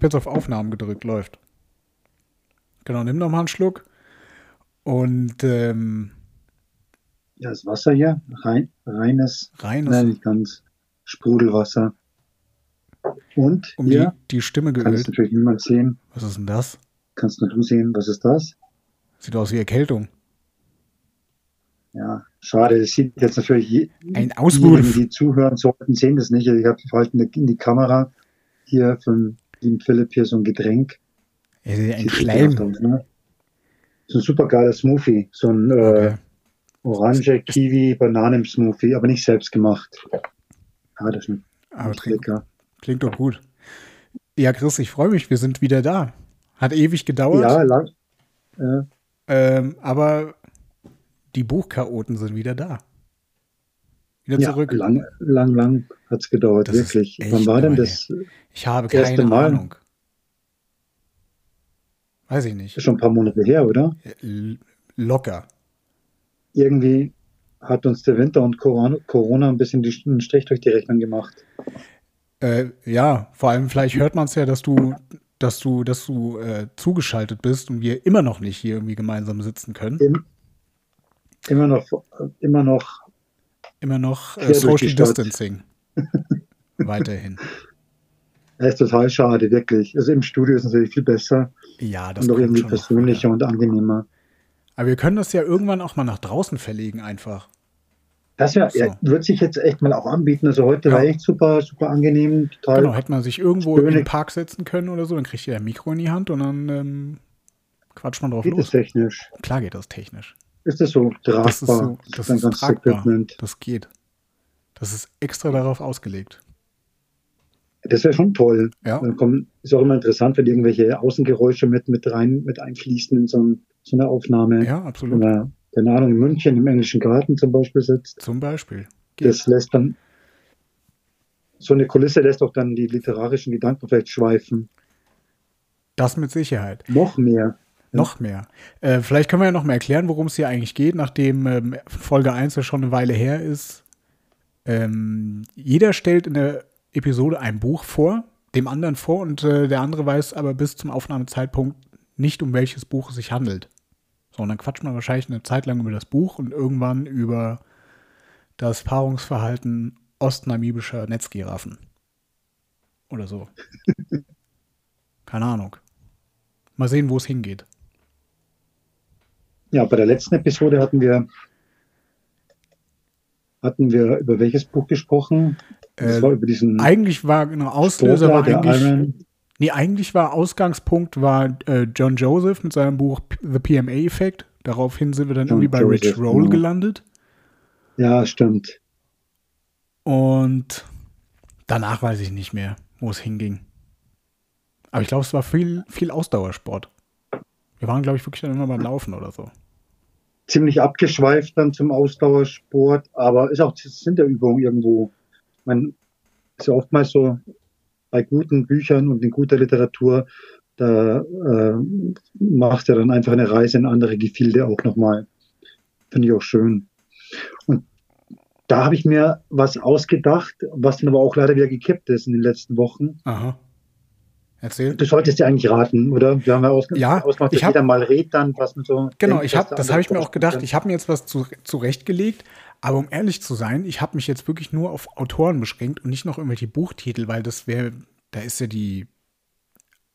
Habe jetzt auf Aufnahmen gedrückt, läuft. Genau, nimm noch mal einen Schluck. Und ähm, Ja, das Wasser hier, rein, reines, reines, nein, nicht ganz, Sprudelwasser. Und um die, hier, die Stimme kann es geölt. natürlich niemand sehen, Was ist denn das? kannst du sehen, was ist das? Sieht aus wie Erkältung. Ja, schade, das sieht jetzt natürlich je, Ein Auswurf. die zuhören sollten, sehen das nicht. Ich habe halt die- in die Kamera hier von dem Philipp hier so ein Getränk. Ein Sieht Schleim. aus, ne? So ein super geiler Smoothie, so ein äh, Okay. Orange, Kiwi, Bananen-Smoothie, aber nicht selbst gemacht. Ja, das schmeckt Aber lecker. klingt doch gut. Ja, Chris, ich freue mich. Wir sind wieder da. Hat ewig gedauert. Ja, lang, äh, Ähm, aber die Buchchaoten sind wieder da. Wieder ja, zurück. lang, lang, lang hat es gedauert, Das wirklich. Wann war denn das? Ich habe keine Mal. Ahnung. Weiß ich nicht. Ist schon ein paar Monate her, oder? Locker. Irgendwie hat uns der Winter und Corona, Corona ein bisschen einen Strich durch die Rechnung gemacht. Äh, ja, vor allem vielleicht hört man es ja, dass du, dass du, dass du äh, zugeschaltet bist und wir immer noch nicht hier irgendwie gemeinsam sitzen können. Im, immer noch, immer noch, Immer noch äh, Social. Distancing. Weiterhin. das ist total schade, wirklich. Also im Studio ist es natürlich viel besser Ja, das und auch irgendwie schon noch persönlicher wieder. und angenehmer. Aber wir können das ja irgendwann auch mal nach draußen verlegen einfach. Das ja, So. ja, wird sich jetzt echt mal auch anbieten. Also heute Ja. war echt super, super angenehm, total. Genau, hätte man sich irgendwo in Schöne- den Park setzen können oder so, dann kriegt ihr ein Mikro in die Hand und dann ähm, quatscht man drauf Geht los. technisch? Klar geht das technisch. Ist das so tragbar? Das ist so, das ein ist ganzes tragbar. Equipment. Das geht. Das ist extra darauf ausgelegt. Das wäre schon toll. Ja, Dann kommen, ist auch immer interessant, wenn irgendwelche Außengeräusche mit, mit rein, mit einfließen in so, ein, so eine Aufnahme. ja, Wenn absolut. man, keine Ahnung, in München im englischen Garten zum Beispiel sitzt. Zum Beispiel. Geht. Das lässt dann, so eine Kulisse lässt auch dann die literarischen Gedanken vielleicht schweifen. Das mit Sicherheit. Noch mehr. Noch mehr. Äh, vielleicht können wir ja noch mal erklären, worum es hier eigentlich geht, nachdem ähm, Folge 1 ja schon eine Weile her ist. Ähm, jeder stellt in der Episode ein Buch vor, dem anderen vor und äh, der andere weiß aber bis zum Aufnahmezeitpunkt nicht, um welches Buch es sich handelt. So, und dann quatscht man wahrscheinlich eine Zeit lang über das Buch und irgendwann über das Paarungsverhalten ostnamibischer Netzgiraffen. Oder so. Keine Ahnung. Mal sehen, wo es hingeht. Ja, bei der letzten Episode hatten wir, hatten wir über welches Buch gesprochen? Das Äh, war über diesen Eigentlich war genau Auslöser Sportler, war eigentlich Iron. nee eigentlich war Ausgangspunkt war äh, John Joseph mit seinem Buch The PMA Effect. Daraufhin sind wir dann John irgendwie bei Rich Joseph, Roll genau. gelandet Ja, stimmt. und danach weiß ich nicht mehr, wo es hinging. Aber ich glaube, es war viel viel Ausdauersport. Wir waren glaube ich wirklich dann immer beim Laufen oder so. Ziemlich abgeschweift dann zum Ausdauersport, aber ist auch Sinn der Übung irgendwo. Man ist ja oftmals so bei guten Büchern und in guter Literatur, da äh, macht er dann einfach eine Reise in andere Gefilde auch nochmal. Finde ich auch schön. Und da habe ich mir was ausgedacht, was dann aber auch leider wieder gekippt ist in den letzten Wochen. Aha. Erzähl. Du solltest ja eigentlich raten, oder? Wir haben ja, aus, Ja, ausgemacht, ich hab- jeder mal redet dann, was man so. Genau, denkt, ich hab, das habe ich mir auch gedacht. kann. Ich habe mir jetzt was zu, zurechtgelegt, aber um ehrlich zu sein, ich habe mich jetzt wirklich nur auf Autoren beschränkt und nicht noch irgendwelche Buchtitel, weil das wäre, da ist ja die,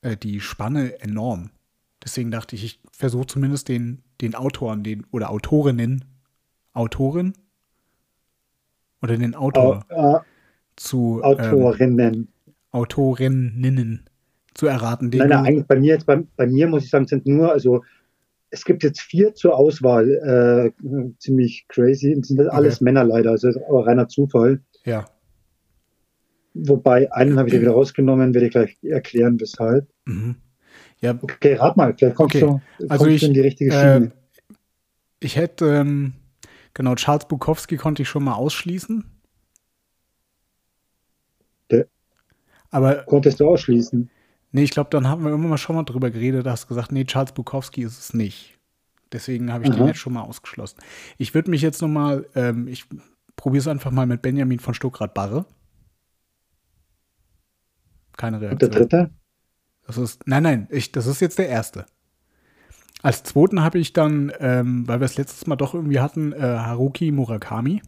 äh, die Spanne enorm. Deswegen dachte ich, ich versuche zumindest den, den Autoren, den oder Autorinnen, Autorin oder den Autor Au- äh, zu ähm, Autorinnen. Zu erraten. nein, nein, eigentlich bei mir jetzt, bei, bei mir muss ich sagen, sind nur, also es gibt jetzt vier zur Auswahl, äh, ziemlich crazy. Das sind alles Männer leider, also aber reiner Zufall. ja. Wobei einen habe ich ja wieder rausgenommen, werde ich gleich erklären, weshalb. Mhm. Ja, Okay, rat mal, vielleicht kommst Okay, du, also kommst ich, in die richtige äh, Schiene. ich hätte, ähm, genau, Charles Bukowski konnte ich schon mal ausschließen. Der- Aber, Konntest du ausschließen. Nee, ich glaube, dann haben wir immer mal schon mal drüber geredet, da hast du gesagt, nee, Charles Bukowski ist es nicht. Deswegen habe ich den Aha. jetzt schon mal ausgeschlossen. Ich würde mich jetzt noch mal, ähm, ich probiere es einfach mal mit Benjamin von Stuckrad-Barre. Keine Und der Reaktion. dritte? Das ist, nein, nein, ich, das ist jetzt der erste. Als zweiten habe ich dann, ähm, weil wir es letztes Mal doch irgendwie hatten, äh, Haruki Murakami.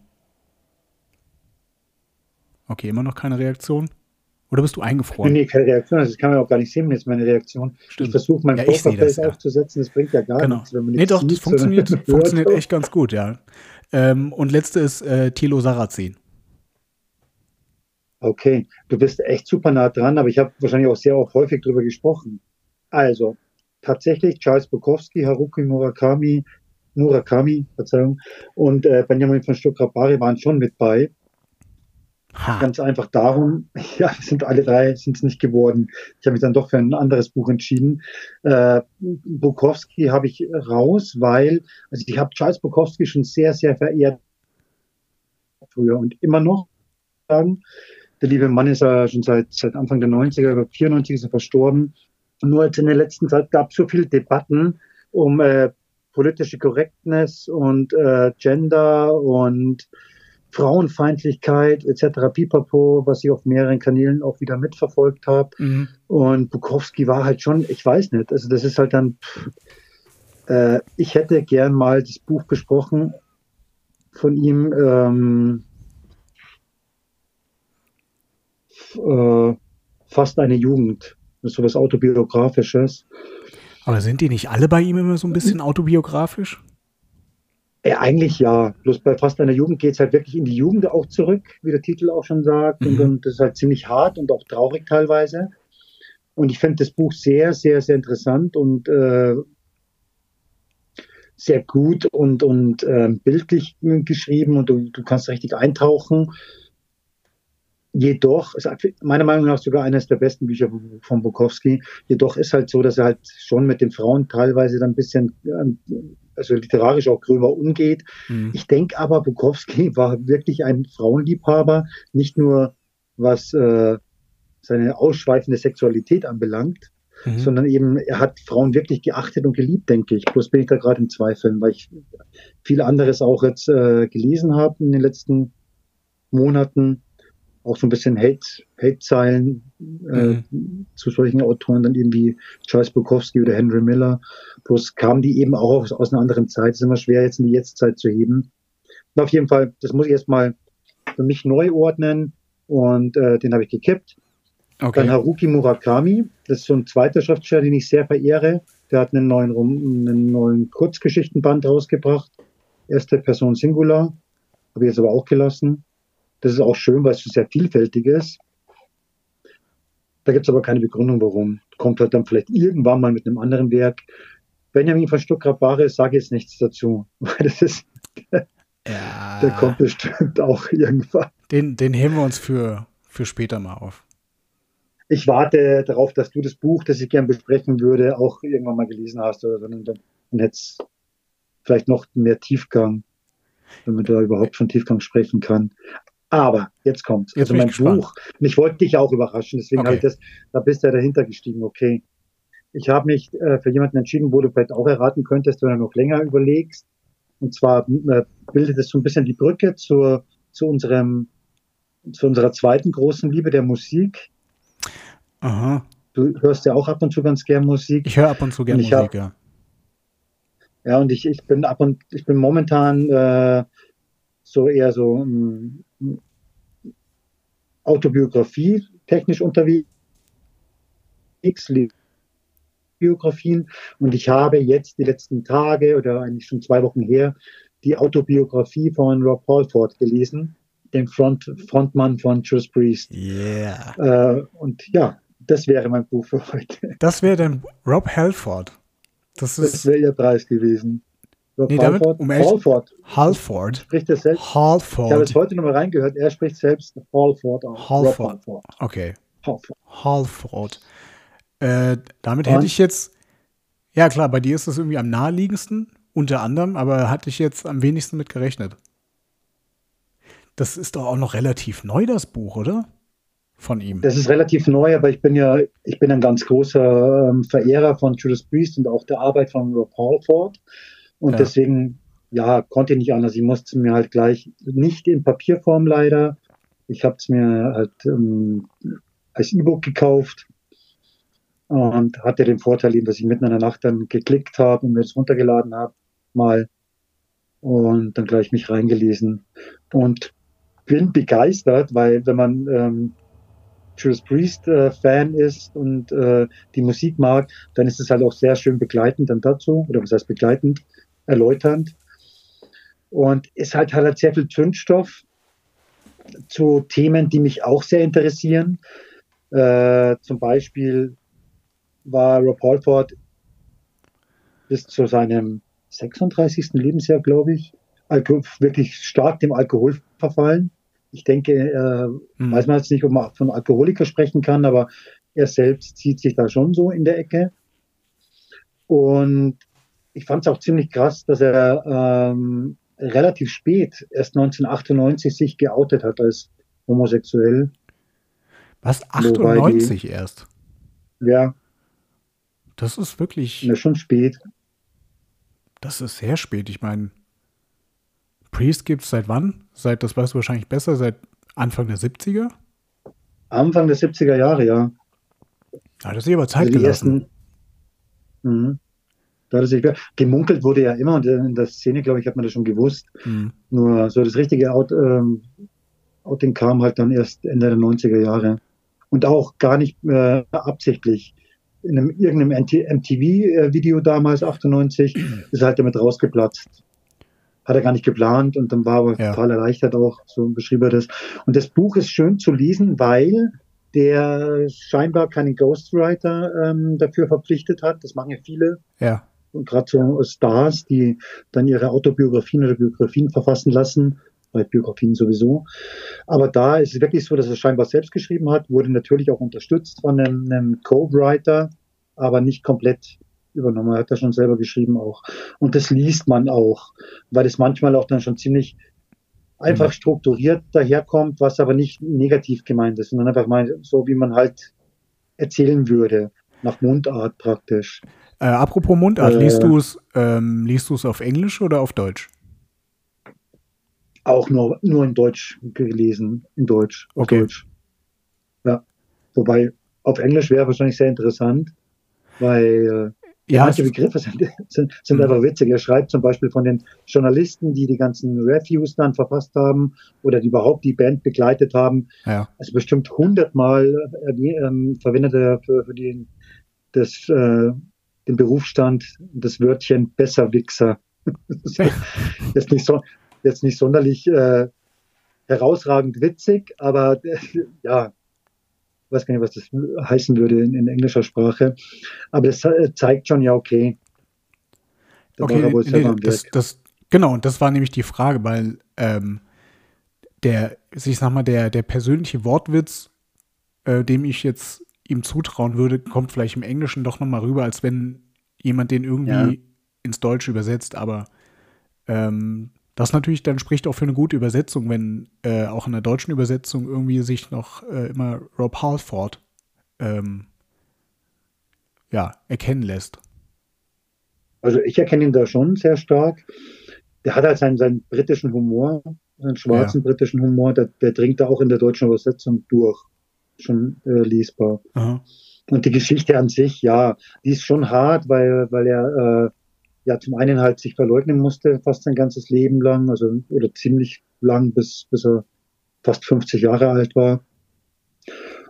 Okay, immer noch keine Reaktion. Oder bist du eingefroren? Nee, keine Reaktion. Also das kann man auch gar nicht sehen, jetzt meine Reaktion. Stimmt. Ich versuche mein ja, Pokerface ja. aufzusetzen, das bringt ja gar genau. nichts. Wenn man nee, doch, sieht, das funktioniert, funktioniert echt ganz gut, ja. Ähm, und letzte ist äh, Thilo Sarrazin. Okay, du bist echt super nah dran, aber ich habe wahrscheinlich auch sehr auch häufig drüber gesprochen. Also, tatsächlich Charles Bukowski, Haruki Murakami, Murakami, Verzeihung, und äh, Benjamin von Stuckrad-Bari waren schon mit bei. Ha. Ganz einfach darum, ja, sind alle drei, sind es nicht geworden. Ich habe mich dann doch für ein anderes Buch entschieden. Äh, Bukowski habe ich raus, weil, also ich habe Charles Bukowski schon sehr, sehr verehrt früher und immer noch sagen. Der liebe Mann ist ja schon seit, seit Anfang der 90er, über 94 ist er verstorben. Nur jetzt in der letzten Zeit gab es so viele Debatten um äh, politische Korrektness und äh, Gender und Frauenfeindlichkeit etc. Pipapo, was ich auf mehreren Kanälen auch wieder mitverfolgt habe. Mhm. Und Bukowski war halt schon, ich weiß nicht, also das ist halt dann, pff, äh, ich hätte gern mal das Buch besprochen von ihm, ähm, äh, fast eine Jugend. Das ist so was Autobiografisches. Aber sind die nicht alle bei ihm immer so ein bisschen autobiografisch? Ja, eigentlich ja. Bloß bei fast einer Jugend geht es halt wirklich in die Jugend auch zurück, wie der Titel auch schon sagt. Mhm. Und, und, das ist halt ziemlich hart und auch traurig teilweise. Und ich finde das Buch sehr, sehr, sehr interessant und äh, sehr gut und, und äh, bildlich geschrieben und du, du kannst richtig eintauchen. Jedoch, ist meiner Meinung nach sogar eines der besten Bücher von Bukowski. Jedoch ist halt so, dass er halt schon mit den Frauen teilweise dann ein bisschen also literarisch auch gröber umgeht. Mhm. Ich denke aber, Bukowski war wirklich ein Frauenliebhaber, nicht nur was äh, seine ausschweifende Sexualität anbelangt, mhm. sondern eben, er hat Frauen wirklich geachtet und geliebt, denke ich. Bloß bin ich da gerade im Zweifeln, weil ich viel anderes auch jetzt äh, gelesen habe in den letzten Monaten auch so ein bisschen Hate, Hate-Zeilen äh, mhm. zu solchen Autoren, dann irgendwie Charles Bukowski oder Henry Miller. Bloß kamen die eben auch aus, aus einer anderen Zeit. Es ist immer schwer, jetzt in die Jetztzeit zu heben. Und auf jeden Fall, das muss ich erstmal für mich neu ordnen und äh, den habe ich gekippt. Okay. Dann Haruki Murakami, das ist so ein zweiter Schriftsteller, den ich sehr verehre. Der hat einen neuen, einen neuen Kurzgeschichtenband rausgebracht. Erste Person Singular. Habe ich jetzt aber auch gelassen. Das ist auch schön, weil es sehr vielfältig ist. Da gibt es aber keine Begründung, warum. Kommt halt dann vielleicht irgendwann mal mit einem anderen Werk. Benjamin von Stuttgart-Bahre sage jetzt nichts dazu, weil das ist, ja. der kommt bestimmt auch irgendwann. Den, den heben wir uns für, für später mal auf. Ich warte darauf, dass du das Buch, das ich gern besprechen würde, auch irgendwann mal gelesen hast oder dann, dann, dann hätte vielleicht noch mehr Tiefgang, wenn man da überhaupt von Tiefgang sprechen kann. Aber jetzt kommt's. Jetzt also mein Buch. Und ich wollte dich auch überraschen, deswegen okay. habe ich das, da bist du ja dahinter gestiegen, okay. Ich habe mich äh, für jemanden entschieden, wo du vielleicht auch erraten könntest, wenn du noch länger überlegst. Und zwar äh, bildet es so ein bisschen die Brücke zur, zu unserem, zu unserer zweiten großen Liebe der Musik. Aha. Du hörst ja auch ab und zu ganz gern Musik. Ich höre ab und zu gern Musik, hab, ja. Ja, und ich, ich bin ab und ich bin momentan äh, so eher so um, ähm, Autobiografie technisch unterwegs, Biografien. Und ich habe jetzt die letzten Tage oder eigentlich schon zwei Wochen her die Autobiografie von Rob Halford gelesen, dem Front, Frontmann von Judas Priest. Yeah. Äh, und ja, das wäre mein Buch für heute. Das wäre dann Rob Halford. Das, das wäre ihr Preis gewesen. Rob nee, damit, um Halford. Halford. Spricht er selbst? Halford. Ich habe es heute nochmal reingehört. Er spricht selbst Halford aus. Halford. Halford. Okay. Halford. Halford. Äh, damit Und? hätte ich jetzt, ja klar, bei dir ist das irgendwie am naheliegendsten, unter anderem, aber hatte ich jetzt am wenigsten mit gerechnet. Das ist doch auch noch relativ neu, das Buch, oder? Von ihm. Das ist relativ neu, aber ich bin ja, ich bin ein ganz großer ähm, Verehrer von Judas Priest und auch der Arbeit von Rob Halford. Und ja. deswegen, ja, konnte ich nicht anders. Ich musste mir halt gleich, nicht in Papierform leider. Ich habe es mir halt ähm, als E-Book gekauft. und hatte den Vorteil eben, dass ich mitten in der Nacht dann geklickt habe und mir das runtergeladen habe, mal und dann gleich mich reingelesen und bin begeistert, weil wenn man ähm, Judas Priest äh, Fan ist und äh, die Musik mag, dann ist es halt auch sehr schön begleitend dann dazu, oder was heißt begleitend, erläuternd. Und es halt, hat halt sehr viel Zündstoff zu Themen, die mich auch sehr interessieren. Äh, zum Beispiel war Rob Halford bis zu seinem 36. Lebensjahr, glaube ich, wirklich stark dem Alkohol verfallen. Ich denke, äh, hm. weiß man jetzt nicht, ob man von Alkoholiker sprechen kann, aber er selbst zieht sich da schon so in der Ecke. Und ich fand es auch ziemlich krass, dass er ähm, relativ spät, erst 1998, sich geoutet hat als homosexuell. Was? 98 die, erst? Ja. Das ist wirklich. Ja, schon spät. Das ist sehr spät. Ich meine, Priest gibt es seit wann? Seit, das weißt du wahrscheinlich besser, seit Anfang der 70er? Anfang der 70er Jahre, ja. Ja, das ist aber Zeit also gelassen. Ersten, mh, da sich, gemunkelt wurde ja immer und in der Szene, glaube ich, hat man das schon gewusst. Mhm. Nur so das richtige Out, ähm, Outing kam halt dann erst Ende der 90er Jahre. Und auch gar nicht äh, absichtlich. In einem, irgendeinem MTV-Video damals, 98, ist halt damit rausgeplatzt hat er gar nicht geplant und dann war er ja. total erleichtert auch, so beschrieb er das. Und das Buch ist schön zu lesen, weil der scheinbar keinen Ghostwriter ähm, dafür verpflichtet hat. Das machen ja viele. Ja. Und gerade so Stars, die dann ihre Autobiografien oder Biografien verfassen lassen, bei Biografien sowieso. Aber da ist es wirklich so, dass er scheinbar selbst geschrieben hat, wurde natürlich auch unterstützt von einem, einem Co-Writer, aber nicht komplett übernommen. Er hat das schon selber geschrieben auch. Und das liest man auch, weil es manchmal auch dann schon ziemlich einfach mhm. strukturiert daherkommt, was aber nicht negativ gemeint ist, sondern einfach mal so, wie man halt erzählen würde, nach Mundart praktisch. Äh, apropos Mundart, äh, liest du es ähm, liest du es auf Englisch oder auf Deutsch? Auch nur, nur in Deutsch gelesen, in Deutsch. Okay. Deutsch. Ja. Wobei auf Englisch wäre wahrscheinlich sehr interessant, weil äh, ja, manche Begriffe sind, sind, sind einfach witzig. Er schreibt zum Beispiel von den Journalisten, die die ganzen Reviews dann verfasst haben oder die überhaupt die Band begleitet haben. Ja. Also bestimmt hundertmal äh, ähm, verwendet er für, für den, das, äh, den Berufsstand das Wörtchen Besserwichser. jetzt, nicht so, jetzt nicht sonderlich äh, herausragend witzig, aber äh, ja, weiß gar nicht, was das heißen würde in, in englischer Sprache. Aber das äh, zeigt schon, ja, okay. Da okay, nee, das, das, genau, und das war nämlich die Frage, weil ähm, der, ich sag mal, der, der persönliche Wortwitz, äh, dem ich jetzt ihm zutrauen würde, kommt vielleicht im Englischen doch nochmal rüber, als wenn jemand den irgendwie ja. ins Deutsche übersetzt, aber ähm, das natürlich dann spricht auch für eine gute Übersetzung, wenn äh, auch in der deutschen Übersetzung irgendwie sich noch äh, immer Rob Halford ähm, ja, erkennen lässt. Also ich erkenne ihn da schon sehr stark. Der hat halt seinen, seinen britischen Humor, seinen schwarzen ja. britischen Humor, der, der, dringt da auch in der deutschen Übersetzung durch. Schon äh, lesbar. Aha. Und die Geschichte an sich, ja, die ist schon hart, weil, weil er äh, ja zum einen halt sich verleugnen musste, fast sein ganzes Leben lang, also oder ziemlich lang, bis, bis er fast 50 Jahre alt war.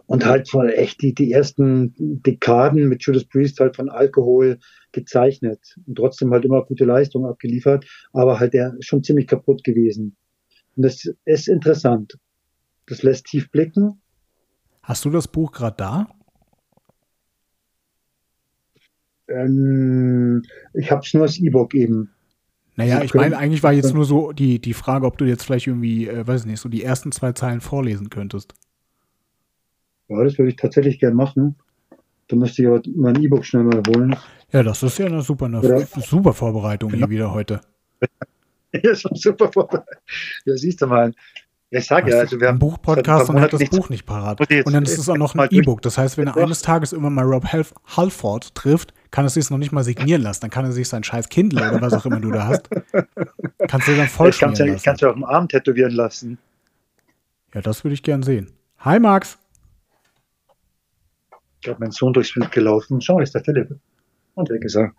Und halt von echt die, die ersten Dekaden mit Judas Priest halt von Alkohol gezeichnet und trotzdem halt immer gute Leistung abgeliefert, aber halt der schon ziemlich kaputt gewesen. Und das ist interessant. Das lässt tief blicken. Hast du das Buch gerade da? Ähm, ich habe es nur als E-Book eben. Naja, ich meine, eigentlich war jetzt nur so die, die Frage, ob du jetzt vielleicht irgendwie, äh, weiß nicht, so die ersten zwei Zeilen vorlesen könntest. Ja, das würde ich tatsächlich gern machen. Da müsste ich aber mein E-Book schnell mal holen. Ja, das ist ja eine super, eine Oder? super Vorbereitung genau. hier wieder heute. ja, schon super Vorbereitung. Ja, siehst du mal. Ja, ich sage ja, also wir haben. Buchpodcast und hat das Buch nicht parat. Und dann ist es auch noch ein E-Book. Das heißt, wenn er eines Tages immer mal Rob Halford trifft, kann er sich noch nicht mal signieren lassen. Dann kann er sich sein scheiß Kindle oder was auch immer du da hast. Kannst du dann voll Ich kann es ja, ja auf dem Arm tätowieren lassen. Ja, das würde ich gern sehen. Hi, Max. gerade mein Sohn durchs Bild gelaufen. Schau, ist der Philipp. Und er.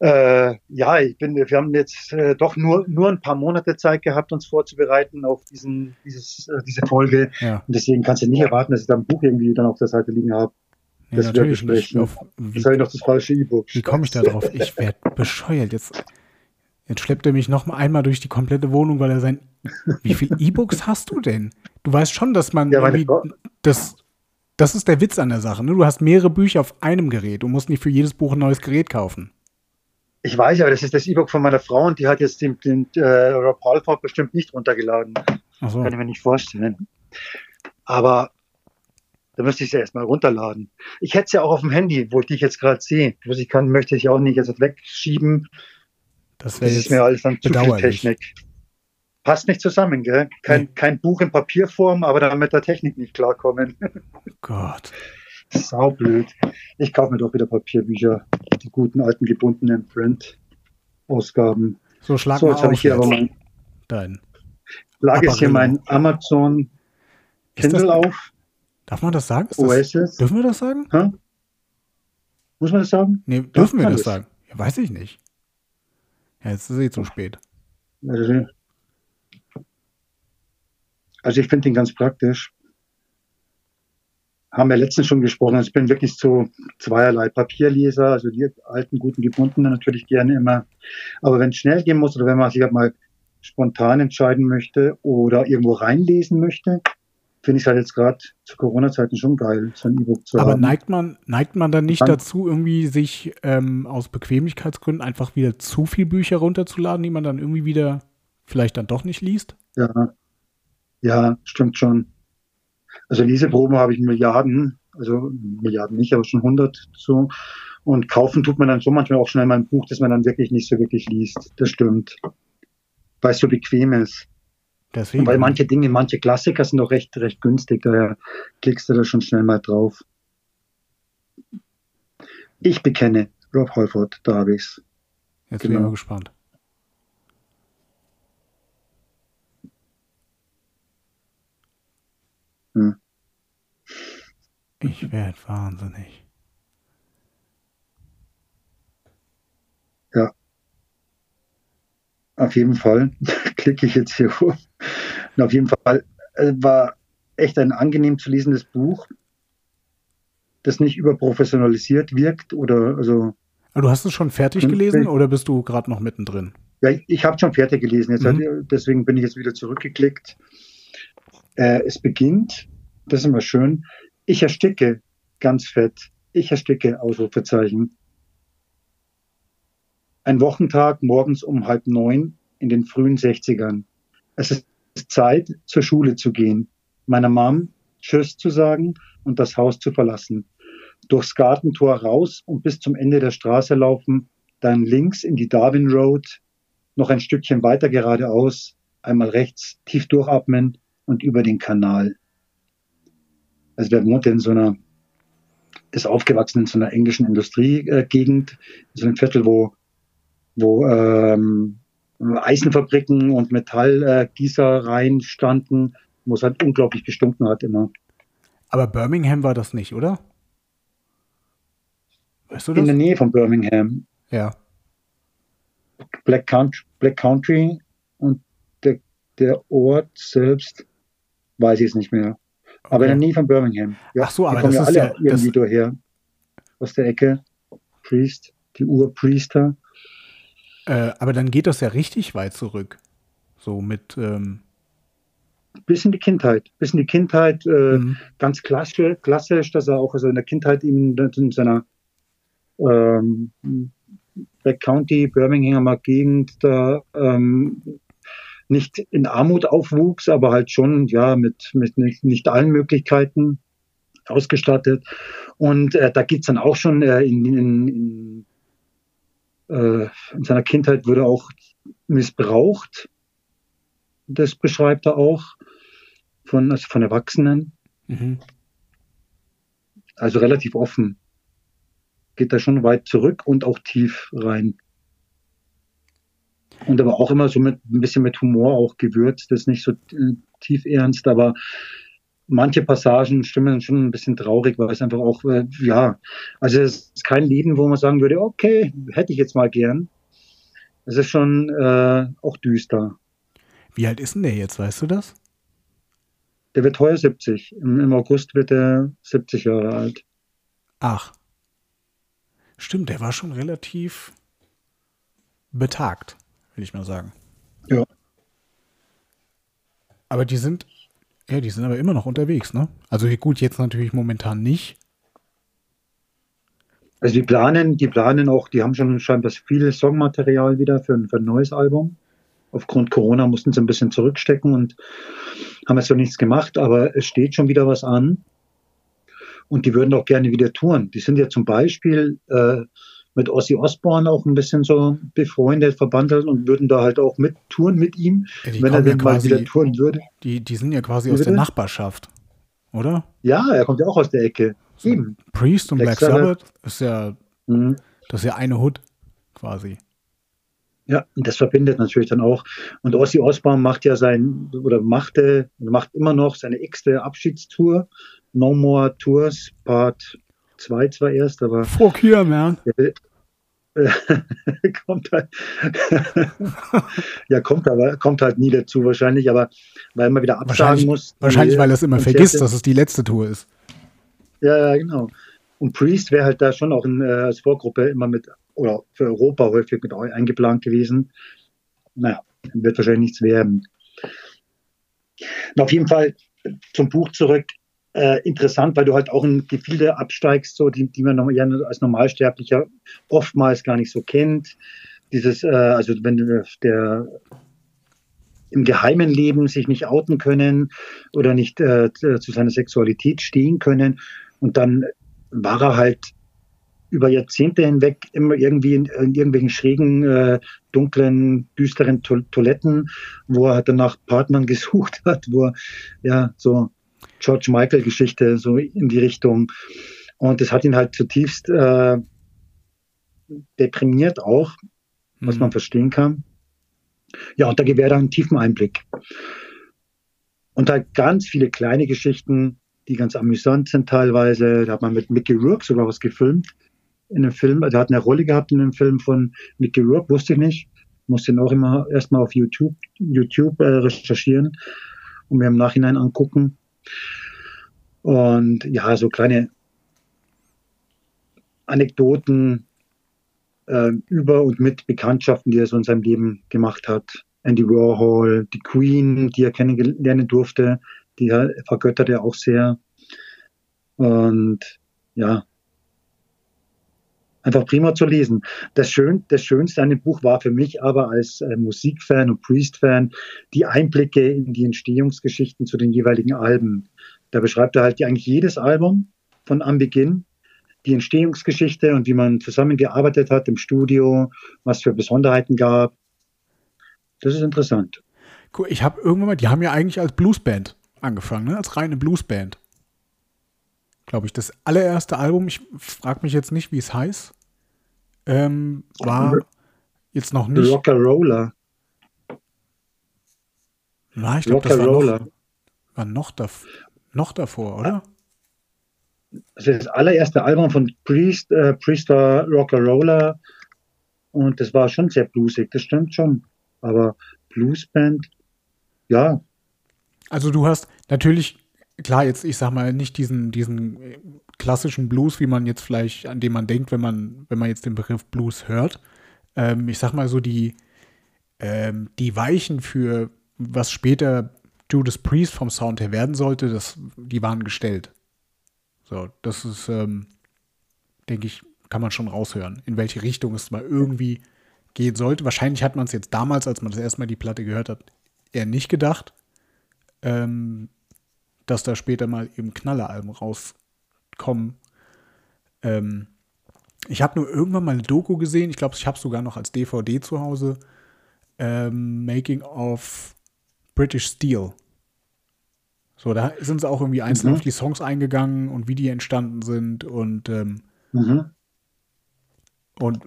Äh, ja, ich bin, wir haben jetzt äh, doch nur, nur ein paar Monate Zeit gehabt, uns vorzubereiten auf diesen, dieses, äh, diese Folge. Ja. Und deswegen kannst du nicht erwarten, dass ich da ein Buch irgendwie dann auf der Seite liegen habe. Nee, das natürlich nicht. Auf, wie, das habe ich noch das falsche E-Book. Wie komme ich da drauf? Ich werde bescheuert. Jetzt, jetzt schleppt er mich noch mal einmal durch die komplette Wohnung, weil er sein. Wie viele E-Books hast du denn? Du weißt schon, dass man ja, das. Das ist der Witz an der Sache. Ne? Du hast mehrere Bücher auf einem Gerät. Du musst nicht für jedes Buch ein neues Gerät kaufen. Ich weiß, aber das ist das E-Book von meiner Frau und die hat jetzt den, den äh, Rob Halford bestimmt nicht runtergeladen. So. Kann ich mir nicht vorstellen. Aber da müsste ich es ja erstmal runterladen. Ich hätte es ja auch auf dem Handy, wo ich dich jetzt gerade sehe. Was ich kann, möchte ich auch nicht jetzt wegschieben. Das, das ist mir alles dann zu viel Technik. Passt nicht zusammen, gell? Kein, nee. kein Buch in Papierform, aber dann mit der Technik nicht klarkommen. Oh Gott. Saublöd. Ich kaufe mir doch wieder Papierbücher. Die guten alten gebundenen Print-Ausgaben. So, schlag so, jetzt auf. Ich hier aber mein, Dein. Lag jetzt hier mein Amazon Kindle auf. Darf man das sagen? Ist Oasis. dürfen wir das sagen? Ha? Muss man das sagen? Nee, dürfen wir das sagen? Ja, weiß ich nicht. Ja, jetzt ist es eh zu spät. Also, also ich finde den ganz praktisch haben wir letztens schon gesprochen. Also ich bin wirklich so zweierlei Papierleser, also die alten, guten, gebundenen natürlich gerne immer. Aber wenn es schnell gehen muss oder wenn man sich halt mal spontan entscheiden möchte oder irgendwo reinlesen möchte, finde ich es halt jetzt gerade zu Corona-Zeiten schon geil, so ein E-Book zu Aber haben. Aber neigt man, neigt man dann nicht dann, dazu, irgendwie sich ähm, aus Bequemlichkeitsgründen einfach wieder zu viel Bücher runterzuladen, die man dann irgendwie wieder vielleicht dann doch nicht liest? Ja, ja, stimmt schon. Also Leseproben habe ich Milliarden, also Milliarden nicht, aber schon 100 so. Und kaufen tut man dann so manchmal auch schnell mal ein Buch, das man dann wirklich nicht so wirklich liest. Das stimmt. Weil es so bequem ist. Deswegen. Weil manche Dinge, manche Klassiker sind auch recht, recht günstig, daher klickst du da schon schnell mal drauf. Ich bekenne Rob Holford, da habe ich's. Jetzt genau. bin ich genau. mal gespannt. Hm. Ich werde wahnsinnig. Ja. Auf jeden Fall klicke ich jetzt hier hoch. Und auf jeden Fall äh, war echt ein angenehm zu lesendes Buch, das nicht überprofessionalisiert wirkt oder also. Aber du hast es schon fertig gelesen oder bist du gerade noch mittendrin? Ja, ich, ich habe schon fertig gelesen. Jetzt mhm. hat, deswegen bin ich jetzt wieder zurückgeklickt. Äh, es beginnt, das ist immer schön, ich ersticke, ganz fett, ich ersticke, Ausrufezeichen. Ein Wochentag morgens um halb neun in den frühen 60ern. Es ist Zeit, zur Schule zu gehen, meiner Mom Tschüss zu sagen und das Haus zu verlassen. Durchs Gartentor raus und bis zum Ende der Straße laufen, dann links in die Darwin Road, noch ein Stückchen weiter geradeaus, einmal rechts tief durchatmen und über den Kanal. Also der wohnt in so einer, ist aufgewachsen in so einer englischen Industriegegend, in so einem Viertel, wo, wo ähm, Eisenfabriken und Metallgießereien standen, wo es halt unglaublich gestunken hat immer. Aber Birmingham war das nicht, oder? Weißt du das? In der Nähe von Birmingham. Ja. Black Country, Black Country und der, der Ort selbst weiß ich es nicht mehr. Okay. Aber der Nähe von Birmingham. Ja, Ach so, aber das ja alle ja, irgendwie das daher. Aus der Ecke. Priest, die Urpriester. Äh, aber dann geht das ja richtig weit zurück. So mit. Ähm bis in die Kindheit. Bis in die Kindheit, äh, mhm. ganz klassisch, klassisch, dass er auch also in der Kindheit in, in seiner ähm, Black County, Birminghamer Gegend da ähm, nicht in Armut aufwuchs, aber halt schon ja mit, mit nicht, nicht allen Möglichkeiten ausgestattet. Und äh, da geht's dann auch schon äh, in, in, in, äh, in seiner Kindheit wurde auch missbraucht. Das beschreibt er auch von, also von Erwachsenen. Mhm. Also relativ offen. Geht da schon weit zurück und auch tief rein. Und aber auch immer so mit ein bisschen mit Humor auch gewürzt, das ist nicht so äh, tief ernst, aber manche Passagen stimmen schon ein bisschen traurig, weil es einfach auch, äh, ja, also es ist kein Leben, wo man sagen würde, okay, hätte ich jetzt mal gern. Es ist schon äh, auch düster. Wie alt ist denn der jetzt, weißt du das? Der wird heuer 70. Im, Im, August wird er 70 Jahre alt. Ach. Stimmt, der war schon relativ betagt, will ich mal sagen. Ja. Aber die sind, ja, die sind aber immer noch unterwegs, ne? Also gut, jetzt natürlich momentan nicht. Also die planen, die planen auch, die haben schon scheinbar viel Songmaterial wieder für ein, für ein neues Album. Aufgrund Corona mussten sie ein bisschen zurückstecken und haben jetzt noch nichts gemacht, aber es steht schon wieder was an. Und die würden auch gerne wieder touren. Die sind ja zum Beispiel äh, mit Ozzy Osbourne auch ein bisschen so befreundet, verbandelt und würden da halt auch mit touren mit ihm, Ja, wenn er kommen ja denn mal quasi- wieder touren würde. Die, die sind ja quasi aus der? Nachbarschaft, oder? Ja, er kommt ja auch aus der Ecke. Eben. Priest und Black Black Sabbath. Ist ja, Mhm. das ist ja eine Hood quasi. Ja, und das verbindet natürlich dann auch. Und Ozzy Osbourne macht ja sein, oder machte, macht immer noch seine x-te Abschiedstour. No More Tours, Part 2 zwar erst, aber Fuck here, man. kommt halt, ja, kommt aber, kommt halt nie dazu wahrscheinlich, aber weil man wieder absagen muss. wahrscheinlich die weil er es immer Konzerte- vergisst, dass es die letzte Tour ist. Ja, ja, genau. Und Priest wäre halt da schon auch in, äh, als Vorgruppe immer mit, oder für Europa häufig mit eu- eingeplant gewesen. Naja, wird wahrscheinlich nichts werden. Und auf jeden Fall zum Buch zurück. Äh, interessant, weil du halt auch in Gefilde absteigst, so die, die man noch, ja, als Normalsterblicher oftmals gar nicht so kennt. Dieses, äh, also wenn du der im geheimen Leben sich nicht outen können oder nicht äh, zu seiner Sexualität stehen können. Und dann war er halt über Jahrzehnte hinweg immer irgendwie in, in irgendwelchen schrägen, äh, dunklen, düsteren to Toiletten, wo er halt dann nach Partnern gesucht hat, wo er, ja, so George Michael-Geschichte, so in die Richtung. Und das hat ihn halt zutiefst äh, deprimiert auch, was Hm. man verstehen kann. Ja, und da gewährt er einen tiefen Einblick. Und halt ganz viele kleine Geschichten, die ganz amüsant sind teilweise. Da hat man mit Mickey Rourke sogar was gefilmt in einem Film. Also er hat eine Rolle gehabt in einem Film von Mickey Rourke, wusste ich nicht. Musste ihn auch immer erstmal auf YouTube, YouTube äh, recherchieren und mir im Nachhinein angucken. Und ja, so kleine Anekdoten äh, über und mit Bekanntschaften, die er so in seinem Leben gemacht hat. Andy Warhol, die Queen, die er kennenlernen durfte, die er vergöttert er auch sehr. Und ja, einfach prima zu lesen. Das, Schön, das Schönste an dem Buch war für mich aber als äh, Musikfan und Priest-Fan die Einblicke in die Entstehungsgeschichten zu den jeweiligen Alben. Da beschreibt er halt eigentlich jedes Album von Anbeginn, die Entstehungsgeschichte und wie man zusammengearbeitet hat im Studio, was für Besonderheiten gab. Das ist interessant. Cool, ich habe irgendwann mal, die haben ja eigentlich als Bluesband angefangen, ne? als reine Bluesband. Glaube ich, das allererste Album, ich frage mich jetzt nicht, wie es heißt, ähm, war jetzt noch nicht. Rocker Roller. Na, ich glaube, das war noch, war noch, dav noch davor, oder? Das ist das allererste Album von Priest. Äh, Priest war Rocker Roller. Und das war schon sehr bluesig, das stimmt schon. Aber Bluesband, ja, Also du hast natürlich, klar, jetzt, ich sag mal, nicht diesen, diesen äh, klassischen Blues, wie man jetzt vielleicht, an den man denkt, wenn man, wenn man jetzt den Begriff Blues hört. Ähm, ich sag mal so, die, ähm, die Weichen für was später Judas Priest vom Sound her werden sollte, das, die waren gestellt. So, das ist, ähm, denke ich, kann man schon raushören, in welche Richtung es mal irgendwie gehen sollte. Wahrscheinlich hat man es jetzt damals, als man das erstmal die Platte gehört hat, eher nicht gedacht ähm, dass da später mal eben Knalleralben rauskommen. Ähm, ich habe nur irgendwann mal eine Doku gesehen, ich glaube, ich habe es sogar noch als DVD zu Hause. Ähm, Making of British Steel. So, da sind sie auch irgendwie einzeln Mhm. auf die Songs eingegangen und wie die entstanden sind und, ähm, mhm. und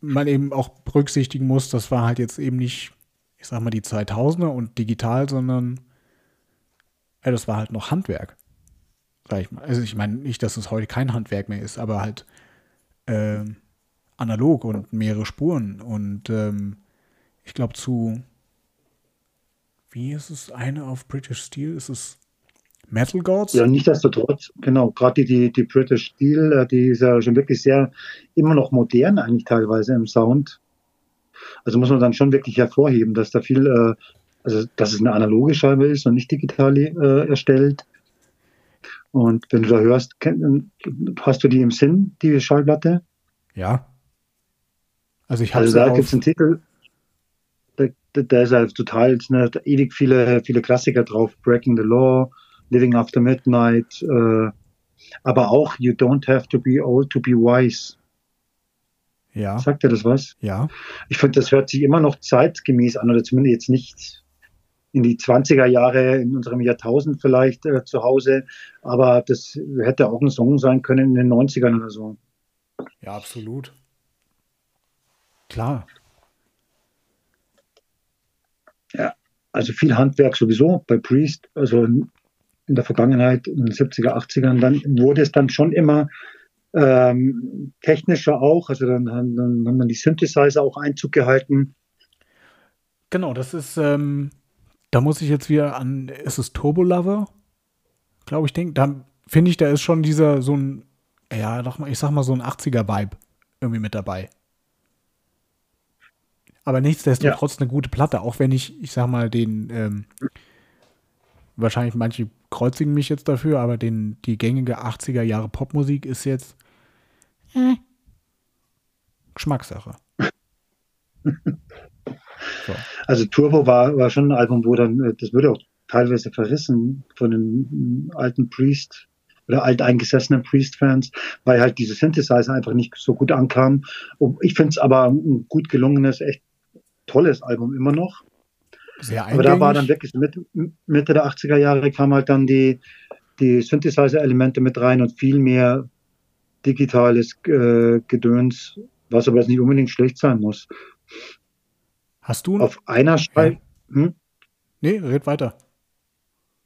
man eben auch berücksichtigen muss, das war halt jetzt eben nicht, ich sag mal, die 2000er und digital, sondern ja, das war halt noch Handwerk. Sag ich mal. Also ich meine nicht, dass es heute kein Handwerk mehr ist, aber halt äh, analog und mehrere Spuren. Und ähm, ich glaube zu, wie ist es eine auf British Steel? Ist es Metal Gods? Ja, nicht desto trotz, genau. Gerade die, die, die British Steel, äh, die ist ja schon wirklich sehr, immer noch modern eigentlich teilweise im Sound. Also muss man dann schon wirklich hervorheben, dass da viel, äh, also dass es eine analoge Scheibe ist und nicht digital äh, erstellt. Und wenn du da hörst, hast du die im Sinn, die Schallplatte? Ja. Also ich habe Also da gibt es einen Titel, da, da ist halt total, ne, ewig viele, viele Klassiker drauf. Breaking the Law, Living After Midnight, äh, aber auch You Don't Have to Be Old to Be Wise. Ja. Sagt dir das was? Ja. Ich finde, das hört sich immer noch zeitgemäß an, oder zumindest jetzt nicht in die 20er Jahre in unserem Jahrtausend vielleicht äh, zu Hause, aber das hätte auch ein Song sein können in den 90ern oder so. Ja, absolut. Klar. Ja, also viel Handwerk sowieso bei Priest, also in der Vergangenheit, in den 70er, 80ern, dann wurde es dann schon immer ähm, technischer auch, also dann, dann, dann haben dann die Synthesizer auch Einzug gehalten. Genau, das ist, ähm, da muss ich jetzt wieder an, ist es Turbo Lover? Glaube ich, denke. Da finde ich, da ist schon dieser, so ein, ja, doch mal, ich sag mal, so ein 80er-Vibe irgendwie mit dabei. Aber nichtsdestotrotz ja. eine gute Platte, auch wenn ich, ich sag mal, den, ähm, wahrscheinlich manche kreuzigen mich jetzt dafür, aber den, die gängige 80er Jahre Popmusik ist jetzt äh, Geschmackssache. so. Also Turbo war, war schon ein Album, wo dann, äh, das wurde auch teilweise verrissen von den alten Priest oder alteingesessenen Priest-Fans, weil halt diese Synthesizer einfach nicht so gut ankamen. Ich finde es aber ein gut gelungenes, echt tolles Album immer noch. Sehr Aber da war dann wirklich Mitte, Mitte der 80er Jahre kam halt dann die, die Synthesizer-Elemente mit rein und viel mehr digitales äh, Gedöns, was aber jetzt nicht unbedingt schlecht sein muss. Hast du auf einer Scheibe? Hm? Nee, red weiter.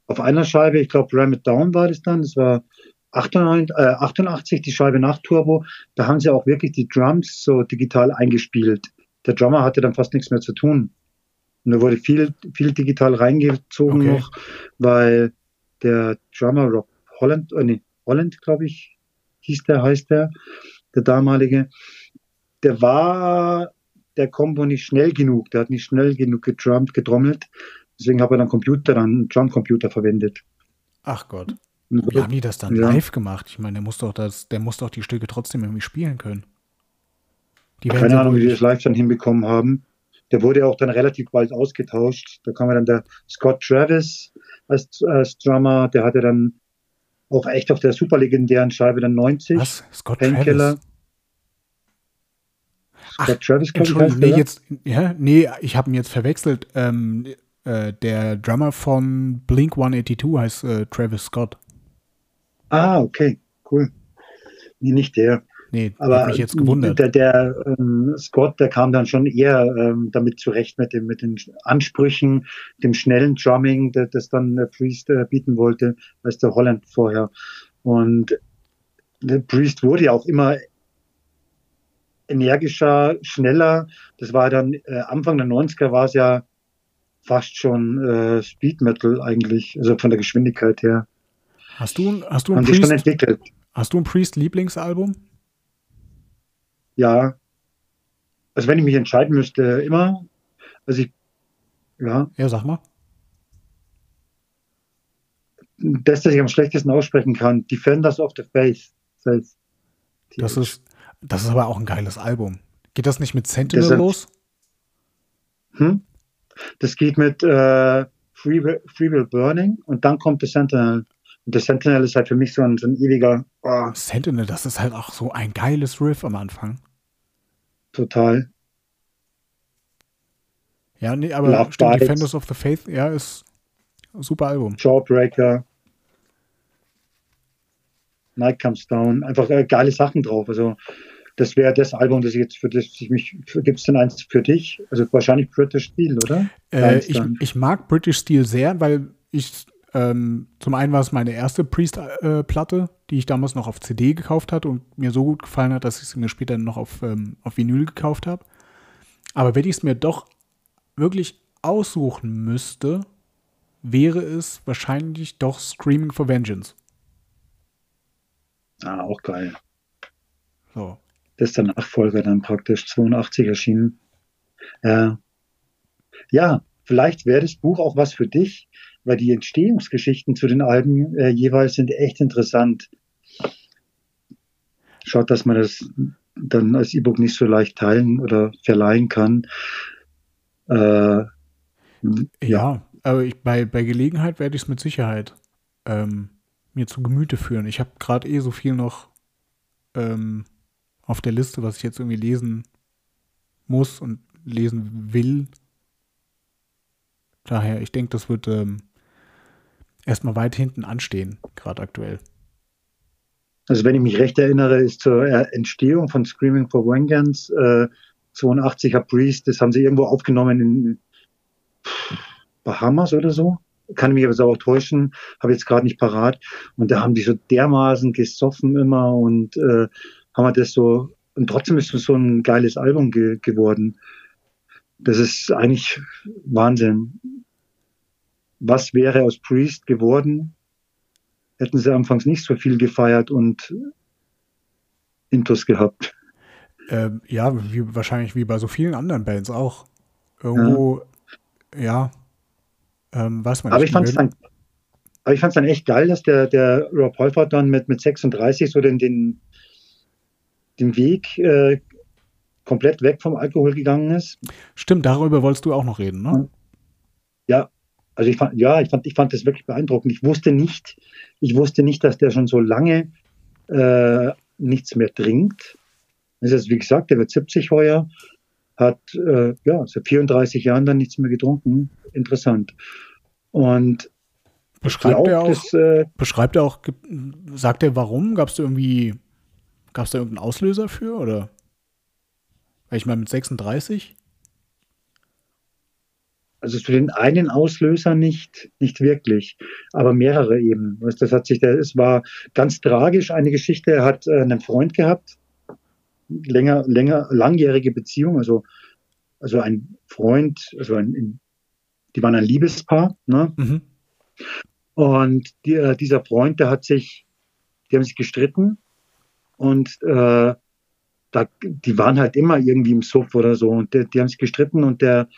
Auf einer Scheibe, ich glaube, Ram It Down war das dann, das war 88, äh, 88, die Scheibe nach Turbo, da haben sie auch wirklich die Drums so digital eingespielt. Der Drummer hatte dann fast nichts mehr zu tun. Und da wurde viel, viel digital reingezogen okay. noch, weil der Drummer Rob Holland, äh, nee, Holland, glaube ich, hieß der, heißt der, der damalige, der war der Combo nicht schnell genug, der hat nicht schnell genug gedrummt, getrommelt. Deswegen habe er dann Computer, dann einen Drumcomputer verwendet. Ach Gott. Wie haben die das dann ja. live gemacht? Ich meine, der muss doch das, der muss doch die Stücke trotzdem irgendwie spielen können. Die Keine Ahnung, wie die das live dann hinbekommen haben. Der wurde auch dann relativ bald ausgetauscht. Da kam dann der Scott Travis als, als Drummer. Der hatte dann auch echt auf der super legendären Scheibe dann 90. Was? Scott Painkiller. Travis? Scott Ach, Travis, Entschuldigung, nee, jetzt, ja, nee, ich habe ihn jetzt verwechselt. Ähm, äh, der Drummer von Blink 182 heißt äh, Travis Scott. Ah, okay, cool. Nee, nicht der. Nee, aber mich jetzt gewundert. Der, der ähm, Scott, der kam dann schon eher ähm, damit zurecht mit, dem, mit den Ansprüchen, dem schnellen Drumming, das, das dann der Priest äh, bieten wollte, als der Holland vorher. Und der Priest wurde ja auch immer energischer, schneller. Das war dann äh, Anfang der 90er war es ja fast schon äh, Speed Metal eigentlich, also von der Geschwindigkeit her. Hast du, hast du ein Priest, schon entwickelt. Hast du ein Priest Lieblingsalbum? Ja. Also wenn ich mich entscheiden müsste, immer. Also ich, ja. Ja, sag mal. Das, das ich am schlechtesten aussprechen kann, Defenders of the Faith. Das, heißt, das ist, das ist aber auch ein geiles Album. Geht das nicht mit Sentinel das los? Hm? Das geht mit äh, Free, Free Will Burning und dann kommt The Sentinel. Und der Sentinel ist halt für mich so ein, so ein ewiger. Oh. Sentinel, das ist halt auch so ein geiles Riff am Anfang. Total. Ja, nee, aber stimmt. Defenders of the Faith, ja, ist ein super Album. Jawbreaker. Night Comes Down. Einfach äh, geile Sachen drauf. Also, das wäre das Album, das ich jetzt für das ich mich. Gibt es denn eins für dich? Also, wahrscheinlich British Steel, oder? Äh, ich, ich mag British Steel sehr, weil ich Ähm, zum einen war es meine erste Priest-Platte, äh, die ich damals noch auf CD gekauft hatte und mir so gut gefallen hat, dass ich sie mir später noch auf, ähm, auf Vinyl gekauft habe. Aber wenn ich es mir doch wirklich aussuchen müsste, wäre es wahrscheinlich doch Screaming for Vengeance. Ah, auch geil. So. Das ist der Nachfolger dann praktisch 82 erschienen. Äh, ja, vielleicht wäre das Buch auch was für dich, weil die Entstehungsgeschichten zu den Alben äh, jeweils sind echt interessant. Schaut, dass man das dann als E-Book nicht so leicht teilen oder verleihen kann. Äh, ja. ja, aber ich, bei, bei Gelegenheit werde ich es mit Sicherheit ähm, mir zu Gemüte führen. Ich habe gerade eh so viel noch ähm, auf der Liste, was ich jetzt irgendwie lesen muss und lesen will. Daher, ich denke, das wird ähm, erstmal weit hinten anstehen, gerade aktuell. Also wenn ich mich recht erinnere, ist zur Entstehung von Screaming for Vengeance äh, 82er Priest, das haben sie irgendwo aufgenommen in Bahamas oder so. Kann mich aber so auch täuschen, habe jetzt gerade nicht parat. Und da haben die so dermaßen gesoffen immer und äh, haben wir das so, und trotzdem ist es so ein geiles Album ge geworden. Das ist eigentlich Wahnsinn. Was wäre aus Priest geworden? Hätten sie anfangs nicht so viel gefeiert und Intus gehabt. Ähm, ja, wie, wahrscheinlich wie bei so vielen anderen Bands auch. Irgendwo, ja, ja ähm, weiß man aber Ich fand's dann, aber ich fand es dann echt geil, dass der, der Rob Holford dann mit, mit 36 so den, den, den Weg äh, komplett weg vom Alkohol gegangen ist. Stimmt, darüber wolltest du auch noch reden, ne? Ja, also ich fand, ja, ich fand, ich fand das wirklich beeindruckend. Ich wusste nicht, ich wusste nicht, dass der schon so lange äh, nichts mehr trinkt. Das ist, wie gesagt, der wird 70 heuer, hat äh, ja seit 34 Jahren dann nichts mehr getrunken. Interessant. Und beschreibt er auch, das, äh, beschreibt er auch, sagt er warum? Gab es da irgendwie, gab es da irgendeinen Auslöser für oder? Ich meine mit 36? Also für den einen Auslöser nicht, nicht wirklich, aber mehrere eben. Das hat sich, es war ganz tragisch. Eine Geschichte, er hat äh, einen Freund gehabt, länger, länger, langjährige Beziehung, also, also ein Freund, also ein, die waren ein Liebespaar, ne? Mhm. Und die, äh, dieser Freund, der hat sich, die haben sich gestritten und äh, da, die waren halt immer irgendwie im Suff oder so und der, die haben sich gestritten und der,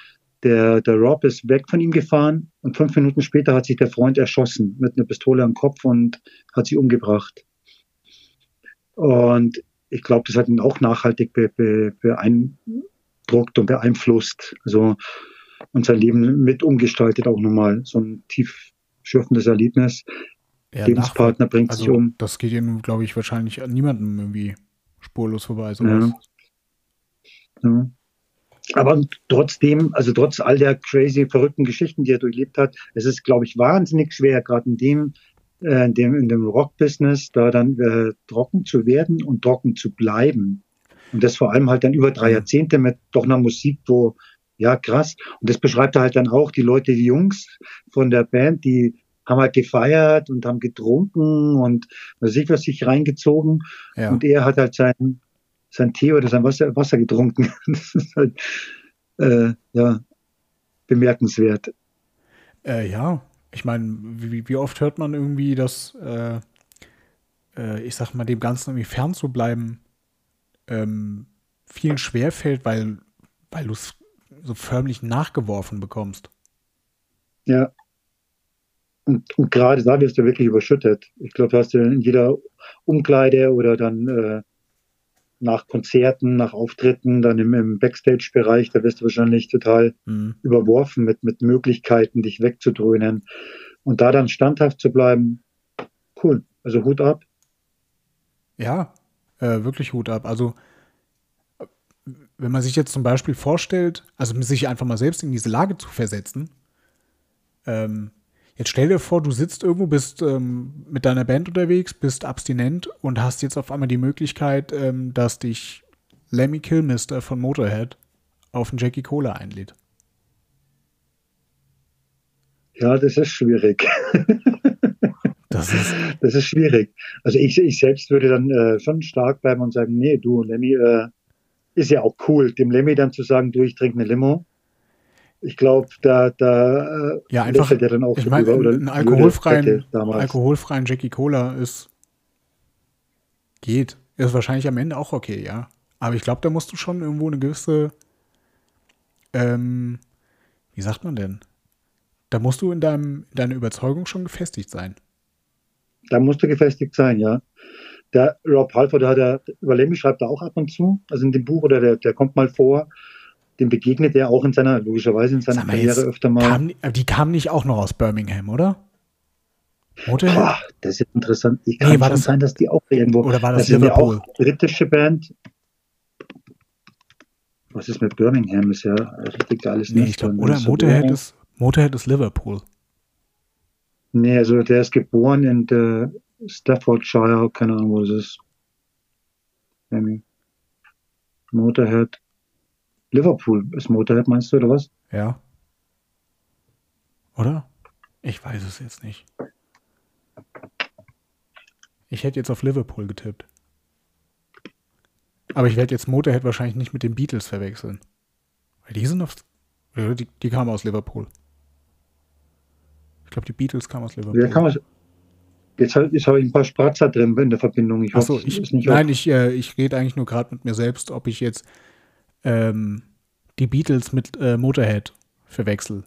der, der Rob ist weg von ihm gefahren und fünf Minuten später hat sich der Freund erschossen mit einer Pistole am Kopf und hat sie umgebracht. Und ich glaube, das hat ihn auch nachhaltig be, be, beeindruckt und beeinflusst. Also und sein Leben mit umgestaltet auch nochmal. So ein tief schürfendes Erlebnis. Ja, Lebenspartner bringt also, sich um. Das geht ihm, glaube ich, wahrscheinlich an niemandem irgendwie spurlos vorbei. Sowas. Ja. ja. Aber trotzdem, also trotz all der crazy, verrückten Geschichten, die er durchlebt hat, es ist, glaube ich, wahnsinnig schwer, gerade in dem, äh, in dem, in dem Rock-Business, da dann äh, trocken zu werden und trocken zu bleiben. Und das vor allem halt dann über drei mhm. Jahrzehnte mit doch einer Musik, wo, ja, krass. Und das beschreibt er halt dann auch, die Leute, die Jungs von der Band, die haben halt gefeiert und haben getrunken und was ich was sich reingezogen. Ja. Und er hat halt sein, sein Tee oder sein Wasser, Wasser getrunken. Das ist halt, äh, ja, bemerkenswert. Äh, ja, ich meine, wie, wie, oft hört man irgendwie, dass, äh, äh, ich sag mal, dem Ganzen irgendwie fern zu bleiben, ähm, vielen schwerfällt, weil, weil du es so förmlich nachgeworfen bekommst. Ja, und, und gerade da wirst du wirklich überschüttet. Ich glaube, hast du in jeder Umkleide oder dann äh, nach Konzerten, nach Auftritten, dann im, im Backstage-Bereich, da wirst du wahrscheinlich total mhm. überworfen mit, mit Möglichkeiten, dich wegzudröhnen. Und da dann standhaft zu bleiben, cool. Also Hut ab. Ja, äh, wirklich Hut ab. Also wenn man sich jetzt zum Beispiel vorstellt, also sich einfach mal selbst in diese Lage zu versetzen, ähm, Jetzt stell dir vor, du sitzt irgendwo, bist ähm, mit deiner Band unterwegs, bist abstinent und hast jetzt auf einmal die Möglichkeit, ähm, dass dich Lemmy Kilmister von Motorhead auf einen Jackie Cola einlädt. Ja, das ist schwierig. Das ist, das ist schwierig. Also ich, ich selbst würde dann äh, schon stark bleiben und sagen, nee, du, Lemmy, äh, ist ja auch cool, dem Lemmy dann zu sagen, du, ich trinke eine Limo. Ich glaube, da, da äh, ja, einfach, der dann auch ich mein, oder einen alkoholfreien, alkoholfreien Jackie Cola ist geht. Ist wahrscheinlich am Ende auch okay, ja. Aber ich glaube, da musst du schon irgendwo eine gewisse, ähm, wie sagt man denn? Da musst du in, deinem, in deiner Überzeugung schon gefestigt sein. Da musst du gefestigt sein, ja. Der Rob Halford, der hat ja, über Lemmy schreibt er auch ab und zu, also in dem Buch, oder der, der kommt mal vor, dem begegnet er auch in seiner, logischerweise in seiner Karriere jetzt, öfter mal. Kam, die kamen nicht auch noch aus Birmingham, oder? Oder? Boah, das ist interessant. Ich kann nee, war schon das, sein, dass die auch irgendwo. Oder war das, das Liverpool? Auch britische Band. Was ist mit Birmingham? Ist ja richtig geiles nee, ich glaub, Oder Motorhead ist, Motorhead ist Liverpool. Nee, also der ist geboren in der Staffordshire, keine Ahnung, wo es ist. Motorhead. Liverpool ist Motorhead, meinst du, oder was? Ja. Oder? Ich weiß es jetzt nicht. Ich hätte jetzt auf Liverpool getippt. Aber ich werde jetzt Motorhead wahrscheinlich nicht mit den Beatles verwechseln. Weil die sind auf. Die, die kamen aus Liverpool. Ich glaube, die Beatles kamen aus Liverpool. Ja, kann man, jetzt, habe ich ein paar Spratzer drin in der Verbindung. Ich Achso, ich, nein, ich, äh, ich rede eigentlich nur gerade mit mir selbst, ob ich jetzt ähm, die Beatles mit äh, Motorhead verwechsel.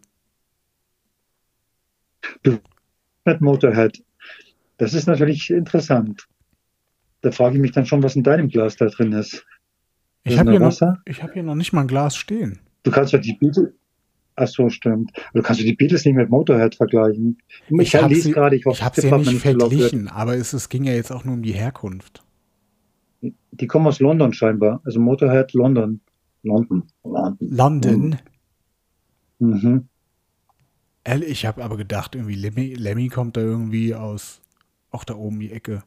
Mit Motorhead. Das ist natürlich interessant. Da frage ich mich dann schon, was in deinem Glas da drin ist. Ich habe hier, noch, hab hier noch nicht mal ein Glas stehen. Du kannst ja die Beatles. Ach so, stimmt. Du kannst die Beatles nicht mit Motorhead vergleichen. Ich, ich habe sie, gerade, ich, ich habe sie ja nicht verglichen, aber es, es ging ja jetzt auch nur um die Herkunft. Die kommen aus London scheinbar. Also Motorhead London. London. London. London. Mhm. Ich habe aber gedacht, irgendwie Lemmy, Lemmy kommt da irgendwie aus, auch da oben die Ecke.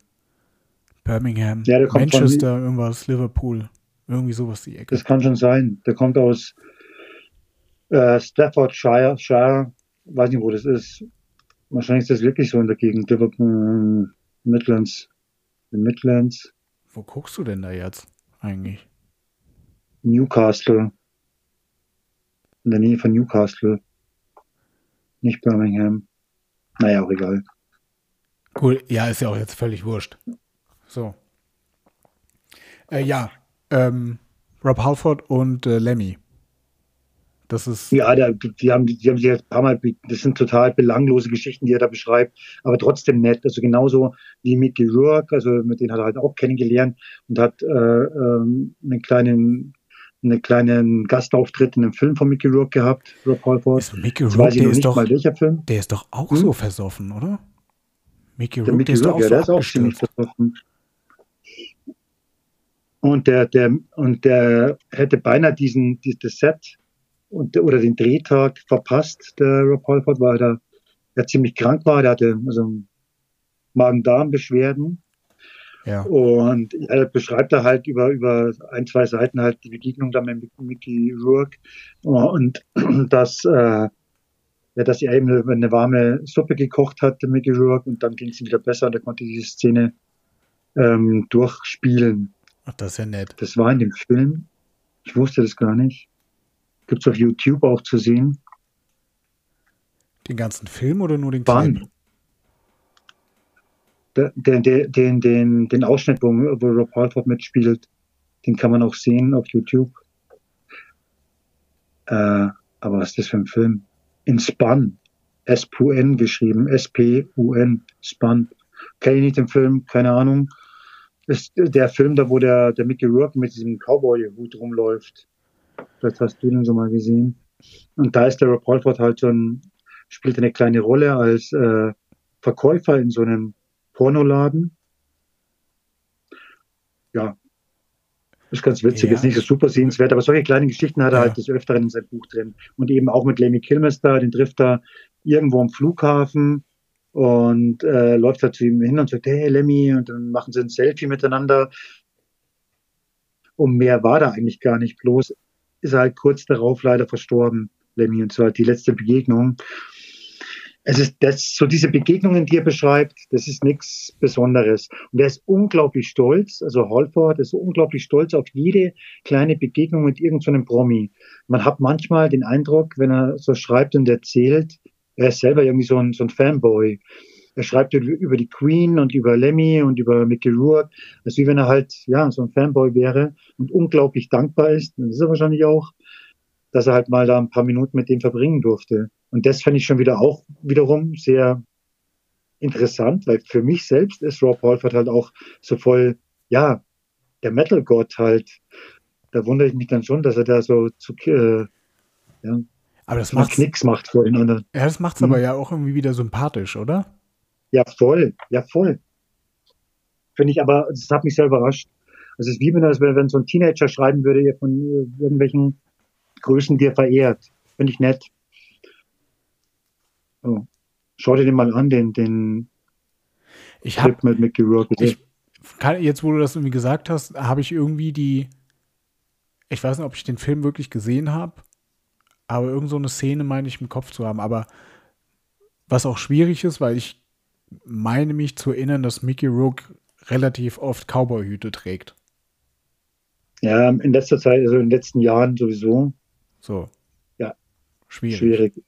Birmingham, ja, Manchester, von, irgendwas, Liverpool, irgendwie sowas die Ecke. Das kann schon sein. Der kommt aus äh, Staffordshire, Shire, weiß nicht, wo das ist. Wahrscheinlich ist das wirklich so in der Gegend. Liverpool, Midlands. Midlands. Wo guckst du denn da jetzt eigentlich? Newcastle. In der Nähe von Newcastle. Nicht Birmingham. Naja, auch egal. Cool, ja, ist ja auch jetzt völlig wurscht. So. Äh, ja, ähm, Rob Halford und äh, Lemmy. Das ist. Ja, der, die, haben, die haben sich jetzt ein paar Mal, das sind total belanglose Geschichten, die er da beschreibt, aber trotzdem nett. Also genauso wie Mickey Rourke, also mit denen hat er halt auch kennengelernt und hat äh, ähm, einen kleinen einen kleinen Gastauftritt in einem Film von Mickey Rourke gehabt, Rob Halford. Ist Mickey Rourke, der ist doch, mal, welcher Film. Der ist doch auch hm? so versoffen, oder? Mickey Rourke, der, Mickey Rourke, ist, ja, der ist auch ziemlich versoffen. Und der, der, und der hätte beinahe diesen, dieses Set und, oder den Drehtag verpasst, der Rob Halford, weil er, er ziemlich krank war. Der hatte also Magen-Darm-Beschwerden. Ja. Und er beschreibt da halt über, über ein, zwei Seiten halt die Begegnung da mit Mickey Rourke und dass, äh, ja, dass er eben eine, warme Suppe gekocht hat, Mickey Rourke, und dann ging es ihm wieder besser und er konnte diese Szene ähm, durchspielen. Ach, das ist ja nett. Das war in dem Film. Ich wusste das gar nicht. Gibt es auf YouTube auch zu sehen. Den ganzen Film oder nur den kleinen? Den, den, den, den, den Ausschnitt, wo, wo Rob Halford mitspielt, den kann man auch sehen auf YouTube. Äh, aber was ist das für ein Film? In Spun. S-P-U-N geschrieben. S-P-U-N. Spun. Kenne ich nicht den Film, keine Ahnung ist der Film da, wo der, der Mickey Rourke mit diesem Cowboy-Hut rumläuft. Vielleicht hast du den so mal gesehen. Und da ist der Rob Halford halt ein, spielt eine kleine Rolle als äh, Verkäufer in so einem Pornoladen. Ja, ist ganz witzig, ja. ist nicht so super sehenswert, aber solche kleinen Geschichten hat er ja. halt des Öfteren in seinem Buch drin. Und eben auch mit Lemmy Kilmister, den trifft er irgendwo am Flughafen und äh, läuft halt zu ihm hin und sagt, hey Lemmy, und dann machen sie ein Selfie miteinander. Und mehr war da eigentlich gar nicht. Bloß ist er halt kurz darauf leider verstorben, Lemmy, und zwar die letzte Begegnung. Es ist das, so diese Begegnungen, die er beschreibt, das ist nichts Besonderes. Und er ist unglaublich stolz, also Halford ist so unglaublich stolz auf jede kleine Begegnung mit irgendeinem so Promi. Man hat manchmal den Eindruck, wenn er so schreibt und erzählt, er ist selber irgendwie so ein, so ein Fanboy. Er schreibt über die Queen und über Lemmy und über Mickey Rourke, als wie wenn er halt, ja, so ein Fanboy wäre und unglaublich dankbar ist. Und das ist er wahrscheinlich auch, dass er halt mal da ein paar Minuten mit dem verbringen durfte. Und das fände ich schon wieder auch wiederum sehr interessant, weil für mich selbst ist Rob Halford halt auch so voll, ja, der Metal-Gott halt. Da wundere ich mich dann schon, dass er da so zu, äh, ja, aber das macht Knicks macht vor den anderen. Ja, das macht es aber ja auch irgendwie wieder sympathisch, oder? Ja, voll, ja, voll. Finde ich aber, das hat mich sehr überrascht. Also es ist wie wenn, das, wenn so ein Teenager schreiben würde, von äh, irgendwelchen Größen, die er verehrt. Finde ich nett. Oh. Schau dir den mal an, den, den ich hab, mit Mickey Rourke. Ich kann, jetzt, wo du das irgendwie gesagt hast, habe ich irgendwie die, ich weiß nicht, ob ich den Film wirklich gesehen habe, aber irgend so eine Szene meine ich im Kopf zu haben. Aber was auch schwierig ist, weil ich meine mich zu erinnern, dass Mickey Rourke relativ oft Cowboy-Hüte trägt. Ja, in letzter Zeit, also in den letzten Jahren sowieso. So. Ja. Schwierig. Schwierig.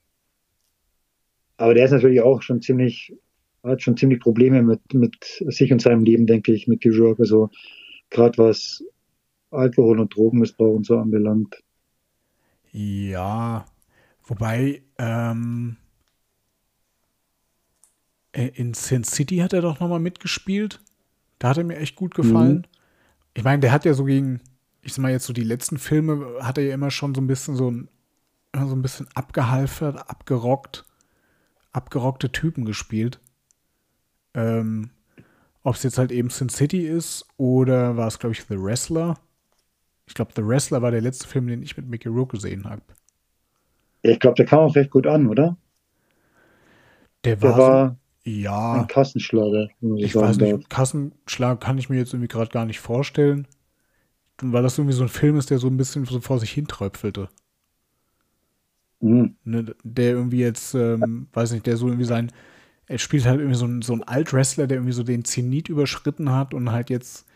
Aber der ist natürlich auch schon ziemlich, hat schon ziemlich Probleme mit, mit sich und seinem Leben, denke ich, mit Kijurk. Also gerade was Alkohol und Drogenmissbrauch und so anbelangt. Ja, wobei ähm, äh, in Sin City hat er doch nochmal mitgespielt. Da hat er mir echt gut gefallen. Mhm. Ich meine, der hat ja so gegen, ich sag mal jetzt so die letzten Filme, hat er ja immer schon so ein bisschen so ein, so ein bisschen abgehalfert, abgerockt abgerockte Typen gespielt. Ähm, Ob es jetzt halt eben Sin City ist oder war es, glaube ich, The Wrestler. Ich glaube, The Wrestler war der letzte Film, den ich mit Mickey Rourke gesehen habe. Ich glaube, der kam auch recht gut an, oder? Der war, der war so, ja. ein Kassenschlager. Ich, ich weiß nicht, Kassenschlag kann ich mir jetzt irgendwie gerade gar nicht vorstellen. Weil das irgendwie so ein Film ist, der so ein bisschen so vor sich hintröpfelte. Mhm. Ne, der irgendwie jetzt, ähm, weiß nicht, der so irgendwie sein, er spielt halt irgendwie so ein, so ein Alt-Wrestler, der irgendwie so den Zenit überschritten hat und halt jetzt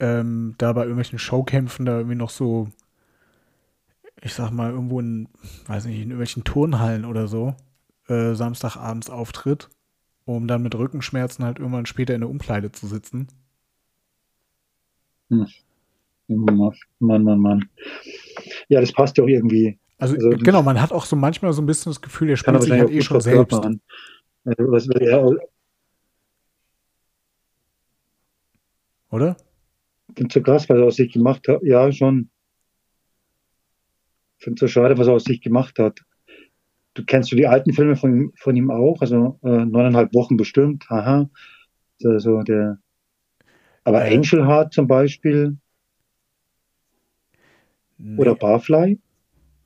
ähm, da bei irgendwelchen Showkämpfen da irgendwie noch so, ich sag mal, irgendwo in, weiß nicht, in irgendwelchen Turnhallen oder so, äh, Samstagabends auftritt, um dann mit Rückenschmerzen halt irgendwann später in der Umkleide zu sitzen. Hm. Mann, Mann, Mann. Ja, das passt auch irgendwie. Also, also, genau, man hat auch so manchmal so ein bisschen das Gefühl, der spielt sich halt eh schon selbst. An. Also, was, ja, Oder? So krass, was er aus sich gemacht hat. Ja, schon. Finde so schade, was er aus sich gemacht hat. Du kennst du die alten Filme von, von ihm auch, also äh, neuneinhalb Wochen bestimmt, haha. Also der. Aber äh, Angel Heart zum Beispiel. Nee. Oder Barfly.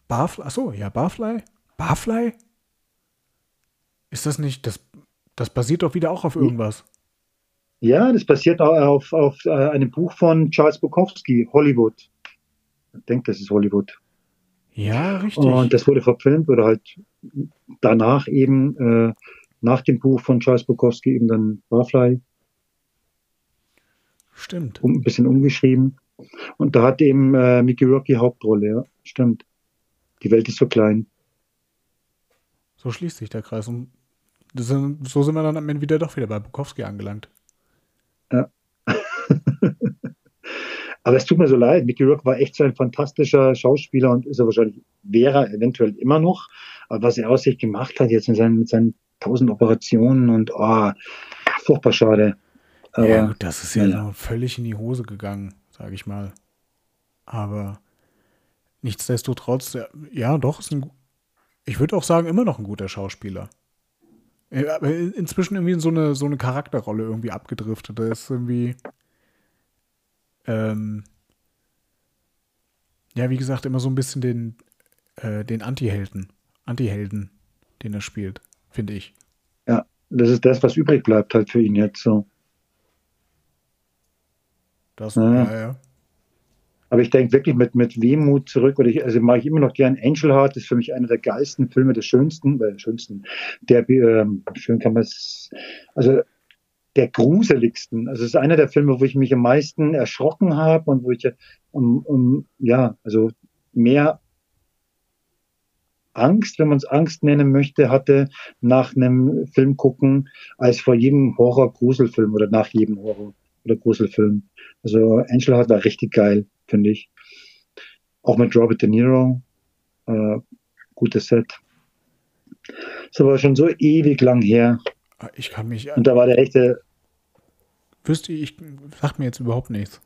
Barfly, achso, ja, Barfly? Barfly? Ist das nicht, das, das basiert doch wieder auch auf irgendwas. Ja, das basiert auf, auf äh, einem Buch von Charles Bukowski, Hollywood. Ich denke, das ist Hollywood. Ja, richtig. Und das wurde verfilmt oder halt danach eben, äh, nach dem Buch von Charles Bukowski eben dann Barfly. Stimmt. Um, ein bisschen umgeschrieben. Und da hat eben äh, Mickey Rocky Hauptrolle, ja, stimmt. Die Welt ist so klein. So schließt sich der Kreis. Und sind, so sind wir dann am Ende wieder doch wieder bei Bukowski angelangt. Ja. Aber es tut mir so leid. Mickey Rourke war echt so ein fantastischer Schauspieler und ist er wahrscheinlich, wäre er eventuell immer noch. Aber was er aus sich gemacht hat jetzt mit seinen, mit seinen tausend Operationen und oh, furchtbar schade. Aber, ja, das ist ja, ja. völlig in die Hose gegangen, sage ich mal. Aber Nichtsdestotrotz, ja, doch, ist ein, ich würde auch sagen, immer noch ein guter Schauspieler. Aber inzwischen irgendwie in so eine, so eine Charakterrolle irgendwie abgedriftet. Der ist irgendwie, ähm, ja, wie gesagt, immer so ein bisschen den, äh, den Anti-Helden, Anti-Helden, den er spielt, finde ich. Ja, das ist das, was übrig bleibt halt für ihn jetzt so. Das, ja, ja. ja. Aber ich denke wirklich mit, mit Wehmut zurück, oder ich, also mache ich immer noch gern Angel Heart, ist für mich einer der geilsten Filme, der schönsten, äh, schönsten, der, ähm, schön kann man es, also der gruseligsten. Also es ist einer der Filme, wo ich mich am meisten erschrocken habe und wo ich um, um ja, also mehr Angst, wenn man es Angst nennen möchte, hatte nach einem Film gucken, als vor jedem Horror-Gruselfilm oder nach jedem Horror- oder Gruselfilm. Also Angel Heart war richtig geil, finde ich. Auch mit Robert De Niro. Äh, gutes Set. Das war schon so ewig lang her. Ich kann mich. Und da war der echte. Wüsste ich, sagt mir jetzt überhaupt nichts.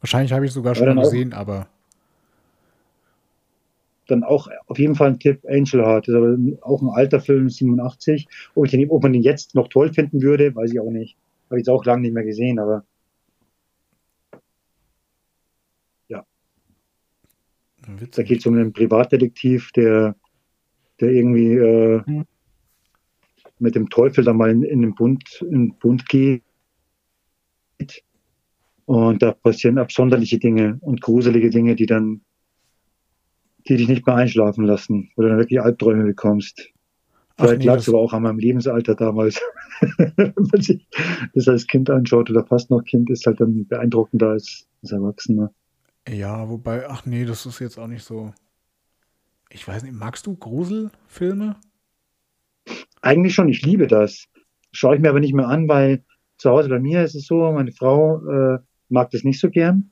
Wahrscheinlich habe ich sogar schon mal gesehen, aber dann auch auf jeden Fall ein Tipp, Angel Heart. Das ist aber auch ein alter Film, 87. Ob, ich den, ob man den jetzt noch toll finden würde, weiß ich auch nicht. Habe ich jetzt auch lange nicht mehr gesehen, aber Witzig. Da geht es um einen Privatdetektiv, der, der irgendwie äh, hm. mit dem Teufel da mal in, in den Bund, in den Bund geht. Und da passieren absonderliche Dinge und gruselige Dinge, die dann die dich nicht mehr einschlafen lassen, wo du dann wirklich Albträume bekommst. Vielleicht nee, lag es aber auch an meinem Lebensalter damals. Wenn man sich das als Kind anschaut oder fast noch Kind, ist halt dann beeindruckender als, als Erwachsener. Ja, wobei, ach nee, das ist jetzt auch nicht so. Ich weiß nicht, magst du Gruselfilme? Eigentlich schon, ich liebe das. Schaue ich mir aber nicht mehr an, weil zu Hause bei mir ist es so, meine Frau äh, mag das nicht so gern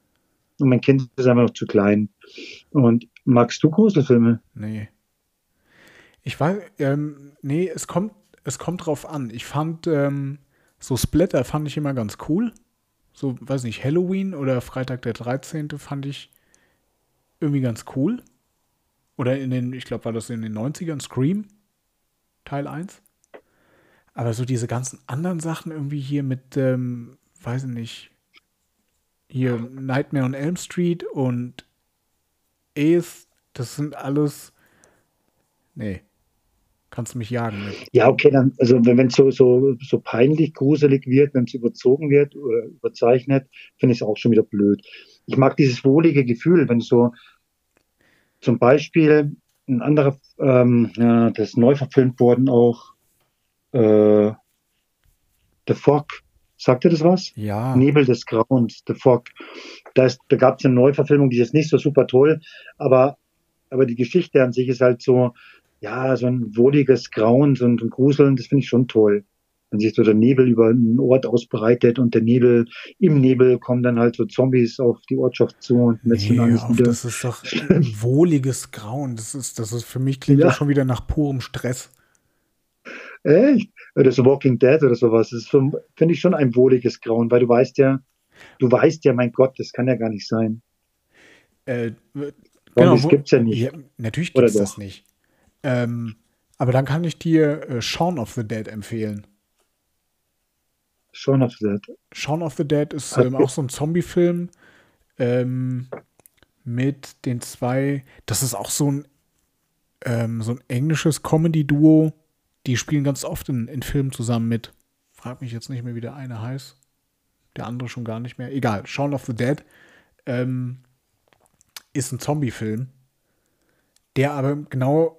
und mein Kind ist einfach noch zu klein. Und magst du Gruselfilme? Nee. Ich weiß, ähm, nee, es kommt, es kommt drauf an. Ich fand ähm, so Splatter fand ich immer ganz cool. So, weiß nicht, Halloween oder Freitag der 13. fand ich irgendwie ganz cool. Oder in den, ich glaube, war das in den 90ern, Scream, Teil 1. Aber so diese ganzen anderen Sachen irgendwie hier mit, ähm, weiß ich nicht, hier Nightmare on Elm Street und Ace, das sind alles. Nee. Kannst du mich jagen mit. Ja, okay, dann, also wenn es so, so, so peinlich, gruselig wird, wenn es überzogen wird oder überzeichnet, finde ich es auch schon wieder blöd. Ich mag dieses wohlige Gefühl, wenn so zum Beispiel ein anderer, ähm, ja, das ist neu verfilmt worden auch, äh, The Fog, Sagt ihr das was? Ja. Nebel des Grauens, The Fog. Da, ist, da gab es eine Neuverfilmung, die ist nicht so super toll, aber, aber die Geschichte an sich ist halt so, ja, so ein wohliges Grauen, so ein, Gruseln, das finde ich schon toll. Wenn sich so der Nebel über einen Ort ausbreitet und der Nebel, im Nebel kommen dann halt so Zombies auf die Ortschaft zu und messen nee, alles wieder. Das ist doch ein wohliges Grauen. Das ist, das ist für mich klingt ja. schon wieder nach purem Stress. Echt? Oder so Walking Dead oder sowas. Das finde ich, schon ein wohliges Grauen, weil du weißt ja, du weißt ja, mein Gott, das kann ja gar nicht sein. Äh, genau, das gibt es ja nicht. Ja, natürlich gibt es das nicht. Ähm, aber dann kann ich dir äh, Shaun of the Dead empfehlen. Shaun of the Dead. Shaun of the Dead ist ähm, auch so ein Zombie-Film ähm, mit den zwei. Das ist auch so ein, ähm, so ein englisches Comedy-Duo die spielen ganz oft in, in Filmen zusammen mit. Frag mich jetzt nicht mehr, wie der eine heißt. Der andere schon gar nicht mehr. Egal. Shaun of the Dead ähm, ist ein Zombie-Film, der aber genau,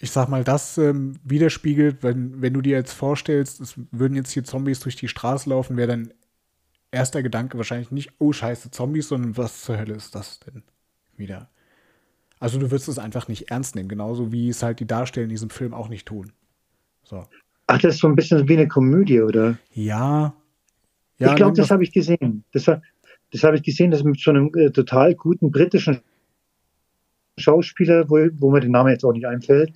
ich sag mal, das ähm, widerspiegelt, wenn, wenn du dir jetzt vorstellst, es würden jetzt hier Zombies durch die Straße laufen, wäre dein erster Gedanke wahrscheinlich nicht, oh scheiße, Zombies, sondern was zur Hölle ist das denn wieder? Also du wirst es einfach nicht ernst nehmen, genauso wie es halt die Darsteller in diesem Film auch nicht tun. So. Ach, das ist so ein bisschen wie eine Komödie, oder? Ja. ja ich glaube, das habe ich gesehen. Das, das habe ich gesehen, das mit so einem äh, total guten britischen Schauspieler, wo, wo mir der Name jetzt auch nicht einfällt.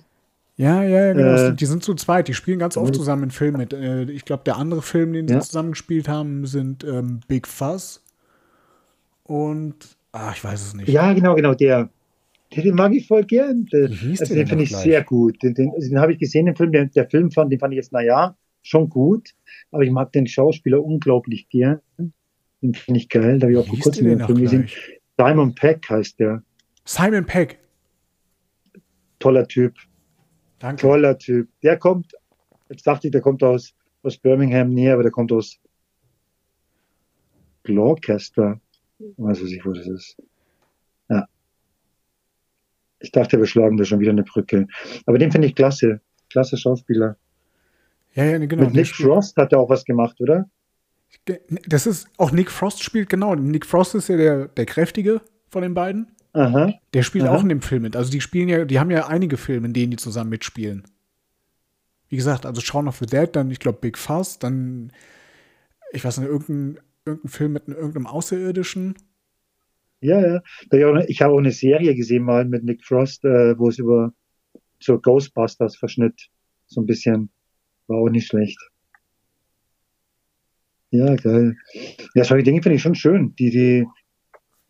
Ja, ja, ja, genau. Äh, die sind zu zweit, die spielen ganz oft zusammen in Filmen mit. Äh, ich glaube, der andere Film, den sie ja. zusammen gespielt haben, sind ähm, Big Fuzz und, ah, ich weiß es nicht. Ja, genau, genau, der. Den mag ich voll gern. Den, also den finde ich gleich? sehr gut. Den, den, also den habe ich gesehen, den Film. Der, der Film fand, den fand ich jetzt, naja, schon gut. Aber ich mag den Schauspieler unglaublich gern. Den finde ich geil. Da habe ich auch vor kurzem den Film gesehen. Simon Peck heißt der. Simon Peck. Toller Typ. Danke. Toller Typ. Der kommt, jetzt dachte ich, der kommt aus, aus Birmingham näher, aber der kommt aus Gloucester. weiß ich, wo das ist. Ja. Ich dachte, wir schlagen da schon wieder eine Brücke. Aber den finde ich klasse. Klasse Schauspieler. Ja, ja, genau. Mit Nick Frost hat er auch was gemacht, oder? Das ist auch Nick Frost spielt, genau. Nick Frost ist ja der, der Kräftige von den beiden. Aha. Der spielt Aha. auch in dem Film mit. Also die spielen ja, die haben ja einige Filme, in denen die zusammen mitspielen. Wie gesagt, also Shaun of the Dead, dann, ich glaube, Big Fuzz, dann, ich weiß nicht, irgendein, irgendein Film mit einem- irgendeinem Außerirdischen. Ja, ja. Ich habe auch eine Serie gesehen mal mit Nick Frost, äh, wo es über so Ghostbusters verschnitt. So ein bisschen. War auch nicht schlecht. Ja, geil. Ja, solche Dinge finde ich schon schön, die, die,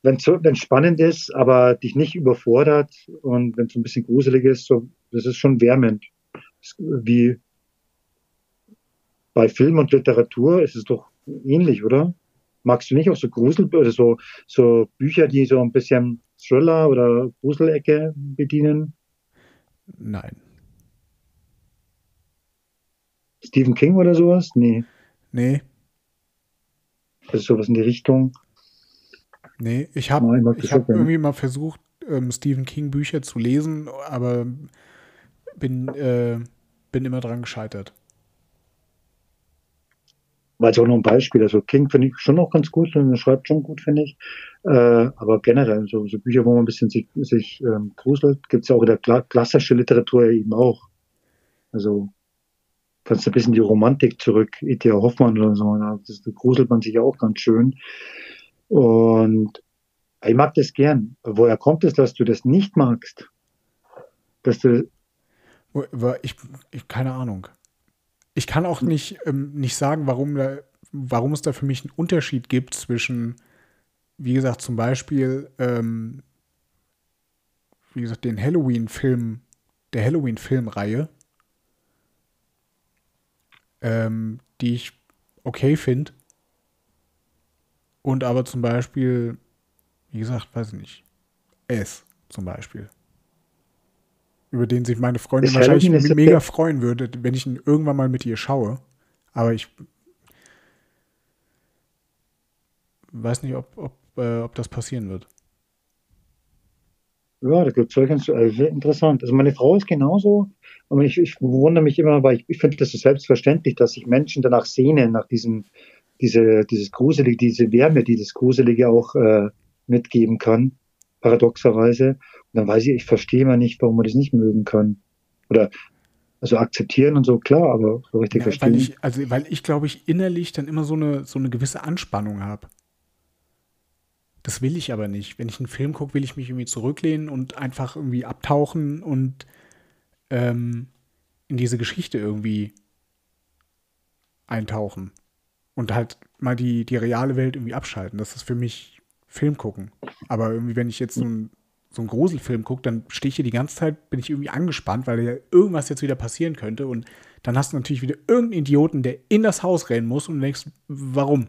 wenn es spannend ist, aber dich nicht überfordert und wenn es ein bisschen gruselig ist, so, das ist schon wärmend. Wie bei Film und Literatur ist es doch ähnlich, oder? Magst du nicht auch so Grusel oder so, so Bücher, die so ein bisschen Thriller oder Gruselecke bedienen? Nein. Stephen King oder sowas? Nee, Nee, das ist sowas in die Richtung. Nee. Ich habe hab gerne. irgendwie mal versucht, ähm, Stephen King Bücher zu lesen, aber bin, äh, bin immer dran gescheitert. War jetzt auch nur ein Beispiel. Also King finde ich schon auch ganz gut und er schreibt schon gut, finde ich. Äh, aber generell, so, so Bücher, wo man ein bisschen sich, sich ähm, gruselt, gibt es ja auch in der kla klassischen Literatur eben auch. Also kannst du ein bisschen die Romantik zurück, E.T.A. Hoffmann oder so, da gruselt man sich ja auch ganz schön. Und ich mag das gern. Woher kommt es, dass du das nicht magst? Dass du, Ich, ich keine Ahnung. Ich kann auch nicht, ähm, nicht sagen, warum, da, warum es da für mich einen Unterschied gibt zwischen, wie gesagt, zum Beispiel, ähm, wie gesagt, den Halloween-Film, der Halloween-Filmreihe, ähm, die ich okay finde. Und aber zum Beispiel, wie gesagt, weiß ich nicht, S zum Beispiel. Über den sich meine Freundin Ist wahrscheinlich mega freuen würde, wenn ich ihn irgendwann mal mit ihr schaue. Aber ich weiß nicht, ob, ob, äh, ob das passieren wird. Ja, da gibt es solche, also interessant. Also meine Frau ist genauso, aber ich, ich wundere mich immer, weil ich, ich finde das ist selbstverständlich, dass sich Menschen danach sehnen, nach diesem, diese, dieses Gruselige, diese Wärme, die das Gruselige auch äh, mitgeben kann, paradoxerweise. Und dann weiß ich, ich verstehe immer nicht, warum man das nicht mögen kann. Oder also akzeptieren und so, klar, aber so richtig Ja, weil verstehen. ich, also, weil ich, glaube ich, innerlich dann immer so eine, so eine gewisse Anspannung habe. Das will ich aber nicht. Wenn ich einen Film gucke, will ich mich irgendwie zurücklehnen und einfach irgendwie abtauchen und ähm, in diese Geschichte irgendwie eintauchen. Und halt mal die, die reale Welt irgendwie abschalten. Das ist für mich Film gucken. Aber irgendwie, wenn ich jetzt so einen, so einen Gruselfilm gucke, dann stehe ich hier die ganze Zeit, bin ich irgendwie angespannt, weil ja irgendwas jetzt wieder passieren könnte. Und dann hast du natürlich wieder irgendeinen Idioten, der in das Haus rennen muss und du denkst, warum?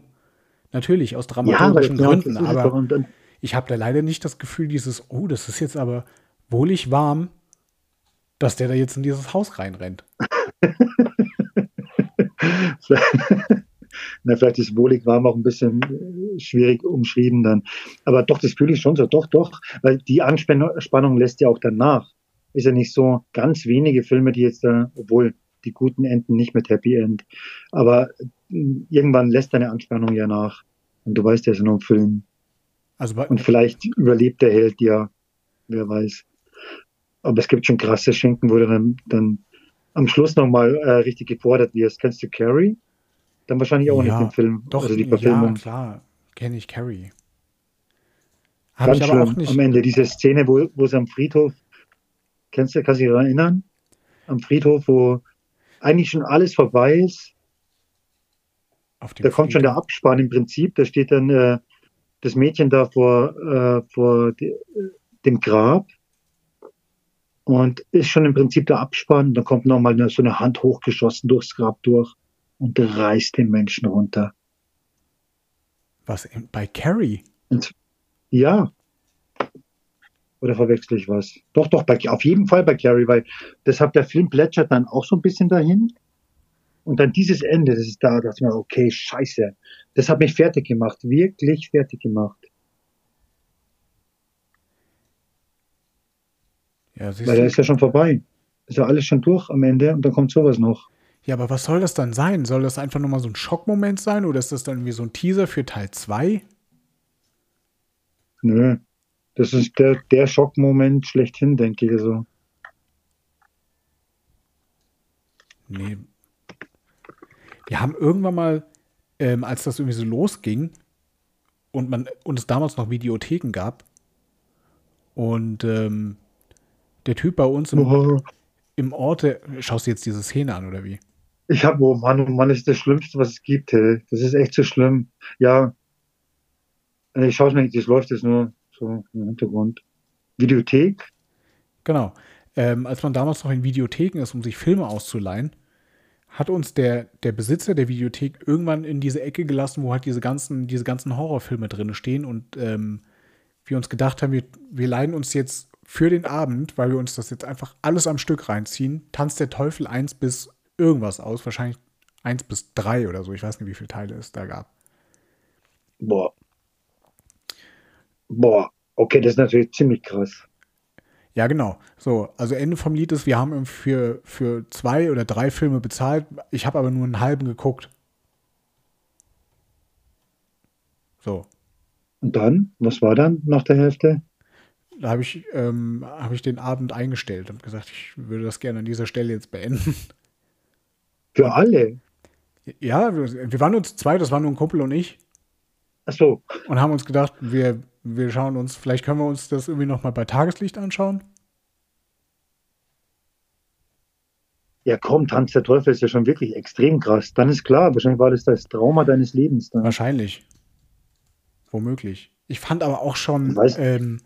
Natürlich, aus dramaturgischen ja, Gründen, aber ich habe da leider nicht das Gefühl, dieses, oh, das ist jetzt aber wohlig warm, dass der da jetzt in dieses Haus reinrennt. Na, vielleicht ist wohlig warm auch ein bisschen äh, schwierig umschrieben dann. Aber doch, das fühle ich schon so. Doch, doch. Weil die Anspannung Spannung lässt ja auch danach. Ist ja nicht so ganz wenige Filme, die jetzt da, obwohl die guten enden nicht mit Happy End. Aber äh, irgendwann lässt deine Anspannung ja nach. Und du weißt ja, es ist nur ein Film. Also Und vielleicht überlebt der Held ja. Wer weiß. Aber es gibt schon krasse Schinken, wo du dann, dann am Schluss nochmal äh, richtig gefordert wirst. Kennst du Carrie? Dann wahrscheinlich auch Ja, nicht den Film. doch, also die ja, Verfilmung. klar, kenne ich Carrie. Habe Ganz ich aber auch schlimm. nicht. Am Ende diese Szene, wo, wo sie am Friedhof, kennst du, kannst du dich daran erinnern? Am Friedhof, wo eigentlich schon alles vorbei ist. Da kommt schon der. Abspann im Prinzip. Da steht dann äh, das Mädchen da vor, äh, vor de, dem Grab. Und ist schon im Prinzip der Abspann. Dann kommt nochmal so eine Hand hochgeschossen durchs Grab durch und reißt den Menschen runter. Was? Bei Carrie? Und, ja. Oder verwechsel ich was? Doch, doch, bei, auf jeden Fall bei Carrie, weil deshalb der Film plätschert dann auch so ein bisschen dahin. Und dann dieses Ende, das ist da, dachte ich mir, okay, scheiße. Das hat mich fertig gemacht, wirklich fertig gemacht. Ja, Weil da ist ja schon vorbei. Ist ja alles schon durch am Ende und dann kommt sowas noch. Ja, aber was soll das dann sein? Soll das einfach nur mal so ein Schockmoment sein oder ist das dann wie so ein Teaser für Teil 2? Nö. Das ist der, der Schockmoment schlechthin, denke ich. Also. Nee. Wir haben irgendwann mal, ähm, als das irgendwie so losging und man und es damals noch Videotheken gab und ähm, der Typ bei uns im, Oh, im Ort, der, schaust du jetzt diese Szene an oder wie? Ich habe, oh Mann, oh Mann, das ist das Schlimmste, was es gibt, hey. Das ist echt so schlimm. Ja. Ich schaue es mir nicht, das läuft jetzt nur so im Hintergrund. Videothek? Genau. Ähm, als man damals noch in Videotheken ist, um sich Filme auszuleihen, hat uns der, der Besitzer der Videothek irgendwann in diese Ecke gelassen, wo halt diese ganzen, diese ganzen Horrorfilme drin stehen und ähm, wir uns gedacht haben, wir, wir leihen uns jetzt für den Abend, weil wir uns das jetzt einfach alles am Stück reinziehen, Tanz der Teufel 1 bis irgendwas aus, wahrscheinlich 1 bis 3 oder so, ich weiß nicht, wie viele Teile es da gab. Boah. Boah. Okay, das ist natürlich ziemlich krass. Ja, genau. So, also Ende vom Lied ist, wir haben für, für zwei oder drei Filme bezahlt. Ich habe aber nur einen halben geguckt. So, Und dann? Was war dann nach der Hälfte? da habe ich, ähm, hab ich den Abend eingestellt und gesagt, ich würde das gerne an dieser Stelle jetzt beenden. Für alle? Ja, wir, waren nur zu zweit, das waren nur ein Kumpel und ich. Ach so. Und haben uns gedacht, wir, wir schauen uns, vielleicht können wir uns das irgendwie nochmal bei Tageslicht anschauen. Ja, komm, Tanz der Teufel ist ja schon wirklich extrem krass. Dann ist klar, wahrscheinlich war das das Trauma deines Lebens dann. Wahrscheinlich. Womöglich. Ich fand aber auch schon ähm,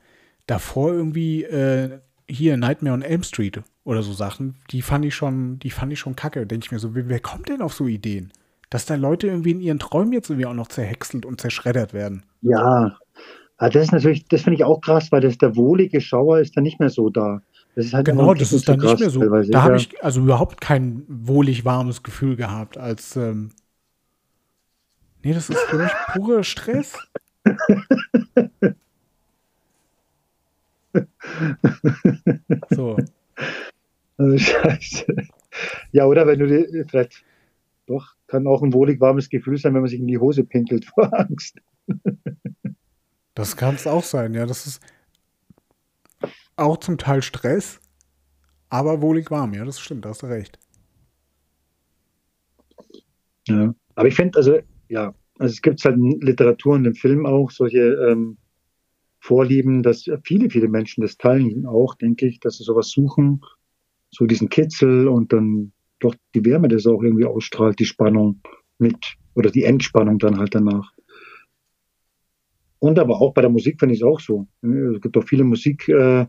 davor irgendwie äh, hier Nightmare on Elm Street oder so Sachen, die fand ich schon, die fand ich schon kacke. Denke ich mir so, wer, wer kommt denn auf so Ideen? Dass da Leute irgendwie in ihren Träumen jetzt irgendwie auch noch zerhäckselt und zerschreddert werden. Ja. Ah, das ist natürlich, das finde ich auch krass, weil das, der wohlige Schauer ist dann nicht mehr so da. Das ist halt Genau, das ist dann nicht mehr so. Da habe ich also überhaupt kein wohlig warmes Gefühl gehabt, als ähm, Nee, das ist für mich purer Stress. So. Also, Scheiße. Ja, oder wenn du dir, vielleicht, doch, kann auch ein wohlig warmes Gefühl sein, wenn man sich in die Hose pinkelt vor Angst. Das kann es auch sein, ja. Das ist auch zum Teil Stress, aber wohlig warm, ja, das stimmt, da hast du recht. Ja. Aber ich finde, also, ja, also es gibt halt in Literatur und im Film auch solche ähm, Vorlieben, dass viele, viele Menschen das teilen auch, denke ich, dass sie sowas suchen, so diesen Kitzel und dann doch die Wärme, das auch irgendwie ausstrahlt, die Spannung mit, oder die Entspannung dann halt danach. Und aber auch bei der Musik finde ich es auch so. Es gibt doch viele Musik, äh,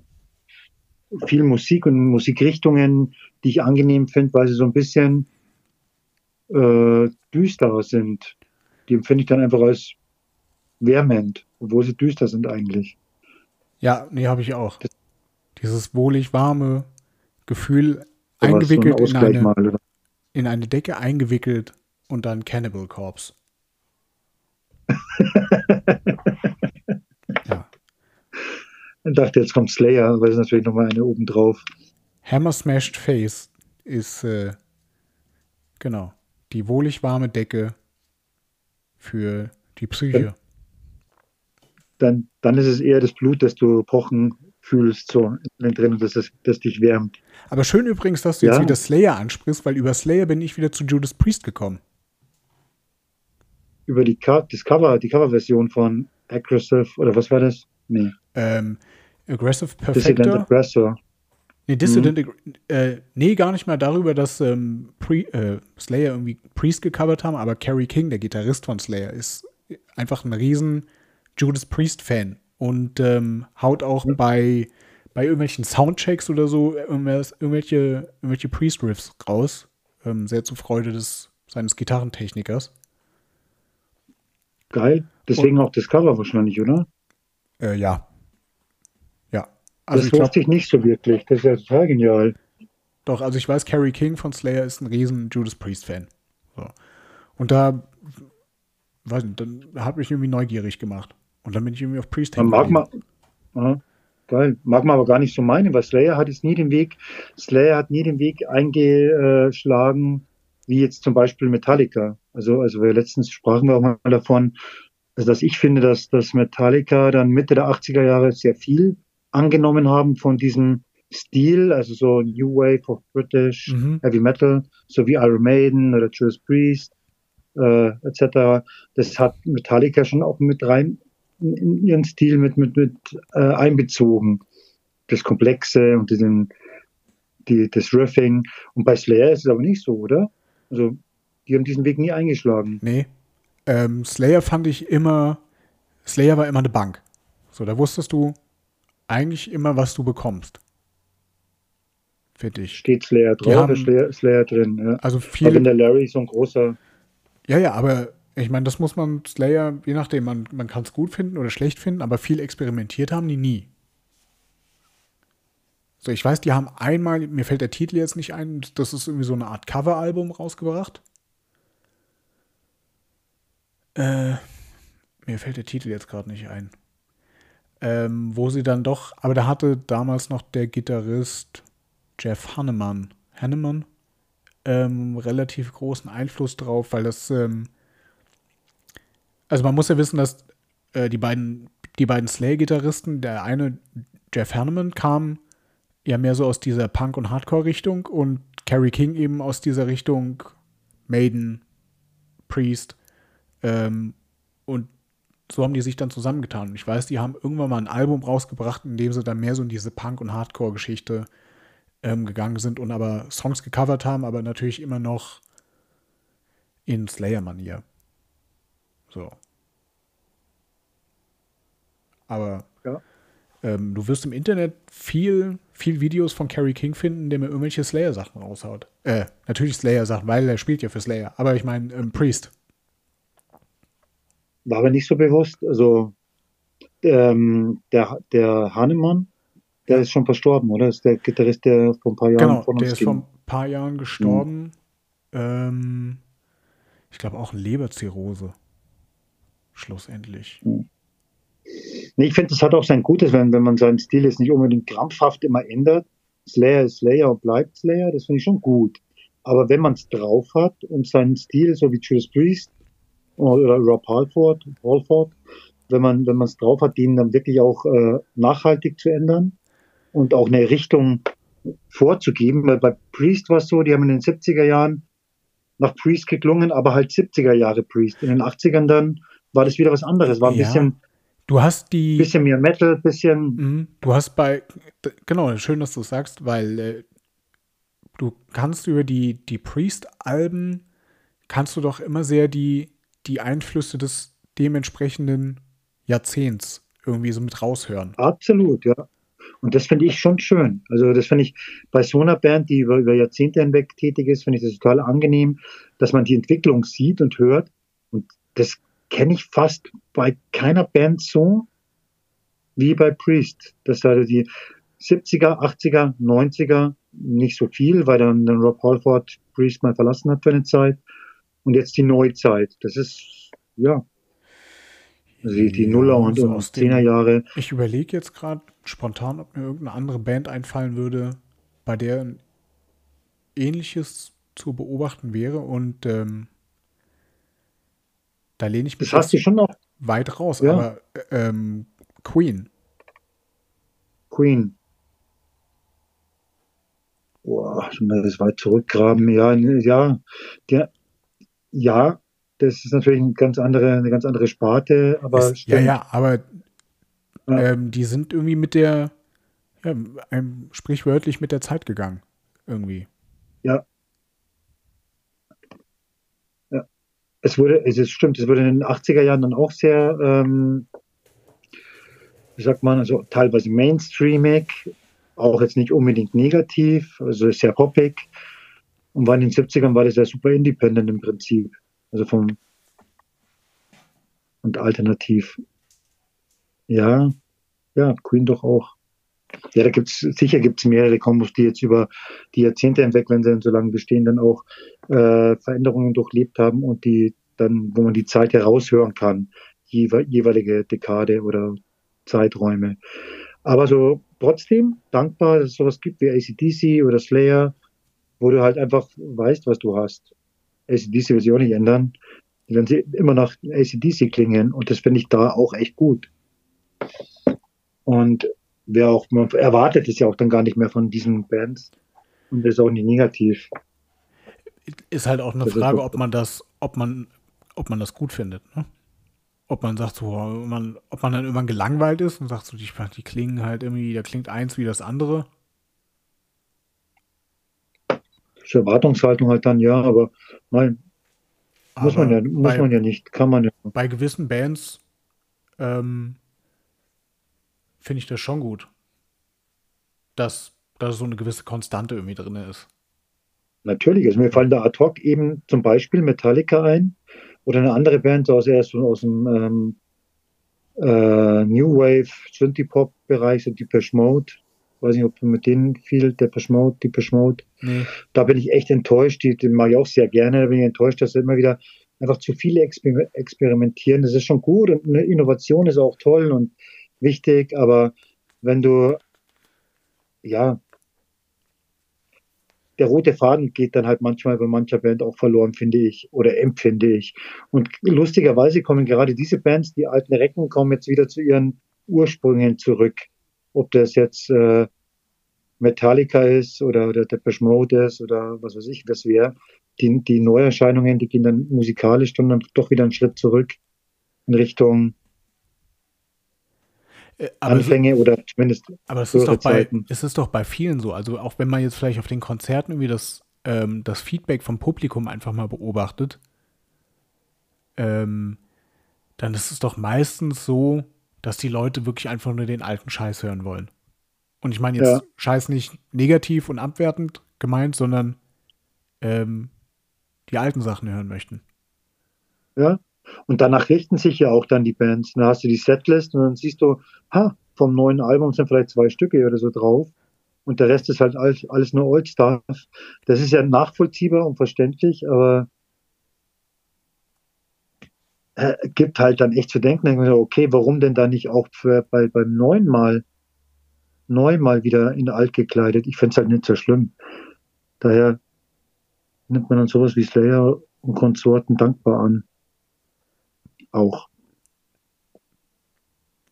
viel Musik und Musikrichtungen, die ich angenehm finde, weil sie so ein bisschen äh, düsterer sind. Die empfinde ich dann einfach als wärmend, obwohl sie düster sind eigentlich. Ja, nee, habe ich auch. Dieses wohlig warme Gefühl Sowas, so ein eingewickelt in eine, mal, in eine Decke eingewickelt und dann Cannibal Corpse. ja. Ich dachte, jetzt kommt Slayer, aber es natürlich nochmal eine obendrauf. Hammer Smashed Face ist äh, genau die wohlig warme Decke für die Psyche. Dann, dann ist es eher das Blut, das du pochen fühlst, so innen drin, und das, ist, das dich wärmt. Aber schön übrigens, dass du jetzt Ja. wieder Slayer ansprichst, weil über Slayer bin ich wieder zu Judas Priest gekommen. Über die Co das Cover, die Coverversion von Aggressive, oder was war das? Nee, Ähm, Aggressive Dissident Perfector. Aggressor. Nee, Dissident, äh, nee, gar nicht mal darüber, dass ähm, äh, Slayer irgendwie Priest gecovert haben, aber Kerry King, der Gitarrist von Slayer, ist einfach ein riesen Judas Priest-Fan und ähm, haut auch bei, bei irgendwelchen Soundchecks oder so irgendwelche, irgendwelche Priest-Riffs raus. Ähm, sehr zur Freude des, seines Gitarrentechnikers. Geil. Deswegen auch das Cover wahrscheinlich, oder? Äh, ja. Ja. Also das wusste ich nicht so wirklich. Das ist ja total genial. Doch, also ich weiß, Carrie King von Slayer ist ein riesen Judas Priest-Fan. So. Und da, weiß nicht, dann hat mich irgendwie neugierig gemacht. Und dann bin ich irgendwie auf Priest Man hängen mag mal. Aha. geil. Mag man aber gar nicht so meinen, weil Slayer hat jetzt nie den Weg, Slayer hat nie den Weg eingeschlagen, wie jetzt zum Beispiel Metallica. Also, also wir letztens sprachen wir auch mal davon, also dass ich finde, dass, dass Metallica dann Mitte der 80er Jahre sehr viel angenommen haben von diesem Stil, also so New Wave of British mhm. Heavy Metal, so wie Iron Maiden oder Judas Priest äh, etc. Das hat Metallica schon auch mit rein in, ihren Stil mit mit mit äh, einbezogen. Das Komplexe und diesen die, das Riffing. Und bei Slayer ist es aber nicht so, oder? Also die haben diesen Weg nie eingeschlagen. Nee. Ähm, Slayer fand ich immer, Slayer war immer eine Bank. So, da wusstest du eigentlich immer, was du bekommst. Für dich. Steht Slayer drauf, haben, Slayer, Slayer drin. Ja. Also viel. Aber wenn der Larry so ein großer. Ja, ja, aber ich meine, das muss man Slayer, je nachdem, man, man kann es gut finden oder schlecht finden, aber viel experimentiert haben die nie. So, ich weiß, die haben einmal, mir fällt der Titel jetzt nicht ein, das ist irgendwie so eine Art Coveralbum rausgebracht. Äh, mir fällt der Titel jetzt gerade nicht ein. Ähm, wo sie dann doch, aber da hatte damals noch der Gitarrist Jeff Hanneman, Hanneman ähm, relativ großen Einfluss drauf, weil das, ähm, also man muss ja wissen, dass äh, die beiden, die beiden Slay-Gitarristen, der eine, Jeff Hanneman, kam ja mehr so aus dieser Punk- und Hardcore-Richtung und Carrie King eben aus dieser Richtung Maiden, Priest. Ähm, und so haben die sich dann zusammengetan. Ich weiß, die haben irgendwann mal ein Album rausgebracht, in dem sie dann mehr so in diese Punk- und Hardcore-Geschichte ähm, gegangen sind und aber Songs gecovert haben, aber natürlich immer noch in Slayer-Manier. So. Aber ja. ähm, du wirst im Internet viel, viel Videos von Carrie King finden, der mir irgendwelche Slayer-Sachen raushaut. Äh, natürlich Slayer-Sachen, weil er spielt ja für Slayer. Aber ich meine, ähm, Priest. War mir nicht so bewusst. Also, ähm, der, der Hahnemann, der ist schon verstorben, oder? Das ist der Gitarrist, der vor ein paar Jahren genau, von uns der ist ging. vor ein paar Jahren gestorben. Mhm. Ähm, ich glaube auch Leberzirrhose. Schlussendlich. Mhm. Nee, ich finde, das hat auch sein Gutes, wenn, wenn man seinen Stil jetzt nicht unbedingt krampfhaft immer ändert. Slayer ist Slayer und bleibt Slayer, das finde ich schon gut. Aber wenn man es drauf hat und seinen Stil, so wie Judas Priest oder Rob Halford, Halford wenn man wenn es drauf hat, den dann wirklich auch äh, nachhaltig zu ändern, und auch eine Richtung vorzugeben. Weil bei Priest war es so, die haben in den 70er Jahren nach Priest geklungen, aber halt 70er Jahre Priest. In den 80ern dann war das wieder was anderes. War ein ja. bisschen. Du hast die. Bisschen mehr Metal, bisschen. Mhm. Du hast bei. Genau, schön, dass du sagst, weil äh, du kannst über die, die Priest-Alben kannst du doch immer sehr die, die Einflüsse des dementsprechenden Jahrzehnts irgendwie so mit raushören. Absolut, ja. Und das finde ich schon schön. Also das finde ich bei so einer Band, die über, über Jahrzehnte hinweg tätig ist, finde ich das total angenehm, dass man die Entwicklung sieht und hört. Und das kenne ich fast bei keiner Band so wie bei Priest. Das also die 70er, 80er, 90er nicht so viel, weil dann, dann Rob Halford Priest mal verlassen hat für eine Zeit. Und jetzt die Neuzeit. Das ist, ja, also die, die Nuller und, so und Zehnerjahre. Ich überlege jetzt gerade spontan, ob mir irgendeine andere Band einfallen würde, bei der ähnliches zu beobachten wäre und ähm, da lehne ich mich das hast du schon noch weit raus, ja. aber ähm, Queen. Queen. Boah, schon mal das weit zurückgraben. Ja, ja, der, ja, das ist natürlich eine ganz andere, eine ganz andere Sparte, aber. Ist, ja, ja, aber ja. Ähm, die sind irgendwie mit der, ja, einem, sprichwörtlich mit der Zeit gegangen. Irgendwie. Ja. Es wurde, es ist, stimmt, es wurde in den 80er Jahren dann auch sehr, ähm, wie sagt man, also teilweise mainstreamig, auch jetzt nicht unbedingt negativ, also sehr poppig. Und war in den 70ern war das ja super independent im Prinzip. Also vom und alternativ. Ja, ja, Queen doch auch. Ja, da gibt's sicher gibt's mehrere Kombos, die jetzt über die Jahrzehnte hinweg, wenn sie dann so lange bestehen, dann auch äh, Veränderungen durchlebt haben und die dann, wo man die Zeit heraushören kann, jeweilige Dekade oder Zeiträume. Aber so trotzdem dankbar, dass es sowas gibt wie ACDC oder Slayer, wo du halt einfach weißt, was du hast. ACDC will sich auch nicht ändern. Wenn sie immer nach ACDC klingen und das finde ich da auch echt gut. Und wer auch, man erwartet es ja auch dann gar nicht mehr von diesen Bands und das ist auch nicht negativ. Ist halt auch eine das Frage, ob man das, ob man, ob man das gut findet, ne? Ob man sagt, so, man, ob man dann irgendwann gelangweilt ist und sagt, so, die, die klingen halt irgendwie, da klingt eins wie das andere. Das Erwartungshaltung halt dann, ja, aber nein, aber muss man ja, muss bei, man ja nicht, kann man ja. Bei gewissen Bands ähm, finde ich das schon gut, dass da so eine gewisse Konstante irgendwie drin ist. Natürlich, also mir fallen da ad hoc eben zum Beispiel Metallica ein oder eine andere Band so aus, erst aus dem ähm, äh, New Wave, Synthie-Pop-Bereich, so Depeche Mode. Weiß nicht, ob du mit denen viel, Depeche Mode, Depeche Mode. Nee. Da bin ich echt enttäuscht, die, die mag ich auch sehr gerne, da bin ich enttäuscht, dass sie immer wieder einfach zu viele exper experimentieren. Das ist schon gut und eine Innovation ist auch toll und wichtig, aber wenn du, ja, der rote Faden geht dann halt manchmal bei mancher Band auch verloren, finde ich, oder empfinde ich. Und lustigerweise kommen gerade diese Bands, die alten Recken, kommen jetzt wieder zu ihren Ursprüngen zurück. Ob das jetzt äh, Metallica ist oder, oder Depeche Mode ist oder was weiß ich, was wäre. Die, die Neuerscheinungen, die gehen dann musikalisch dann doch wieder einen Schritt zurück in Richtung aber Anfänge oder zumindest. Aber es ist, doch bei, es ist doch bei vielen so. Also auch wenn man jetzt vielleicht auf den Konzerten irgendwie das, ähm, das Feedback vom Publikum einfach mal beobachtet, ähm, dann ist es doch meistens so, dass die Leute wirklich einfach nur den alten Scheiß hören wollen. Und ich meine jetzt ja. Scheiß nicht negativ und abwertend gemeint, sondern ähm, die alten Sachen hören möchten. Ja, und danach richten sich ja auch dann die Bands. Dann hast du die Setlist und dann siehst du, ha, vom neuen Album sind vielleicht zwei Stücke oder so drauf. Und der Rest ist halt alles, alles nur Old Stuff. Das ist ja nachvollziehbar und verständlich, aber äh, gibt halt dann echt zu denken, okay, warum denn da nicht auch für, bei, beim neuen Mal neu mal wieder in alt gekleidet? Ich fände es halt nicht so schlimm. Daher nimmt man dann sowas wie Slayer und Konsorten dankbar an auch.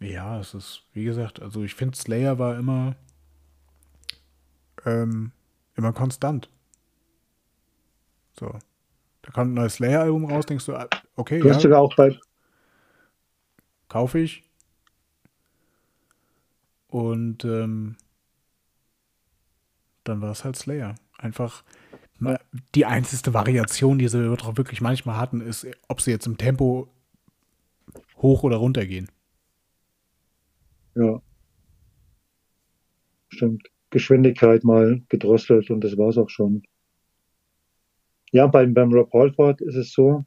Ja, es ist, wie gesagt, also ich finde, Slayer war immer, ähm, immer konstant. So. Da kommt ein neues Slayer-Album raus, denkst du, ah, okay, du ja. sogar auch bei. Kaufe ich. Und ähm, dann war es halt Slayer. Einfach die einzige Variation, die sie wirklich manchmal hatten, ist, ob sie jetzt im Tempo hoch oder runter gehen. Ja. Stimmt. Geschwindigkeit mal gedrosselt und das war es auch schon. Ja, beim, beim Rob Halford ist es so,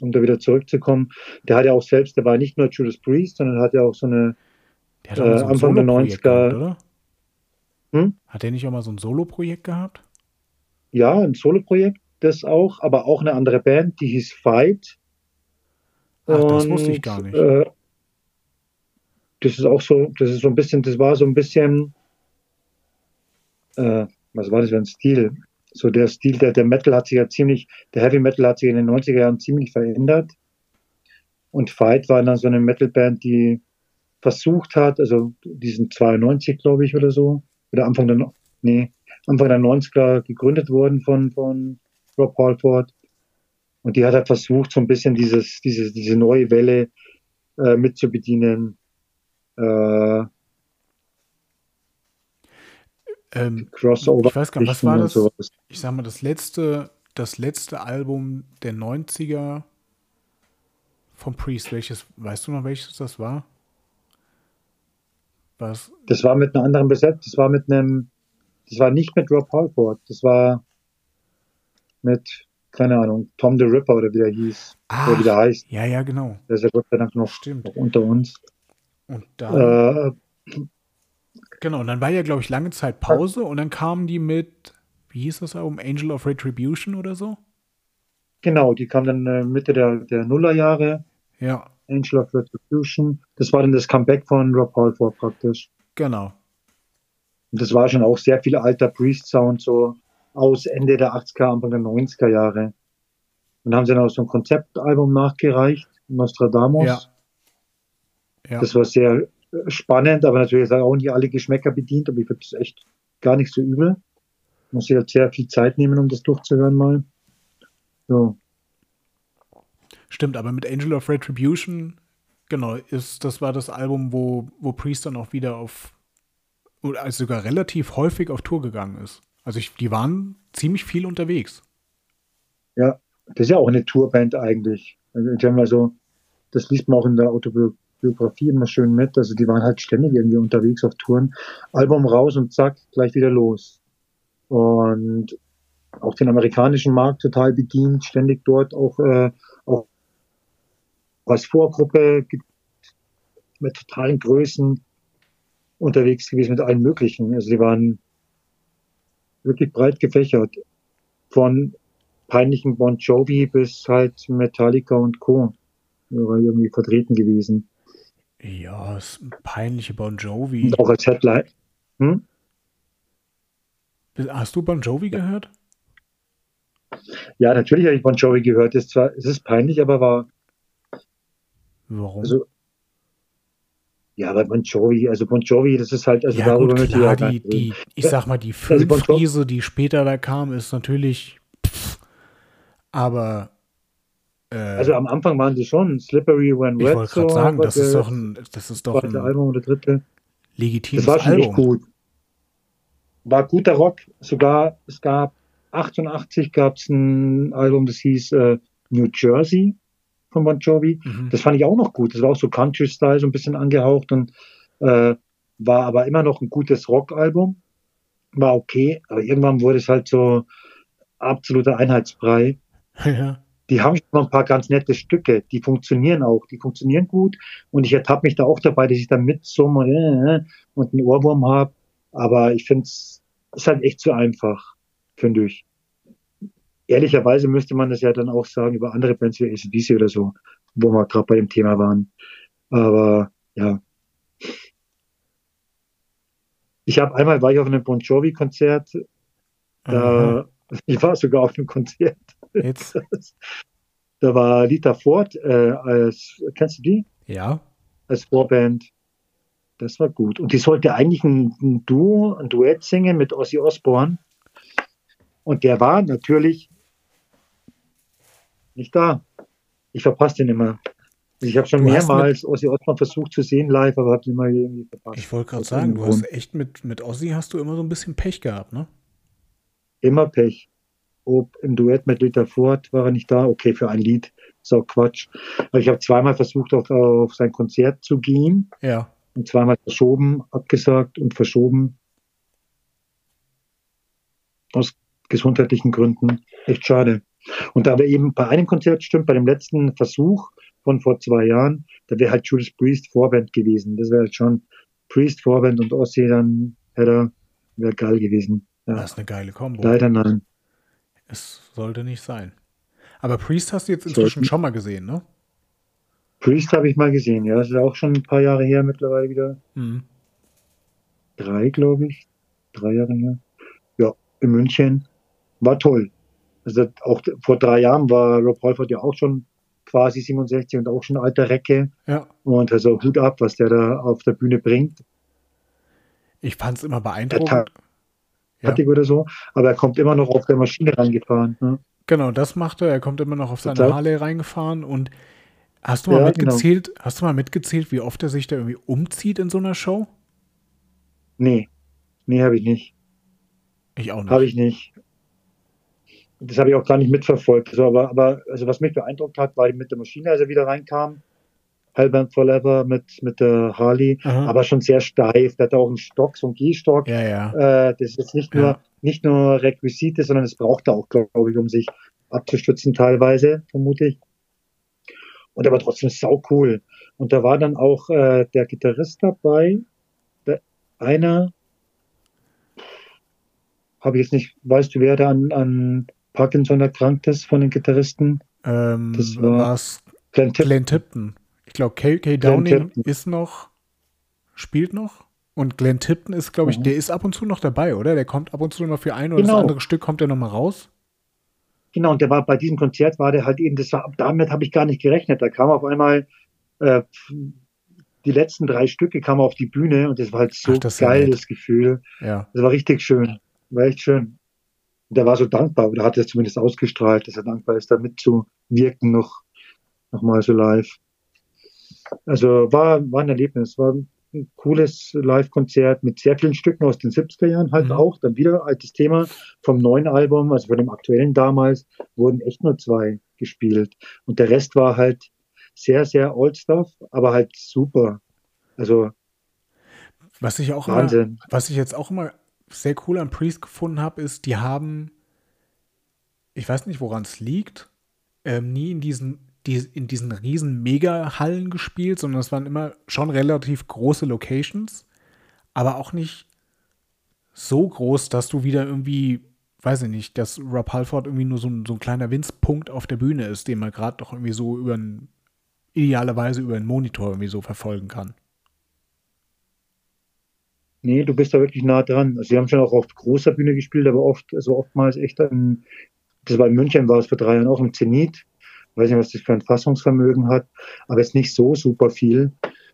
um da wieder zurückzukommen, der hat ja auch selbst, der war nicht nur Judas Priest, sondern hat ja auch so eine der hat auch äh, so Anfang der 90er. Gehabt, oder? Hm? Hat er nicht auch mal so ein Solo-Projekt gehabt? Ja, ein Solo-Projekt, das auch, aber auch eine andere Band, die hieß Fight. Ach, das wusste ich gar nicht. Äh, das ist auch so, das ist so ein bisschen, das war so ein bisschen, äh, was war das für ein Stil? So der Stil, der, der Metal hat sich ja ziemlich, der Heavy Metal hat sich in den 90er Jahren ziemlich verändert. Und Fight war dann so eine Metalband, die versucht hat, also diesen 92, glaube ich, oder so, oder Anfang der, nee, Anfang der 90er gegründet worden von, von Rob Halford und die hat halt versucht, so ein bisschen dieses, dieses, diese neue Welle äh, mitzubedienen. Äh, ähm, Crossover. Ich weiß gar nicht, was war das? Sowas. Ich sag mal, das letzte, das letzte Album der 90er vom Priest, welches, weißt du noch, welches das war? Was? Das war mit einer anderen Besetzung, das war mit einem, das war nicht mit Rob Halford, das war mit, keine Ahnung, Tom the Ripper oder wie der hieß, Ach, oder wie der heißt. Ja, ja, genau. Der ist ja Gott sei Dank noch, Stimmt. noch unter uns. Und dann, äh, genau, und dann war ja, glaube ich, lange Zeit Pause und dann kamen die mit, wie hieß das Album, Angel of Retribution oder so? Genau, die kam dann äh, Mitte der, der Nullerjahre. Ja. Angel of Retribution. Das war dann das Comeback von Rob Halford praktisch. Genau. Und das war schon auch sehr viel alter Priest-Sound, so aus Ende der 80er, Anfang der 90er Jahre. Und haben sie dann auch so ein Konzeptalbum nachgereicht, Nostradamus. Ja. ja. Das war sehr spannend, aber natürlich auch nicht alle Geschmäcker bedient, aber ich finde es echt gar nicht so übel. Muss ich halt sehr viel Zeit nehmen, um das durchzuhören mal. So. Stimmt, aber mit Angel of Retribution, genau, ist, das war das Album, wo, wo Priest dann auch wieder auf, also sogar relativ häufig auf Tour gegangen ist. Also ich, die waren ziemlich viel unterwegs. Ja, das ist ja auch eine Tourband eigentlich. Also, die haben also, das liest man auch in der Autobiografie immer schön mit. Also die waren halt ständig irgendwie unterwegs auf Touren. Album raus und zack, gleich wieder los. Und auch den amerikanischen Markt total bedient, ständig dort auch, äh, auch als Vorgruppe mit totalen Größen unterwegs gewesen, mit allen möglichen. Also die waren wirklich breit gefächert. Von peinlichen Bon Jovi bis halt Metallica und Co. war irgendwie vertreten gewesen. Ja, das peinliche Bon Jovi. Und auch als Headline. Hm? Hast du Bon Jovi gehört? Ja, natürlich habe ich Bon Jovi gehört. Es ist zwar, es ist peinlich, aber war. Warum? Also, ja, aber Bon Jovi, also Bon Jovi, das ist halt, also ja, darüber gut, ich klar, ja die, die, ich sag mal, die Also Jovi- Filmfriese, die später da kam, ist natürlich. Pff, aber. Äh, Also am Anfang waren sie schon Slippery When ich Wet. wollte gerade so, sagen, das ist doch ein, das ist doch ein Album oder dritte. legitimes Das war schon echt Album. gut. War guter Rock. Sogar, es gab 88 gab es ein Album, das hieß äh, New Jersey von Bon Jovi. Mhm. Das fand ich auch noch gut. Das war auch so Country-Style, so ein bisschen angehaucht und äh, war aber immer noch ein gutes Rock-Album. War okay, aber irgendwann wurde es halt so absoluter Einheitsbrei. ja. Die haben schon noch ein paar ganz nette Stücke, die funktionieren auch, die funktionieren gut und ich ertappe mich da auch dabei, dass ich da mitsumme und, äh, und einen Ohrwurm habe, aber ich finde es ist halt echt zu einfach, finde ich. Ehrlicherweise müsste man das ja dann auch sagen über andere Bands wie ACDC oder so, wo wir gerade bei dem Thema waren. Aber ja. Ich habe einmal war ich auf einem Bon Jovi Konzert, Aha. da, ich war sogar auf einem Konzert. Jetzt. Da war Lita Ford äh, als, kennst du die? Ja. Als Vorband. Das war gut. Und die sollte eigentlich ein, ein Duo, ein Duett singen mit Ozzy Osbourne. Und der war natürlich nicht da. Ich verpasse den immer. Ich habe schon Du mehrmals Ozzy Osbourne versucht zu sehen live, aber habe ihn immer irgendwie verpasst. Ich wollte gerade sagen, du hast echt mit, mit Ozzy hast du immer so ein bisschen Pech gehabt, ne? Immer Pech. Ob im Duett mit Lita Ford war er nicht da. Okay, für ein Lied. Ist auch Quatsch. Aber ich habe zweimal versucht, auf, auf sein Konzert zu gehen. Ja. und zweimal verschoben, abgesagt und verschoben. Aus gesundheitlichen Gründen. Echt schade. Und da wir eben bei einem Konzert stimmt, bei dem letzten Versuch von vor zwei Jahren, da wäre halt Judas Priest Vorband gewesen. Das wäre halt schon Priest Vorband und Ossi dann hätte wäre geil gewesen. Ja. Das ist eine geile Kombo. Leider nein. Es sollte nicht sein. Aber Priest hast du jetzt inzwischen Sollten- schon mal gesehen, ne? Priest habe ich mal gesehen, ja. Das ist auch schon ein paar Jahre her mittlerweile wieder. Mhm. drei, glaube ich. Drei Jahre her. Ja, in München. War toll. Also auch vor drei Jahren war Rob Halford ja auch schon quasi 67 und auch schon alter Recke. Ja. Und also Hut ab, was der da auf der Bühne bringt. Ich fand es immer Der beeindruckend. Tag Ja. oder so. Aber er kommt immer noch auf der Maschine reingefahren. Ne? Genau, das macht er. Er kommt immer noch auf seine Total. Harley reingefahren und hast du mal Ja, genau. mitgezählt, hast du mal mitgezählt, wie oft er sich da irgendwie umzieht in so einer Show? Nee. Nee, habe ich nicht. Ich auch nicht. Habe ich nicht. Das habe ich auch gar nicht mitverfolgt. Also, aber, aber also was mich beeindruckt hat, war mit der Maschine, als er wieder reinkam. Hellband Forever mit, mit der Harley. Aha. aber schon sehr steif. Der hat auch einen Stock, so einen Gehstock. ja, ja. Äh, das ist jetzt nicht nur, Ja. nicht nur Requisite, sondern das braucht er auch, glaube ich, um sich abzustützen teilweise, vermute ich. Und er war trotzdem sau cool. Und da war dann auch äh, der Gitarrist dabei, der, einer, habe ich jetzt nicht, weißt du, wer da an, an Parkinson erkrankt ist von den Gitarristen? Ähm, das war- Glenn Tipp. Glenn Tipton. Ich glaube, K.K. Downing Tipton. ist noch, spielt noch. Und Glenn Tipton ist, glaube ich, mhm. der ist ab und zu noch dabei, oder? Der kommt ab und zu noch für ein oder genau. das andere Stück kommt er noch mal raus. Genau, und der war bei diesem Konzert war der halt eben, das war, damit habe ich gar nicht gerechnet. Da kam auf einmal äh, die letzten drei Stücke kamen auf die Bühne und das war halt so Ach, das geil, das Gefühl. Ja. Das war richtig schön. War echt schön. Und der war so dankbar, oder hat er zumindest ausgestrahlt, dass er dankbar ist, da mitzuwirken noch, noch mal so live. Also war, war ein Erlebnis, war ein cooles Live-Konzert mit sehr vielen Stücken aus den 70er Jahren halt mhm. auch. Dann wieder altes Thema vom neuen Album, also von dem aktuellen damals, wurden echt nur zwei gespielt. Und der Rest war halt sehr, sehr old stuff, aber halt super. Also was ich auch Wahnsinn. Immer, was ich jetzt auch immer sehr cool an Priest gefunden habe, ist, die haben, ich weiß nicht, woran es liegt, ähm, nie in diesen, die, in diesen riesen Mega-Hallen gespielt, sondern es waren immer schon relativ große Locations, aber auch nicht so groß, dass du wieder irgendwie, weiß ich nicht, dass Rob Halford irgendwie nur so ein, so ein kleiner Winzpunkt auf der Bühne ist, den man gerade doch irgendwie so über einen idealerweise über einen Monitor irgendwie so verfolgen kann. Nee, du bist da wirklich nah dran. Also sie haben schon auch auf großer Bühne gespielt, aber oft, also oftmals echt an, das war in München, war es vor drei Jahren auch im Zenit. Ich weiß nicht, was das für ein Fassungsvermögen hat, aber jetzt nicht so super viel.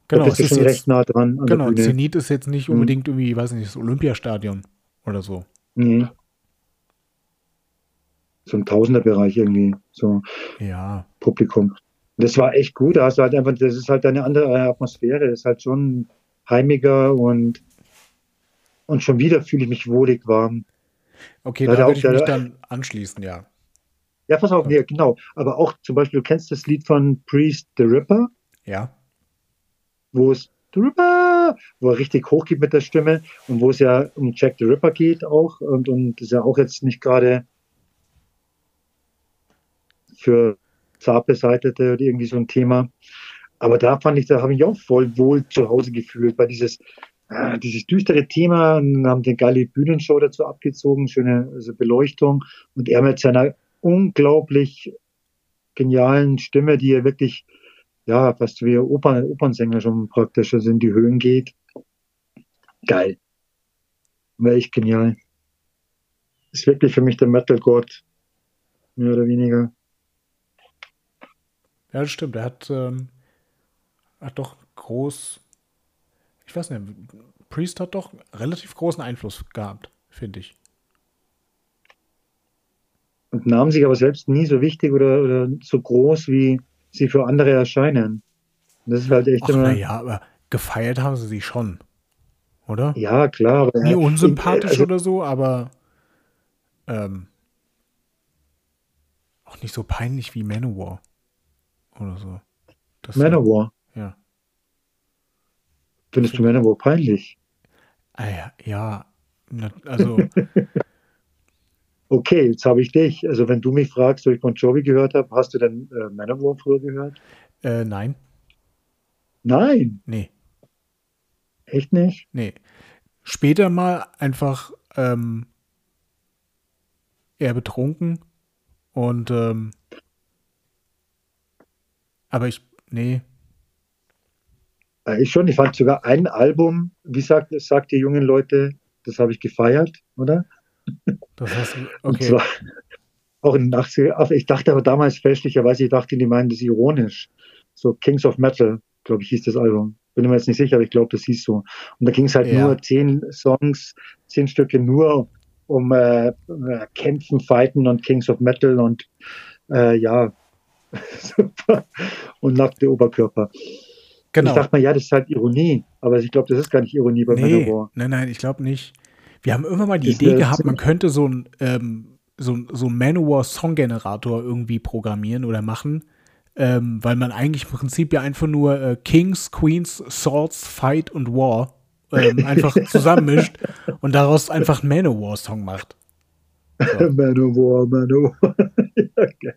Genau, da bist du schon jetzt, recht nah dran. genau, Zenit ist jetzt nicht mhm. unbedingt irgendwie, weiß nicht, das Olympiastadion oder so. Nee. So ein Tausenderbereich irgendwie, so ja. Publikum das war echt gut. Da hast du halt einfach, das ist halt eine andere Atmosphäre. Das ist halt schon heimiger und, und schon wieder fühle ich mich wohlig warm. Okay, da, da würde ich mich dann anschließen, ja. Ja, pass auf, ja. genau. Aber auch zum Beispiel, du kennst das Lied von Priest the Ripper? Ja. Wo es The Ripper, wo er richtig hoch geht mit der Stimme und wo es ja um Jack the Ripper geht auch und, und das ist ja auch jetzt nicht gerade für zart beseitete oder irgendwie so ein Thema. Aber da fand ich, da habe ich auch voll wohl zu Hause gefühlt, weil dieses, äh, dieses düstere Thema, haben eine geile Bühnenshow dazu abgezogen, schöne also Beleuchtung und er mit seiner unglaublich genialen Stimme, die er wirklich, ja, fast wie Opern, Opernsänger schon praktisch, also in die Höhen geht. Geil. War echt genial. Ist wirklich für mich der Metal-Gott. Mehr oder weniger. Ja, das stimmt. Er hat, ähm, hat doch groß, ich weiß nicht, Priest hat doch relativ großen Einfluss gehabt, finde ich. Und nahmen sich aber selbst nie so wichtig oder, oder so groß, wie sie für andere erscheinen. Und das ist halt echt Ach, immer. Naja, aber gefeiert haben sie sie schon, oder? Ja, klar. Aber, Nie unsympathisch also, oder so, aber ähm, auch nicht so peinlich wie Manowar oder so. Das Manowar? Ja. Findest du Manowar peinlich? Ah, ja, ja, also. okay, jetzt habe ich dich. Also, wenn du mich fragst, ob ich Bon Jovi gehört habe, hast du denn äh, Manowar früher gehört? Äh, nein. Nein? Nee. Echt nicht? Nee. Später mal einfach ähm, eher betrunken und ähm, aber ich, nee. Äh, ich schon, ich fand sogar ein Album, wie sagt, sagt die jungen Leute, das habe ich gefeiert, oder? Das heißt, okay. Zwar, auch in den 80er, ich dachte aber damals fälschlicherweise, ich dachte, die meinen das ironisch. So Kings of Metal, glaube ich, hieß das Album. Bin mir jetzt nicht sicher, aber ich glaube, das hieß so. Und da ging es halt ja. nur zehn Songs, zehn Stücke nur um äh, Kämpfen, Fighten und Kings of Metal und äh, ja, Super. Und nackte Oberkörper. Genau. Ich dachte mal, ja, das ist halt Ironie, aber ich glaube, das ist gar nicht Ironie bei nee, Manowar. Nein, nein, ich glaube nicht. Wir haben irgendwann mal die ist Idee gehabt, man könnte so ein ähm, so, so Manowar-Songgenerator irgendwie programmieren oder machen, ähm, weil man eigentlich im Prinzip ja einfach nur äh, Kings, Queens, Swords, Fight und War ähm, einfach zusammenmischt und daraus einfach einen Manowar-Song macht. So. Manowar, Manowar. ja,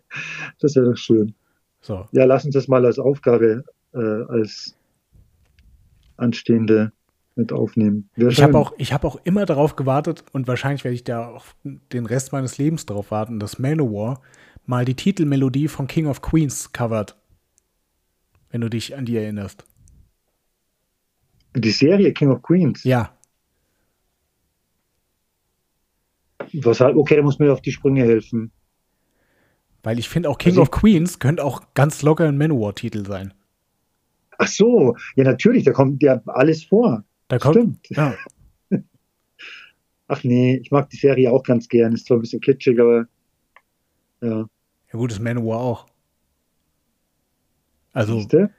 das wäre doch schön. So. Ja, lass uns das mal als Aufgabe, äh, als anstehende mit aufnehmen. Wäre ich habe auch, hab auch immer darauf gewartet und wahrscheinlich werde ich da auch den Rest meines Lebens darauf warten, dass Manowar mal die Titelmelodie von King of Queens covert. Wenn du dich an die erinnerst. Die Serie King of Queens. Ja. Was halt, okay, da muss mir auf die Sprünge helfen. Weil ich finde auch King Also of Queens könnte auch ganz locker ein Manowar-Titel sein. Ach so, ja natürlich, da kommt ja alles vor. Da kommt, Stimmt. Ja, Ach nee, ich mag die Serie auch ganz gern. Ist zwar ein bisschen kitschig, aber ja. ja gut, ist Manowar auch. Also Siehste?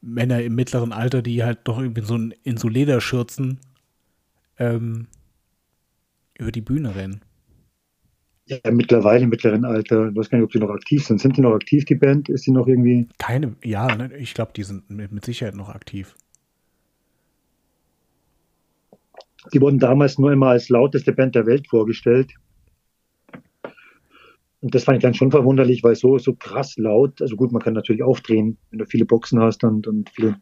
Männer im mittleren Alter, die halt doch irgendwie so in so Lederschürzen ähm, über die Bühne rennen. Ja, mittlerweile im mittleren Alter. Ich weiß gar nicht, ob die noch aktiv sind. Sind die noch aktiv, die Band? Ist die noch irgendwie. Keine, ja, ne, ich glaube, die sind mit, Sicherheit noch aktiv. Die wurden damals nur immer als lauteste Band der Welt vorgestellt. Und das fand ich dann schon verwunderlich, weil so, so krass laut, also gut, man kann natürlich aufdrehen, wenn du viele Boxen hast und, und viel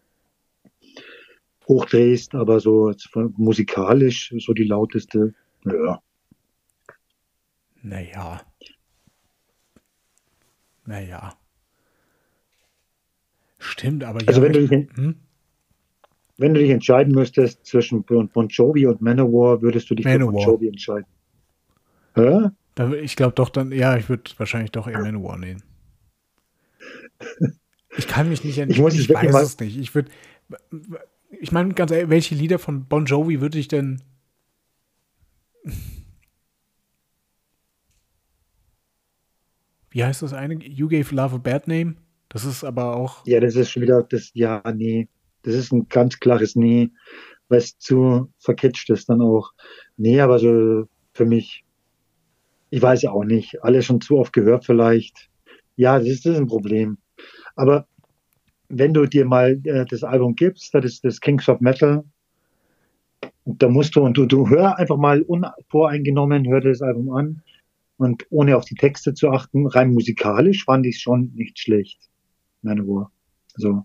hochdrehst, aber so musikalisch so die lauteste, ja. Naja. Naja. Stimmt, aber ja. Also wenn du ich- dich hm? Wenn du dich entscheiden müsstest zwischen Bon, Jovi und Manowar, würdest du dich für Bon Manowar. Jovi entscheiden. Hä? Ich glaube doch dann, ja, ich würde wahrscheinlich doch eher Manowar nehmen. Ich kann mich nicht Ich entscheiden. muss Ich, es wirklich weiß mal- es nicht. Ich würde, ich meine, ganz ehrlich, welche Lieder von Bon Jovi würde ich denn. Wie heißt das eine? You gave love a bad name? Das ist aber auch. Ja, das ist schon wieder das, ja, nee. Das ist ein ganz klares Nee, weil es zu verkitscht ist dann auch. Nee, aber so für mich, ich weiß auch nicht, alle schon zu oft gehört vielleicht. Ja, das ist, das ist ein Problem. Aber wenn du dir mal äh, das Album gibst, das ist das Kings of Metal, da musst du, und du, du hör einfach mal unvoreingenommen, hör dir das Album an und ohne auf die Texte zu achten, rein musikalisch fand ich es schon nicht schlecht. Manowar. So.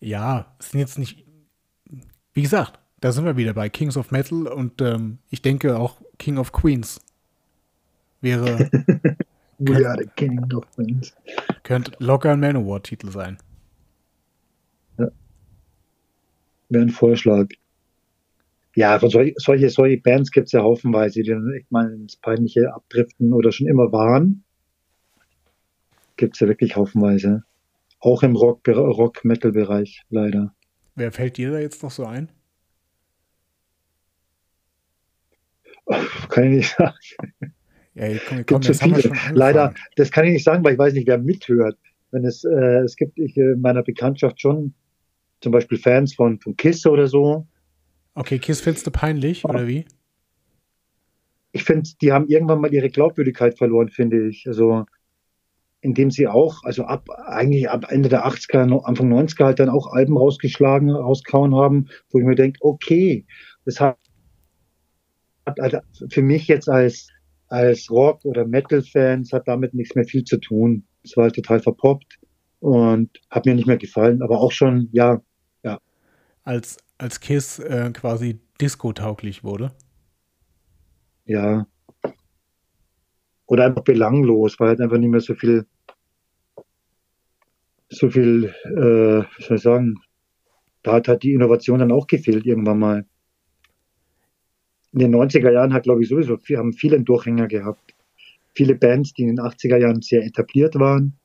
Ja, es sind jetzt nicht. Wie gesagt, da sind wir wieder bei Kings of Metal und ähm, ich denke auch King of Queens wäre, We are the king of Queens. könnte locker ein Manowar-Titel sein. Wäre ein Vorschlag. Ja, von sol solche, solche Bands gibt es ja haufenweise, die dann echt mal ins Peinliche abdriften oder schon immer waren. Gibt es ja wirklich haufenweise. Auch im Rock- Rock-Metal-Bereich, leider. Wer fällt dir da jetzt noch so ein? Kann ich nicht sagen. Ja, komm, komm Gibt so jetzt haben wir viele. Leider, das kann ich nicht sagen, weil ich weiß nicht, wer mithört. Wenn es, äh, es gibt ich, äh, in meiner Bekanntschaft schon zum Beispiel Fans von, von Kiss oder so. Okay, Kiss findest du peinlich, oder wie? ich finde, die haben irgendwann mal ihre Glaubwürdigkeit verloren, finde ich. Also, indem sie auch, also ab, eigentlich ab Ende der 80er, no- Anfang 90er halt dann auch Alben rausgeschlagen, rausgehauen haben, wo ich mir denke, okay, das hat, hat also für mich jetzt als, als Rock- oder Metal-Fans hat damit nichts mehr viel zu tun. Es war halt total verpoppt und hat mir nicht mehr gefallen, aber auch schon, ja, Als, als Kiss äh, quasi disco-tauglich wurde. ja. Oder einfach belanglos, weil halt einfach nicht mehr so viel, so viel, äh, wie soll ich sagen, da hat halt die Innovation dann auch gefehlt irgendwann mal. In den 90er Jahren hat, glaube ich, sowieso, wir haben viele einen Durchhänger gehabt. Viele Bands, die in den 80er Jahren sehr etabliert waren,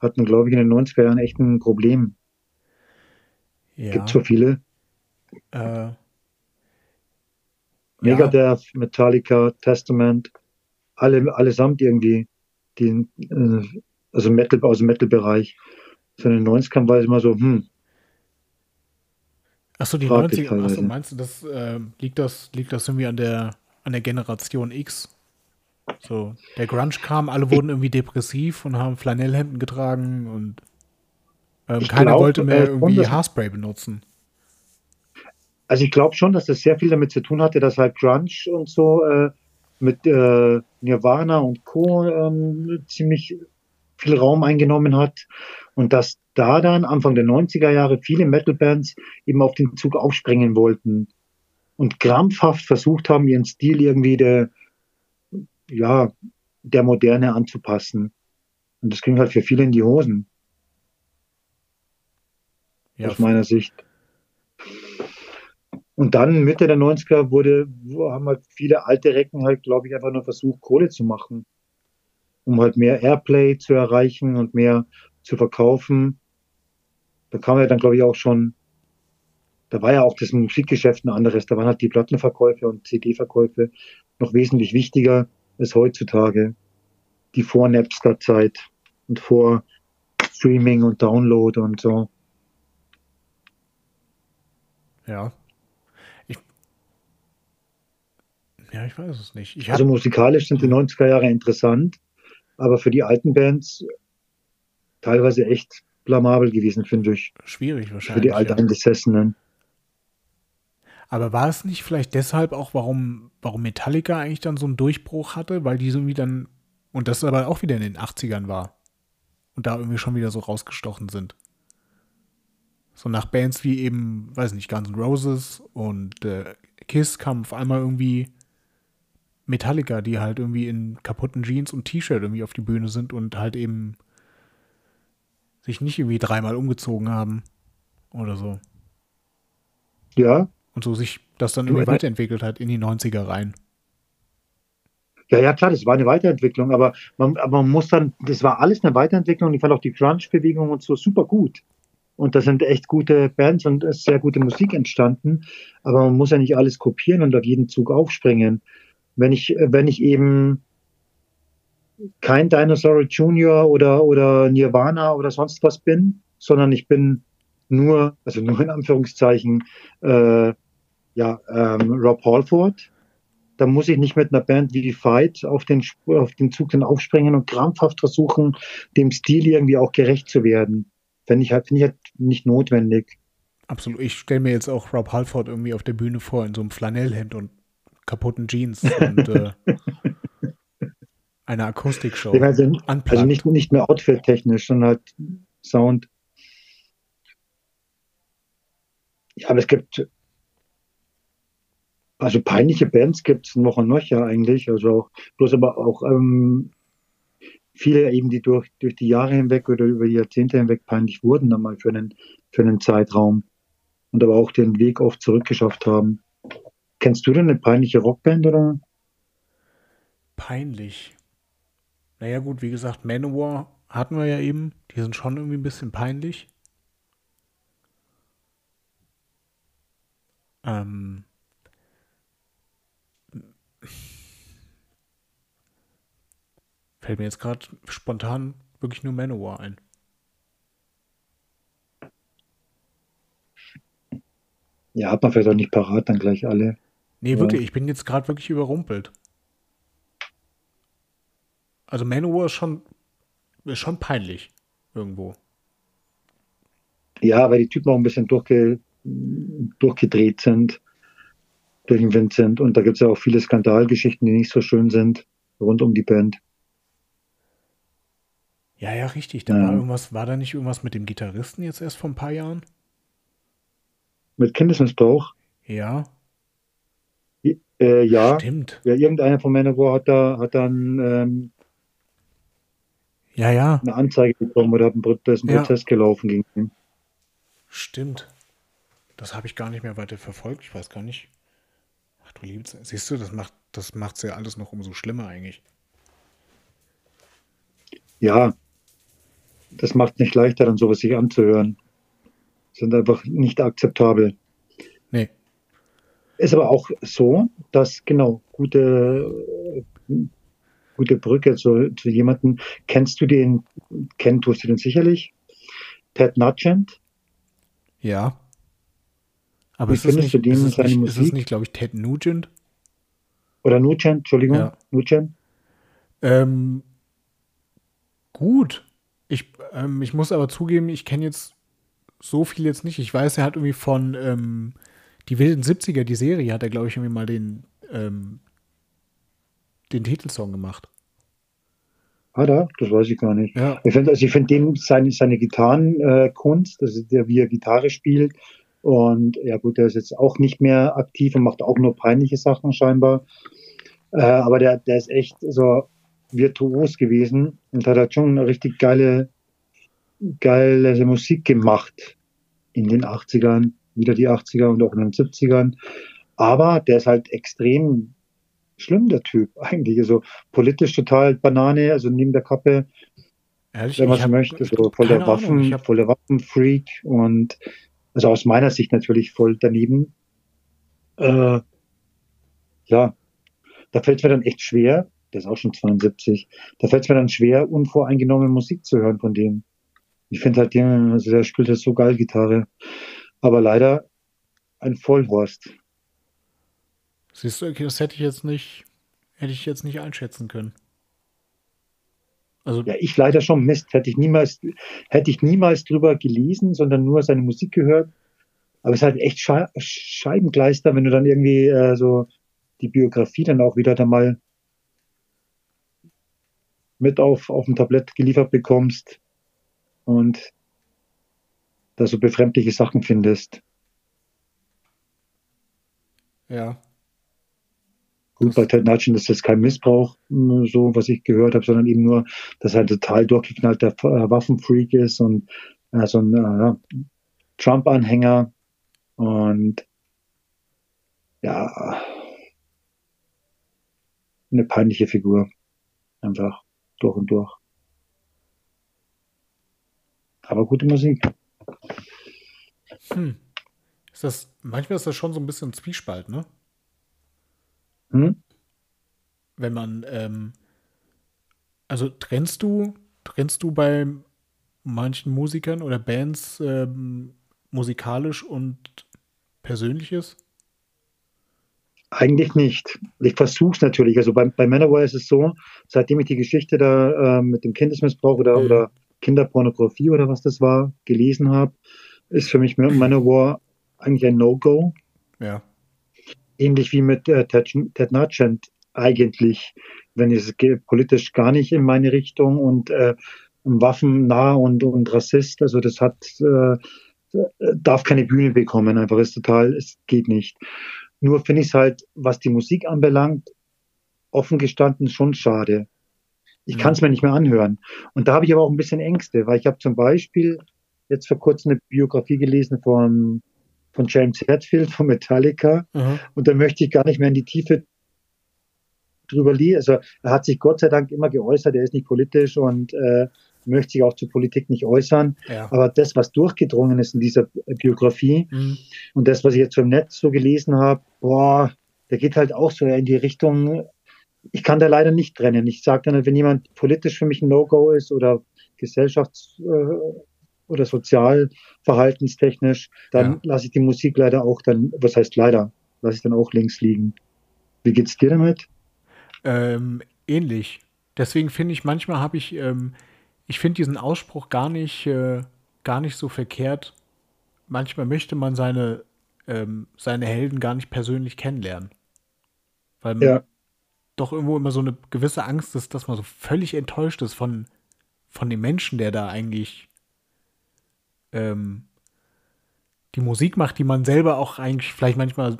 hatten, glaube ich, in den 90er Jahren echt ein Problem. Ja. Gibt so viele. Äh, ja, Megadeth, Metallica, Testament, alle, allesamt irgendwie, die, äh, also Metal, aus dem Metal-Bereich. So in den 90ern war es immer so, hm, Achso, die fraglich 90er. Achso, meinst du, das, äh, liegt das liegt das irgendwie an der, an der Generation X? So, der Grunge kam, alle wurden irgendwie depressiv und haben Flanellhemden getragen und ähm, Ich keiner glaub, wollte mehr äh, irgendwie Haarspray benutzen. Also ich glaube schon, dass das sehr viel damit zu tun hatte, dass halt Grunge und so äh, mit äh, Nirvana und Co. Ähm, ziemlich viel Raum eingenommen hat und dass da dann Anfang der 90er Jahre viele Metal-Bands eben auf den Zug aufspringen wollten und krampfhaft versucht haben, ihren Stil irgendwie der, ja, der Moderne anzupassen. Und das ging halt für viele in die Hosen, Ja, aus meiner Sicht. Und dann Mitte der 90er wurde, haben halt viele alte Recken halt, glaube ich, einfach nur versucht, Kohle zu machen. Um halt mehr Airplay zu erreichen und mehr zu verkaufen. Da kam ja dann, glaube ich, auch schon, da war ja auch das Musikgeschäft ein anderes. Da waren halt die Plattenverkäufe und CD-Verkäufe noch wesentlich wichtiger als heutzutage. Die vor Napster-Zeit und vor Streaming und Download und so. Ja. Ich, ja, ich weiß es nicht. Ich also musikalisch sind die 90er Jahre interessant, aber für die alten Bands teilweise echt blamabel gewesen, finde ich. Schwierig wahrscheinlich. Für die Alteingesessenen. Ja. Aber war es nicht vielleicht deshalb auch, warum, warum Metallica eigentlich dann so einen Durchbruch hatte, weil die so irgendwie dann, und das aber auch wieder in den 80ern war und da irgendwie schon wieder so rausgestochen sind? So nach Bands wie eben, weiß nicht, Guns N' Roses und äh, Kiss kam auf einmal irgendwie Metallica, die halt irgendwie in kaputten Jeans und T-Shirt irgendwie auf die Bühne sind und halt eben sich nicht irgendwie dreimal umgezogen haben oder so. Ja. Und so sich das dann irgendwie weiterentwickelt hat in die 90er rein. Ja, ja, klar, das war eine Weiterentwicklung, aber man, aber man muss dann, das war alles eine Weiterentwicklung. Ich fand auch die Crunch-Bewegung und so super gut. Und da sind echt gute Bands und sehr gute Musik entstanden. Aber man muss ja nicht alles kopieren und auf jeden Zug aufspringen. Wenn ich, wenn ich eben kein Dinosaur Junior oder, oder Nirvana oder sonst was bin, sondern ich bin nur, also nur in Anführungszeichen, äh, ja, ähm, Rob Halford, dann muss ich nicht mit einer Band wie Fight auf den, auf den Zug dann aufspringen und krampfhaft versuchen, dem Stil irgendwie auch gerecht zu werden. Finde ich halt, finde ich halt nicht notwendig. Absolut. Ich stelle mir jetzt auch Rob Halford irgendwie auf der Bühne vor in so einem Flanellhemd und kaputten Jeans und äh, einer Akustikshow. Also, also, nicht, nicht mehr outfit-technisch, sondern halt Sound. Ja, aber es gibt also peinliche Bands gibt es noch und noch ja eigentlich. Also auch, bloß aber auch ähm, viele eben, die durch, durch die Jahre hinweg oder über die Jahrzehnte hinweg peinlich wurden, dann mal für einen, für einen Zeitraum und aber auch den Weg oft zurückgeschafft haben. Kennst du denn eine peinliche Rockband oder? Peinlich. Naja, gut, wie gesagt, Manowar hatten wir ja eben. Die sind schon irgendwie ein bisschen peinlich. Ähm. Fällt mir jetzt gerade spontan wirklich nur Manowar ein. Ja, hat man vielleicht auch nicht parat dann gleich alle. Nee, ja. wirklich, ich bin jetzt gerade wirklich überrumpelt. Also Manowar ist schon, ist schon peinlich irgendwo. Ja, weil die Typen auch ein bisschen durchge, durchgedreht sind, durch den Wind sind. Und da gibt es ja auch viele Skandalgeschichten, die nicht so schön sind, rund um die Band. Ja, ja, richtig. Da ja. war irgendwas, war da nicht irgendwas mit dem Gitarristen jetzt erst vor ein paar Jahren? Mit Kindesmissbrauch? Ja. Äh, ja. Stimmt. Ja, irgendeiner von Manowar hat da hat dann ähm, ja, ja. eine Anzeige bekommen oder hat einen Protest, einen ja. Prozess gelaufen gegen ihn. Stimmt. Das habe ich gar nicht mehr weiter verfolgt. Ich weiß gar nicht. Ach du liebes, siehst du, das macht das macht's ja alles noch umso schlimmer eigentlich. Ja, das macht nicht leichter, dann sowas sich anzuhören. Sind einfach nicht akzeptabel. Nee. Ist aber auch so, dass genau gute, gute Brücke zu, zu jemandem. Kennst du den, tust du den sicherlich? Ted Nugent? Ja. Aber ist, es nicht, ist, es nicht, ist es nicht, glaube ich, Ted Nugent? Oder Nugent, Entschuldigung, ja. Nugent? Ähm, gut. Ich, ähm, ich muss aber zugeben, ich kenne jetzt so viel jetzt nicht. Ich weiß, er hat irgendwie von ähm, die wilden 70er, die Serie, hat er, glaube ich, irgendwie mal den, ähm, den Titelsong gemacht. Hat er? Das weiß ich gar nicht. Ja. Ich finde also find dem seine, seine Gitarrenkunst, äh, ist der, wie er Gitarre spielt. Und ja gut, der ist jetzt auch nicht mehr aktiv und macht auch nur peinliche Sachen scheinbar. Äh, aber der, der ist echt so virtuos gewesen und hat halt schon eine richtig geile, geile Musik gemacht in den 80ern. Wieder die 80er und auch in den 70ern. Aber der ist halt extrem schlimm, der Typ, eigentlich. Also politisch total Banane, also neben der Kappe, Ehrlich? wenn man so möchte, so voller Waffen, hab... voller Waffenfreak und also aus meiner Sicht natürlich voll daneben. Äh, ja, da fällt es mir dann echt schwer, der ist auch schon 72, da fällt es mir dann schwer, unvoreingenommene Musik zu hören von dem. Ich finde halt, also der spielt halt so geil Gitarre. Aber leider ein Vollhorst. Siehst du, okay, das hätte ich jetzt nicht, hätte ich jetzt nicht einschätzen können. Also ja, ich leider schon Mist. Hätte ich niemals, hätte ich niemals drüber gelesen, sondern nur seine Musik gehört. Aber es ist halt echt Sche Scheibengleister, wenn du dann irgendwie äh, so die Biografie dann auch wieder dann mal mit auf, auf dem Tablett geliefert bekommst und da so befremdliche Sachen findest. Ja. Gut, bei Ted Nugent ist das kein Missbrauch, so was ich gehört habe, sondern eben nur, dass er ein total durchgeknallter äh, Waffenfreak ist und äh, so ein äh, Trump-Anhänger und ja, eine peinliche Figur. Einfach durch und durch. Aber gute Musik. Hm. Ist das, manchmal ist das schon so ein bisschen Zwiespalt, ne? Hm? Wenn man, ähm, also trennst du, trennst du bei manchen Musikern oder Bands ähm, musikalisch und Persönliches? Eigentlich nicht. Ich versuche es natürlich. Also bei, bei Manowar ist es so, seitdem ich die Geschichte da äh, mit dem Kindesmissbrauch oder, mhm. oder Kinderpornografie oder was das war, gelesen habe, ist für mich Manowar eigentlich ein No-Go. Ja. Ähnlich wie mit äh, Ted, Ted Nugent eigentlich, wenn es politisch gar nicht in meine Richtung und äh, waffennah und, und Rassist, also das hat, äh, darf keine Bühne bekommen, einfach ist total, es geht nicht. Nur finde ich es halt, was die Musik anbelangt, offen gestanden schon schade. Ich mhm. kann es mir nicht mehr anhören. Und da habe ich aber auch ein bisschen Ängste, weil ich habe zum Beispiel jetzt vor kurzem eine Biografie gelesen von, von James Hetfield von Metallica. Mhm. Und da möchte ich gar nicht mehr in die Tiefe drüber lesen. Also er hat sich Gott sei Dank immer geäußert, er ist nicht politisch und äh, möchte sich auch zur Politik nicht äußern. Ja. Aber das, was durchgedrungen ist in dieser Biografie mhm. und das, was ich jetzt so im Netz so gelesen habe, boah, der geht halt auch so in die Richtung, ich kann da leider nicht trennen. Ich sage dann, wenn jemand politisch für mich ein No-Go ist oder gesellschafts- äh, oder sozialverhaltenstechnisch, dann ja. lasse ich die Musik leider auch dann, was heißt leider, lasse ich dann auch links liegen. Wie geht's dir damit? Ähm, ähnlich. Deswegen finde ich, manchmal habe ich, ähm, ich finde diesen Ausspruch gar nicht, äh, gar nicht so verkehrt. Manchmal möchte man seine, ähm, seine Helden gar nicht persönlich kennenlernen. Weil ja. Doch irgendwo immer so eine gewisse Angst ist, dass man so völlig enttäuscht ist von, von dem Menschen, der da eigentlich ähm, die Musik macht, die man selber auch eigentlich vielleicht manchmal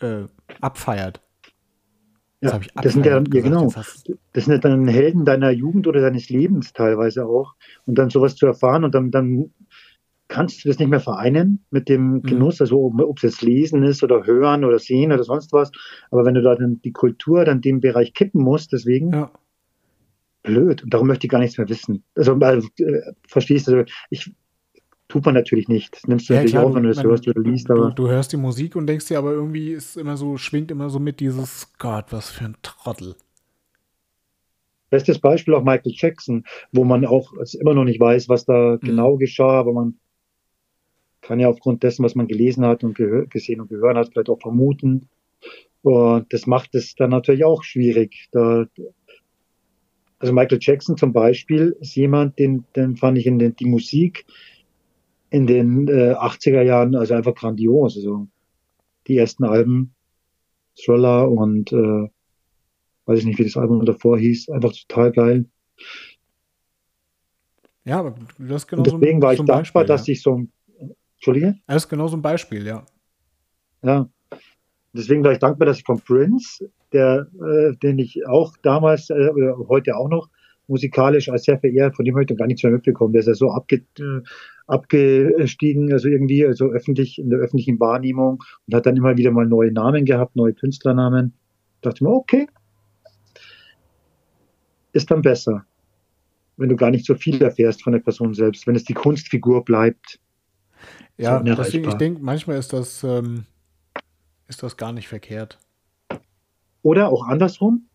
äh, abfeiert. Ja, das sind ja, ja genau. Das sind ja dann Helden deiner Jugend oder deines Lebens teilweise auch. Und dann sowas zu erfahren und dann, dann kannst du das nicht mehr vereinen mit dem mhm. Genuss, also ob es jetzt Lesen ist oder Hören oder Sehen oder sonst was. Aber wenn du da dann die Kultur dann dem Bereich kippen musst, deswegen, ja blöd. Und darum möchte ich gar nichts mehr wissen. Also, also äh, verstehst du, ich tut man natürlich nicht. Das nimmst du ja, natürlich klar, auch, wenn du das hörst oder liest. Du, du, hörst die Musik und denkst dir, aber irgendwie ist immer so, schwingt immer so mit dieses, Gott, was für ein Trottel. Bestes Beispiel auch Michael Jackson, wo man auch immer noch nicht weiß, was da mhm. genau geschah, aber man kann ja aufgrund dessen, was man gelesen hat und gesehen und gehört hat, vielleicht auch vermuten. Und das macht es dann natürlich auch schwierig. Da also Michael Jackson zum Beispiel ist jemand, den, den fand ich in den, die Musik in den äh, 80er Jahren also einfach grandios. Also die ersten Alben, Thriller und äh, weiß ich nicht, wie das Album davor hieß, einfach total geil. Ja, aber das genau und deswegen so ein, war ich so dankbar, Beispiel, dass ja. ich so Entschuldige? Das ist genau so ein Beispiel, ja. Ja. Deswegen war ich dankbar, dass ich von Prince der, äh, den ich auch damals äh, oder heute auch noch musikalisch als sehr verehrt, von dem habe ich gar nichts mehr mitbekommen. Der ist ja so abge, äh, abgestiegen, also irgendwie, also öffentlich, in der öffentlichen Wahrnehmung und hat dann immer wieder mal neue Namen gehabt, neue Künstlernamen. Da dachte ich mir, okay, ist dann besser, wenn du gar nicht so viel erfährst von der Person selbst, wenn es die Kunstfigur bleibt. Ja, so deswegen, ich denke, manchmal ist das, ähm, ist das gar nicht verkehrt. Oder auch andersrum.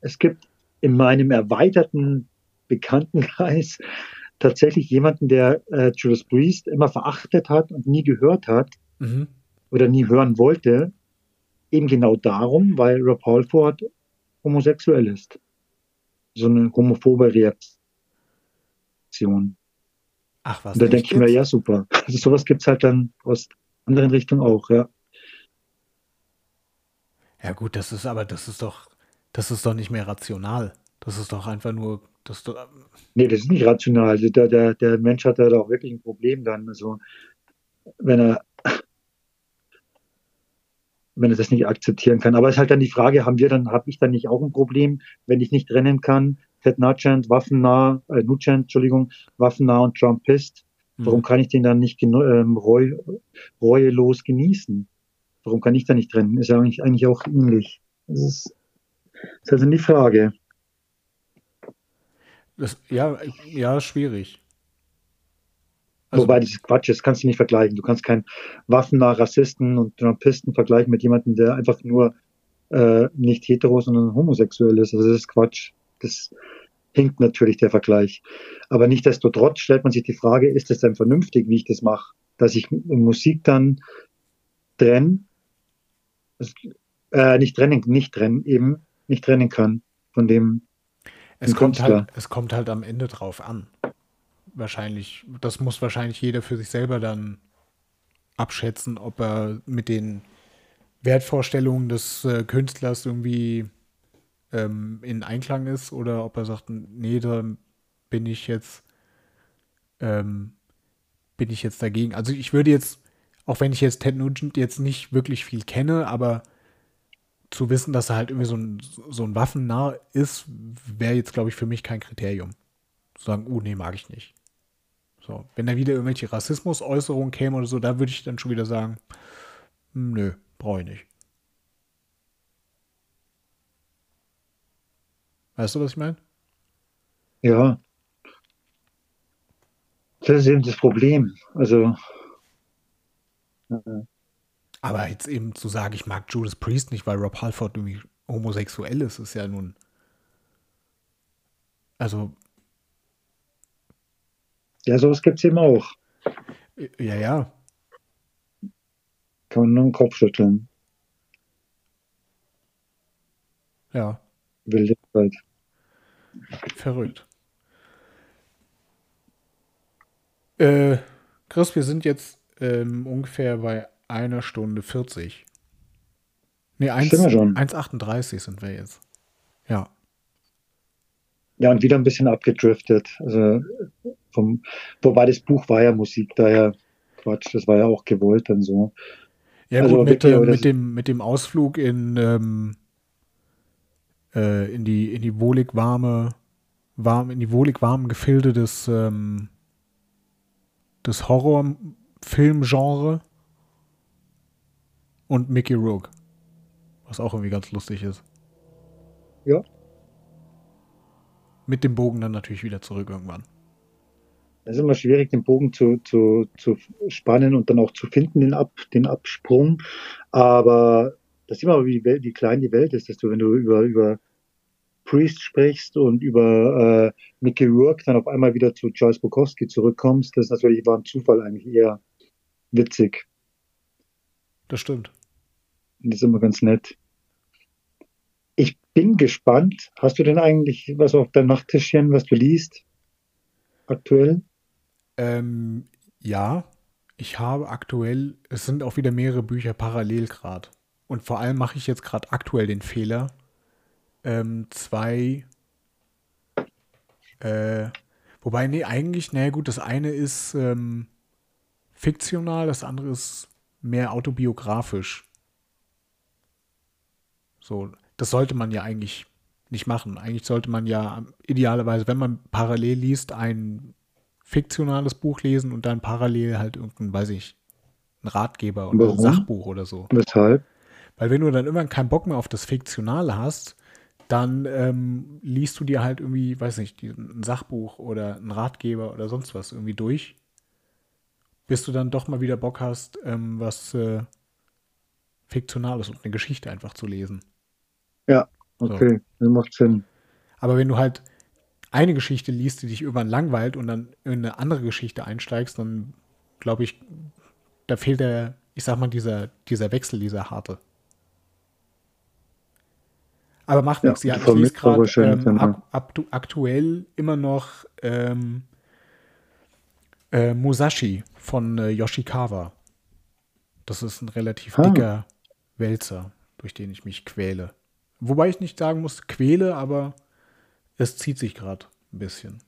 Es gibt in meinem erweiterten Bekanntenkreis tatsächlich jemanden, der äh, Judas Priest immer verachtet hat und nie gehört hat mhm. oder nie hören wollte. Eben genau darum, weil Rob Halford homosexuell ist. So eine homophobe Reaktion. Ach was. Und da denke ich mir, ja, super. Also sowas gibt es halt dann aus anderen Richtungen auch, ja. Ja, gut, das ist aber, das ist doch, das ist doch nicht mehr rational. Das ist doch einfach nur. Das doch, nee, das ist nicht rational. Also der, der, der Mensch hat da doch wirklich ein Problem dann. Also, wenn er, wenn er das nicht akzeptieren kann. Aber es ist halt dann die Frage, haben wir dann, habe ich dann nicht auch ein Problem, wenn ich nicht trennen kann? Ted Nugent, waffennah, äh, Nugent, Entschuldigung, waffennah und Trumpist. Warum mhm. kann ich den dann nicht ähm, reu, reuelos genießen? Warum kann ich da nicht trennen? Ist ja eigentlich, eigentlich auch ähnlich. Das ist, ist also die Frage. Das, ja, ja, schwierig. Also, Wobei das ist Quatsch das kannst du nicht vergleichen. Du kannst keinen waffennah Rassisten und Trumpisten vergleichen mit jemandem, der einfach nur äh, nicht hetero, sondern homosexuell ist. Also das ist Quatsch. Das hinkt natürlich der Vergleich. Aber nichtsdestotrotz stellt man sich die Frage, ist es denn vernünftig, wie ich das mache? Dass ich Musik dann trenne, äh, nicht trennen, nicht trennen, eben nicht trennen kann von dem, es kommt, halt, es kommt halt am Ende drauf an. Wahrscheinlich, das muss wahrscheinlich jeder für sich selber dann abschätzen, ob er mit den Wertvorstellungen des äh, Künstlers irgendwie ähm, in Einklang ist oder ob er sagt, nee, da bin ich jetzt ähm, bin ich jetzt dagegen. Also ich würde jetzt, auch wenn ich jetzt Ted Nugent jetzt nicht wirklich viel kenne, aber zu wissen, dass er halt irgendwie so ein, so ein Waffennah ist, wäre jetzt, glaube ich, für mich kein Kriterium. Zu sagen, oh, nee, mag ich nicht. So, wenn da wieder irgendwelche Rassismusäußerungen kämen oder so, da würde ich dann schon wieder sagen, hm, nö, brauche ich nicht. Weißt du, was ich meine? Ja. Das ist eben das Problem. Also. Äh, aber jetzt eben zu sagen, ich mag Judas Priest nicht, weil Rob Halford irgendwie homosexuell ist, ist ja nun. Also. Ja, sowas gibt es eben auch. Ja, ja. Kann man nur den Kopf schütteln. Ja. Wilde Zeit. Verrückt. Äh, Chris, wir sind jetzt ähm, ungefähr bei einer Stunde 40. Nee, 1,38 sind wir jetzt. Ja. Ja, und wieder ein bisschen abgedriftet. Also vom, wobei das Buch war ja Musik, daher Quatsch, das war ja auch gewollt dann so. Ja, also gut, mit, äh, mit, dem, mit dem Ausflug in, ähm, äh, in die, in die wohlig warme, warm, in die wohlig warmen Gefilde des, ähm, des Horrorfilmgenre und Mickey Rook. Was auch irgendwie ganz lustig ist. Ja. Mit dem Bogen dann natürlich wieder zurück irgendwann. Es ist immer schwierig, den Bogen zu, zu, zu spannen und dann auch zu finden, den, Ab, den Absprung. Aber das sieht man aber, wie, wie klein die Welt ist, dass du, wenn du über, über Priest sprichst und über äh, Mickey Rourke dann auf einmal wieder zu Charles Bukowski zurückkommst, das ist natürlich war ein Zufall eigentlich eher witzig. Das stimmt. Das ist immer ganz nett. Ich bin gespannt. Hast du denn eigentlich was auf deinem Nachttischchen, was du liest? Aktuell? Ähm, ja, ich habe aktuell, es sind auch wieder mehrere Bücher parallel gerade. Und vor allem mache ich jetzt gerade aktuell den Fehler, ähm, zwei, äh, wobei, nee, eigentlich, naja gut, das eine ist ähm, fiktional, das andere ist mehr autobiografisch. So, das sollte man ja eigentlich nicht machen. Eigentlich sollte man ja idealerweise, wenn man parallel liest, ein fiktionales Buch lesen und dann parallel halt irgendein, weiß ich, ein Ratgeber oder Warum? ein Sachbuch oder so. Weshalb? Weil wenn du dann irgendwann keinen Bock mehr auf das Fiktionale hast, dann ähm, liest du dir halt irgendwie, weiß nicht, ein Sachbuch oder ein Ratgeber oder sonst was irgendwie durch, bis du dann doch mal wieder Bock hast, ähm, was äh, Fiktionales und eine Geschichte einfach zu lesen. Ja, okay, das macht Sinn. Aber wenn du halt eine Geschichte liest, die dich irgendwann langweilt und dann in eine andere Geschichte einsteigst, dann glaube ich, da fehlt der, ich sag mal, dieser, dieser Wechsel, dieser harte. Aber macht Ja, nichts. Ja, die ich lese gerade ähm, ak aktu aktuell immer noch ähm, äh, Musashi von äh, Yoshikawa. Das ist ein relativ Ah. dicker Wälzer, durch den ich mich quäle. Wobei ich nicht sagen muss, quäle, aber es zieht sich gerade ein bisschen.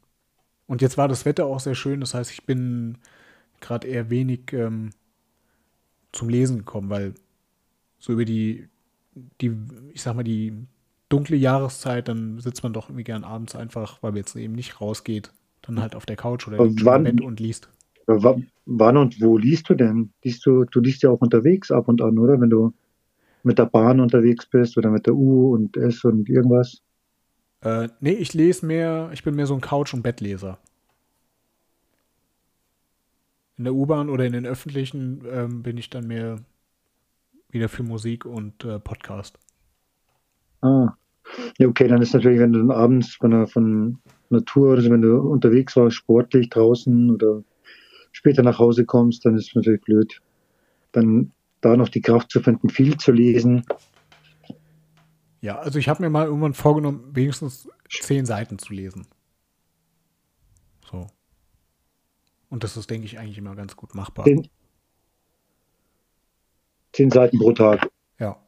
Und jetzt war das Wetter auch sehr schön, das heißt, ich bin gerade eher wenig ähm, zum Lesen gekommen, weil so über die, die, ich sag mal, die dunkle Jahreszeit, dann sitzt man doch irgendwie gern abends einfach, weil man jetzt eben nicht rausgeht, dann halt auf der Couch oder im Bett und liest. Wann und wo liest du denn? Liest du, du liest ja auch unterwegs ab und an, oder? Wenn du mit der Bahn unterwegs bist oder mit der U und S und irgendwas. Äh, nee, ich lese mehr, ich bin mehr so ein Couch- und Bettleser. In der U-Bahn oder in den öffentlichen ähm, bin ich dann mehr wieder für Musik und äh, Podcast. Ah. Ja, okay, dann ist natürlich, wenn du dann abends von einer, von einer Tour oder so, wenn du unterwegs warst, sportlich draußen oder später nach Hause kommst, dann ist es natürlich blöd. Dann da noch die Kraft zu finden, viel zu lesen. Ja, also ich habe mir mal irgendwann vorgenommen, wenigstens zehn Seiten zu lesen. So. Und das ist, denke ich, eigentlich immer ganz gut machbar. Zehn, zehn Seiten pro Tag. Ja.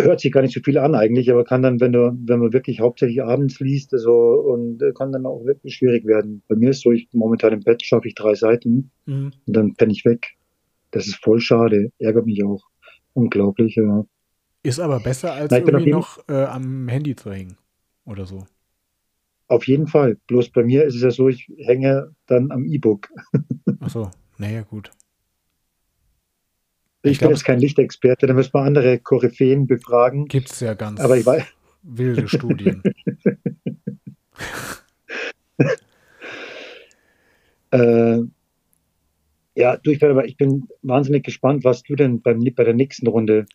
Hört sich gar nicht so viel an eigentlich, aber kann dann, wenn du, wenn man wirklich hauptsächlich abends liest, also, und äh, kann dann auch wirklich schwierig werden. Bei mir ist so, ich momentan im Bett schaffe ich drei Seiten Mhm. und dann penne ich weg. Das ist voll schade, ärgert mich auch. Unglaublich, ja. Ist aber besser, als Na, irgendwie noch äh, am Handy zu hängen. Oder so. Auf jeden Fall. Bloß bei mir ist es ja so, ich hänge dann am E-Book. Achso, naja, gut. Ich, bin jetzt kein Lichtexperte, da müssen wir andere Koryphäen befragen. Gibt es ja ganz Aber ich weiß, wilde Studien. äh, ja, du, ich bin, aber ich bin wahnsinnig gespannt, was du denn beim, bei der nächsten Runde,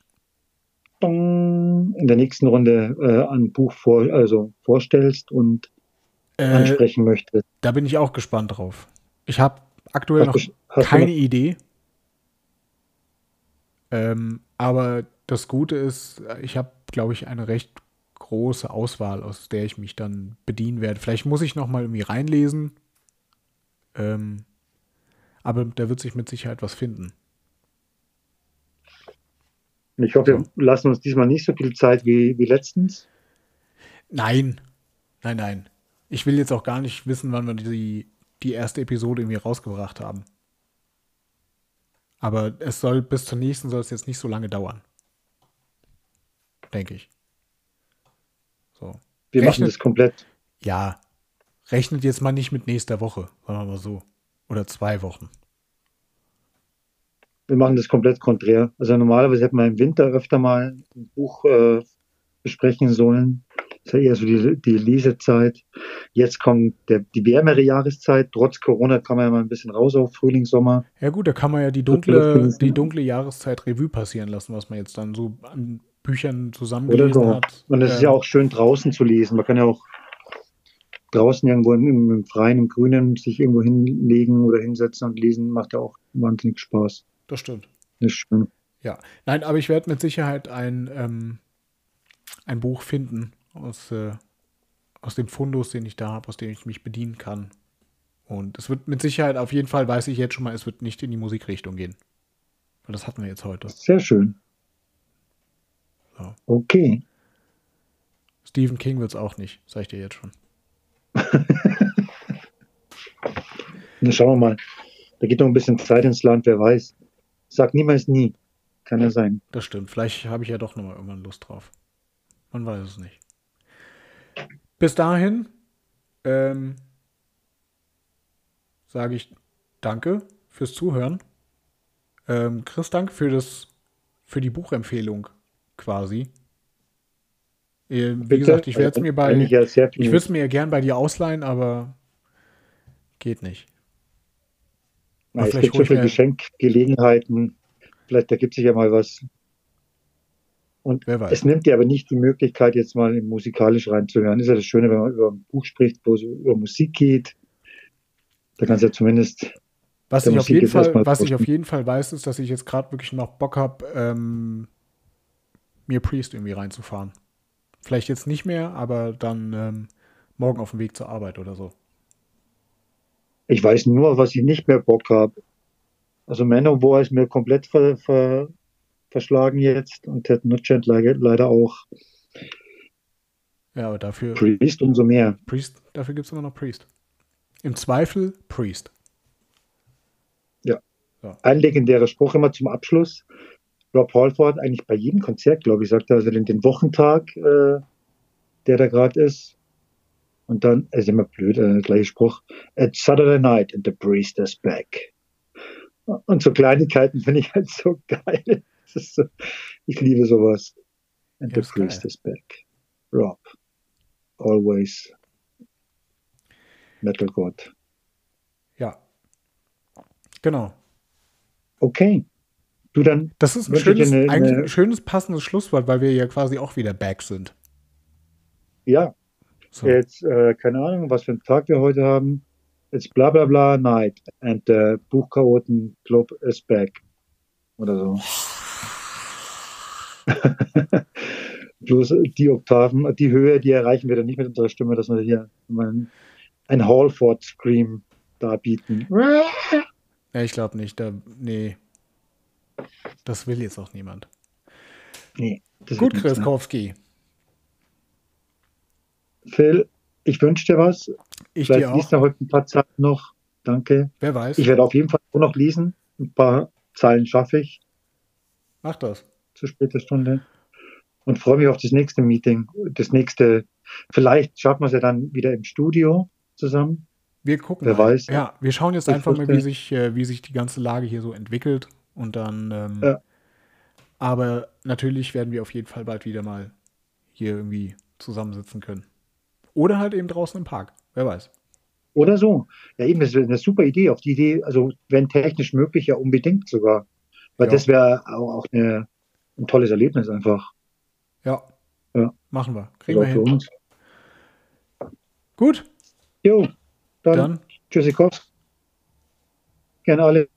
in der nächsten Runde äh, an Buch vor, also vorstellst und äh, ansprechen möchtest. da bin ich auch gespannt drauf. Ich habe aktuell noch Hast hast du keine noch- Idee. Ähm, aber das Gute ist, ich habe, glaube ich, eine recht große Auswahl, aus der ich mich dann bedienen werde. Vielleicht muss ich noch mal irgendwie reinlesen. Ähm, aber da wird sich mit Sicherheit was finden. Ich hoffe, wir lassen uns diesmal nicht so viel Zeit wie, wie letztens. Nein, nein, nein. Ich will jetzt auch gar nicht wissen, wann wir die, die erste Episode irgendwie rausgebracht haben. Aber es soll bis zur nächsten soll es jetzt nicht so lange dauern. Denke ich. So. Wir machen Rechnet- das komplett. Ja. Rechnet jetzt mal nicht mit nächster Woche, sagen wir mal so. Oder zwei Wochen. Wir machen das komplett konträr. Also normalerweise hätten wir im Winter öfter mal ein Buch äh, besprechen sollen. Das ist ja eher so die, die Lesezeit. Jetzt kommt der, die wärmere Jahreszeit. Trotz Corona kann man ja mal ein bisschen raus auf Frühling, Sommer. Ja gut, da kann man ja die dunkle, die dunkle Jahreszeit Revue passieren lassen, was man jetzt dann so an Büchern zusammengelesen so. hat. Und es ist Ähm, ja auch schön draußen zu lesen. Man kann ja auch draußen irgendwo im, im, im Freien, im Grünen sich irgendwo hinlegen oder hinsetzen und lesen. Macht ja auch wahnsinnig Spaß. Das stimmt. Das ist schön. Ja, nein, aber ich werde mit Sicherheit ein, ähm, ein Buch finden aus, äh, aus dem Fundus, den ich da habe, aus dem ich mich bedienen kann. Und es wird mit Sicherheit, auf jeden Fall weiß ich jetzt schon mal, es wird nicht in die Musikrichtung gehen. Weil das hatten wir jetzt heute. Sehr schön. So. Okay. Stephen King wird es auch nicht, sag ich dir jetzt schon. Dann schauen wir mal. Da geht noch ein bisschen Zeit ins Land, wer weiß. Sag niemals nie. Kann ja sein. Das stimmt. Vielleicht habe ich ja doch nochmal irgendwann Lust drauf. Man weiß es nicht. Bis dahin ähm, sage ich Danke fürs Zuhören. Ähm, Chris, danke für das, für die Buchempfehlung quasi. Äh, Wie Bitte? gesagt, ich werde es mir bei, ich viel- würde es mir gern bei dir ausleihen, aber geht nicht. Na, es vielleicht gibt so ich viele Geschenkgelegenheiten. Vielleicht ergibt sich ja mal was. Und Wer weiß. es nimmt dir aber nicht die Möglichkeit, jetzt mal musikalisch reinzuhören. Ist ja das Schöne, wenn man über ein Buch spricht, wo es über Musik geht. Da kannst du ja zumindest Was ich, auf jeden Fall, was ich auf jeden Fall weiß, ist, dass ich jetzt gerade wirklich noch Bock habe, ähm, mir Priest irgendwie reinzufahren. Vielleicht jetzt nicht mehr, aber dann ähm, morgen auf dem Weg zur Arbeit oder so. Ich weiß nur, was ich nicht mehr Bock habe. Also Manowar ist mir komplett ver, ver, verschlagen jetzt und Ted Nugent leider, auch. Ja, aber dafür, Priest umso mehr. Priest, dafür gibt es immer noch Priest. Im Zweifel Priest. Ein legendärer Spruch immer zum Abschluss. Rob Halford eigentlich bei jedem Konzert, glaube ich, sagt er, also den, den Wochentag, äh, der da gerade ist. Und dann, ist immer blöd, äh, gleiche Spruch. It's Saturday night and the priest is back. Und so Kleinigkeiten finde ich halt so geil. Ist ich liebe sowas. And Ja, the ist geil. priest is back. Rob. Always. Metal God. Ja. Genau. Okay. Du dann, Das ist ein schönes, eine- eine- ein schönes passendes Schlusswort, weil wir ja quasi auch wieder back sind. ja, So. Jetzt, äh, keine Ahnung, was für einen Tag wir heute haben. It's bla bla bla night and the Buchchaoten Club is back. Oder so. Bloß die Oktaven, die Höhe, die erreichen wir dann nicht mit unserer Stimme, dass wir hier mal ein, ein Hallford-Scream darbieten. Ja, ich glaube nicht. Da, nee. Das will jetzt auch niemand. Nee, Gut, nichts, Chris ne? Kowski. Phil, ich wünsche dir was. Ich Vielleicht dir liest auch. du heute ein paar Zeilen noch. Danke. Wer weiß. Ich werde auf jeden Fall auch noch lesen. Ein paar Zeilen schaffe ich. Mach das. Zu später Stunde und freue mich auf das nächste Meeting. Das nächste, vielleicht schaffen wir es ja dann wieder im Studio zusammen. Wir gucken Wer weiß. Ja, wir schauen jetzt einfach mal, wie sich, äh, wie sich die ganze Lage hier so entwickelt. Und dann. Ähm, Ja. Aber natürlich werden wir auf jeden Fall bald wieder mal hier irgendwie zusammensitzen können. Oder halt eben draußen im Park. Wer weiß. Oder so. Ja, eben, das ist eine super Idee. Auf die Idee, also wenn technisch möglich, ja unbedingt sogar. Weil Ja. das wäre auch, auch eine, ein tolles Erlebnis einfach. Ja. Ja. Machen wir. Kriegen wir für hin. uns. Gut. Jo, dann, Dann. Tschüssikowski. Gerne alle,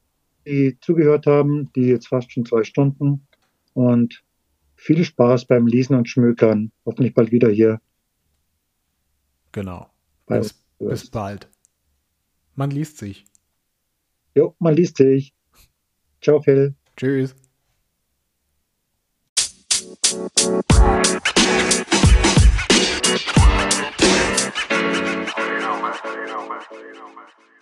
die zugehört haben, die jetzt fast schon zwei Stunden. Und viel Spaß beim Lesen und Schmökern. Hoffentlich bald wieder hier. Genau. Bis, bis bald. Man liest sich. Jo, man liest sich. Ciao, Phil. Tschüss. You know, man. You.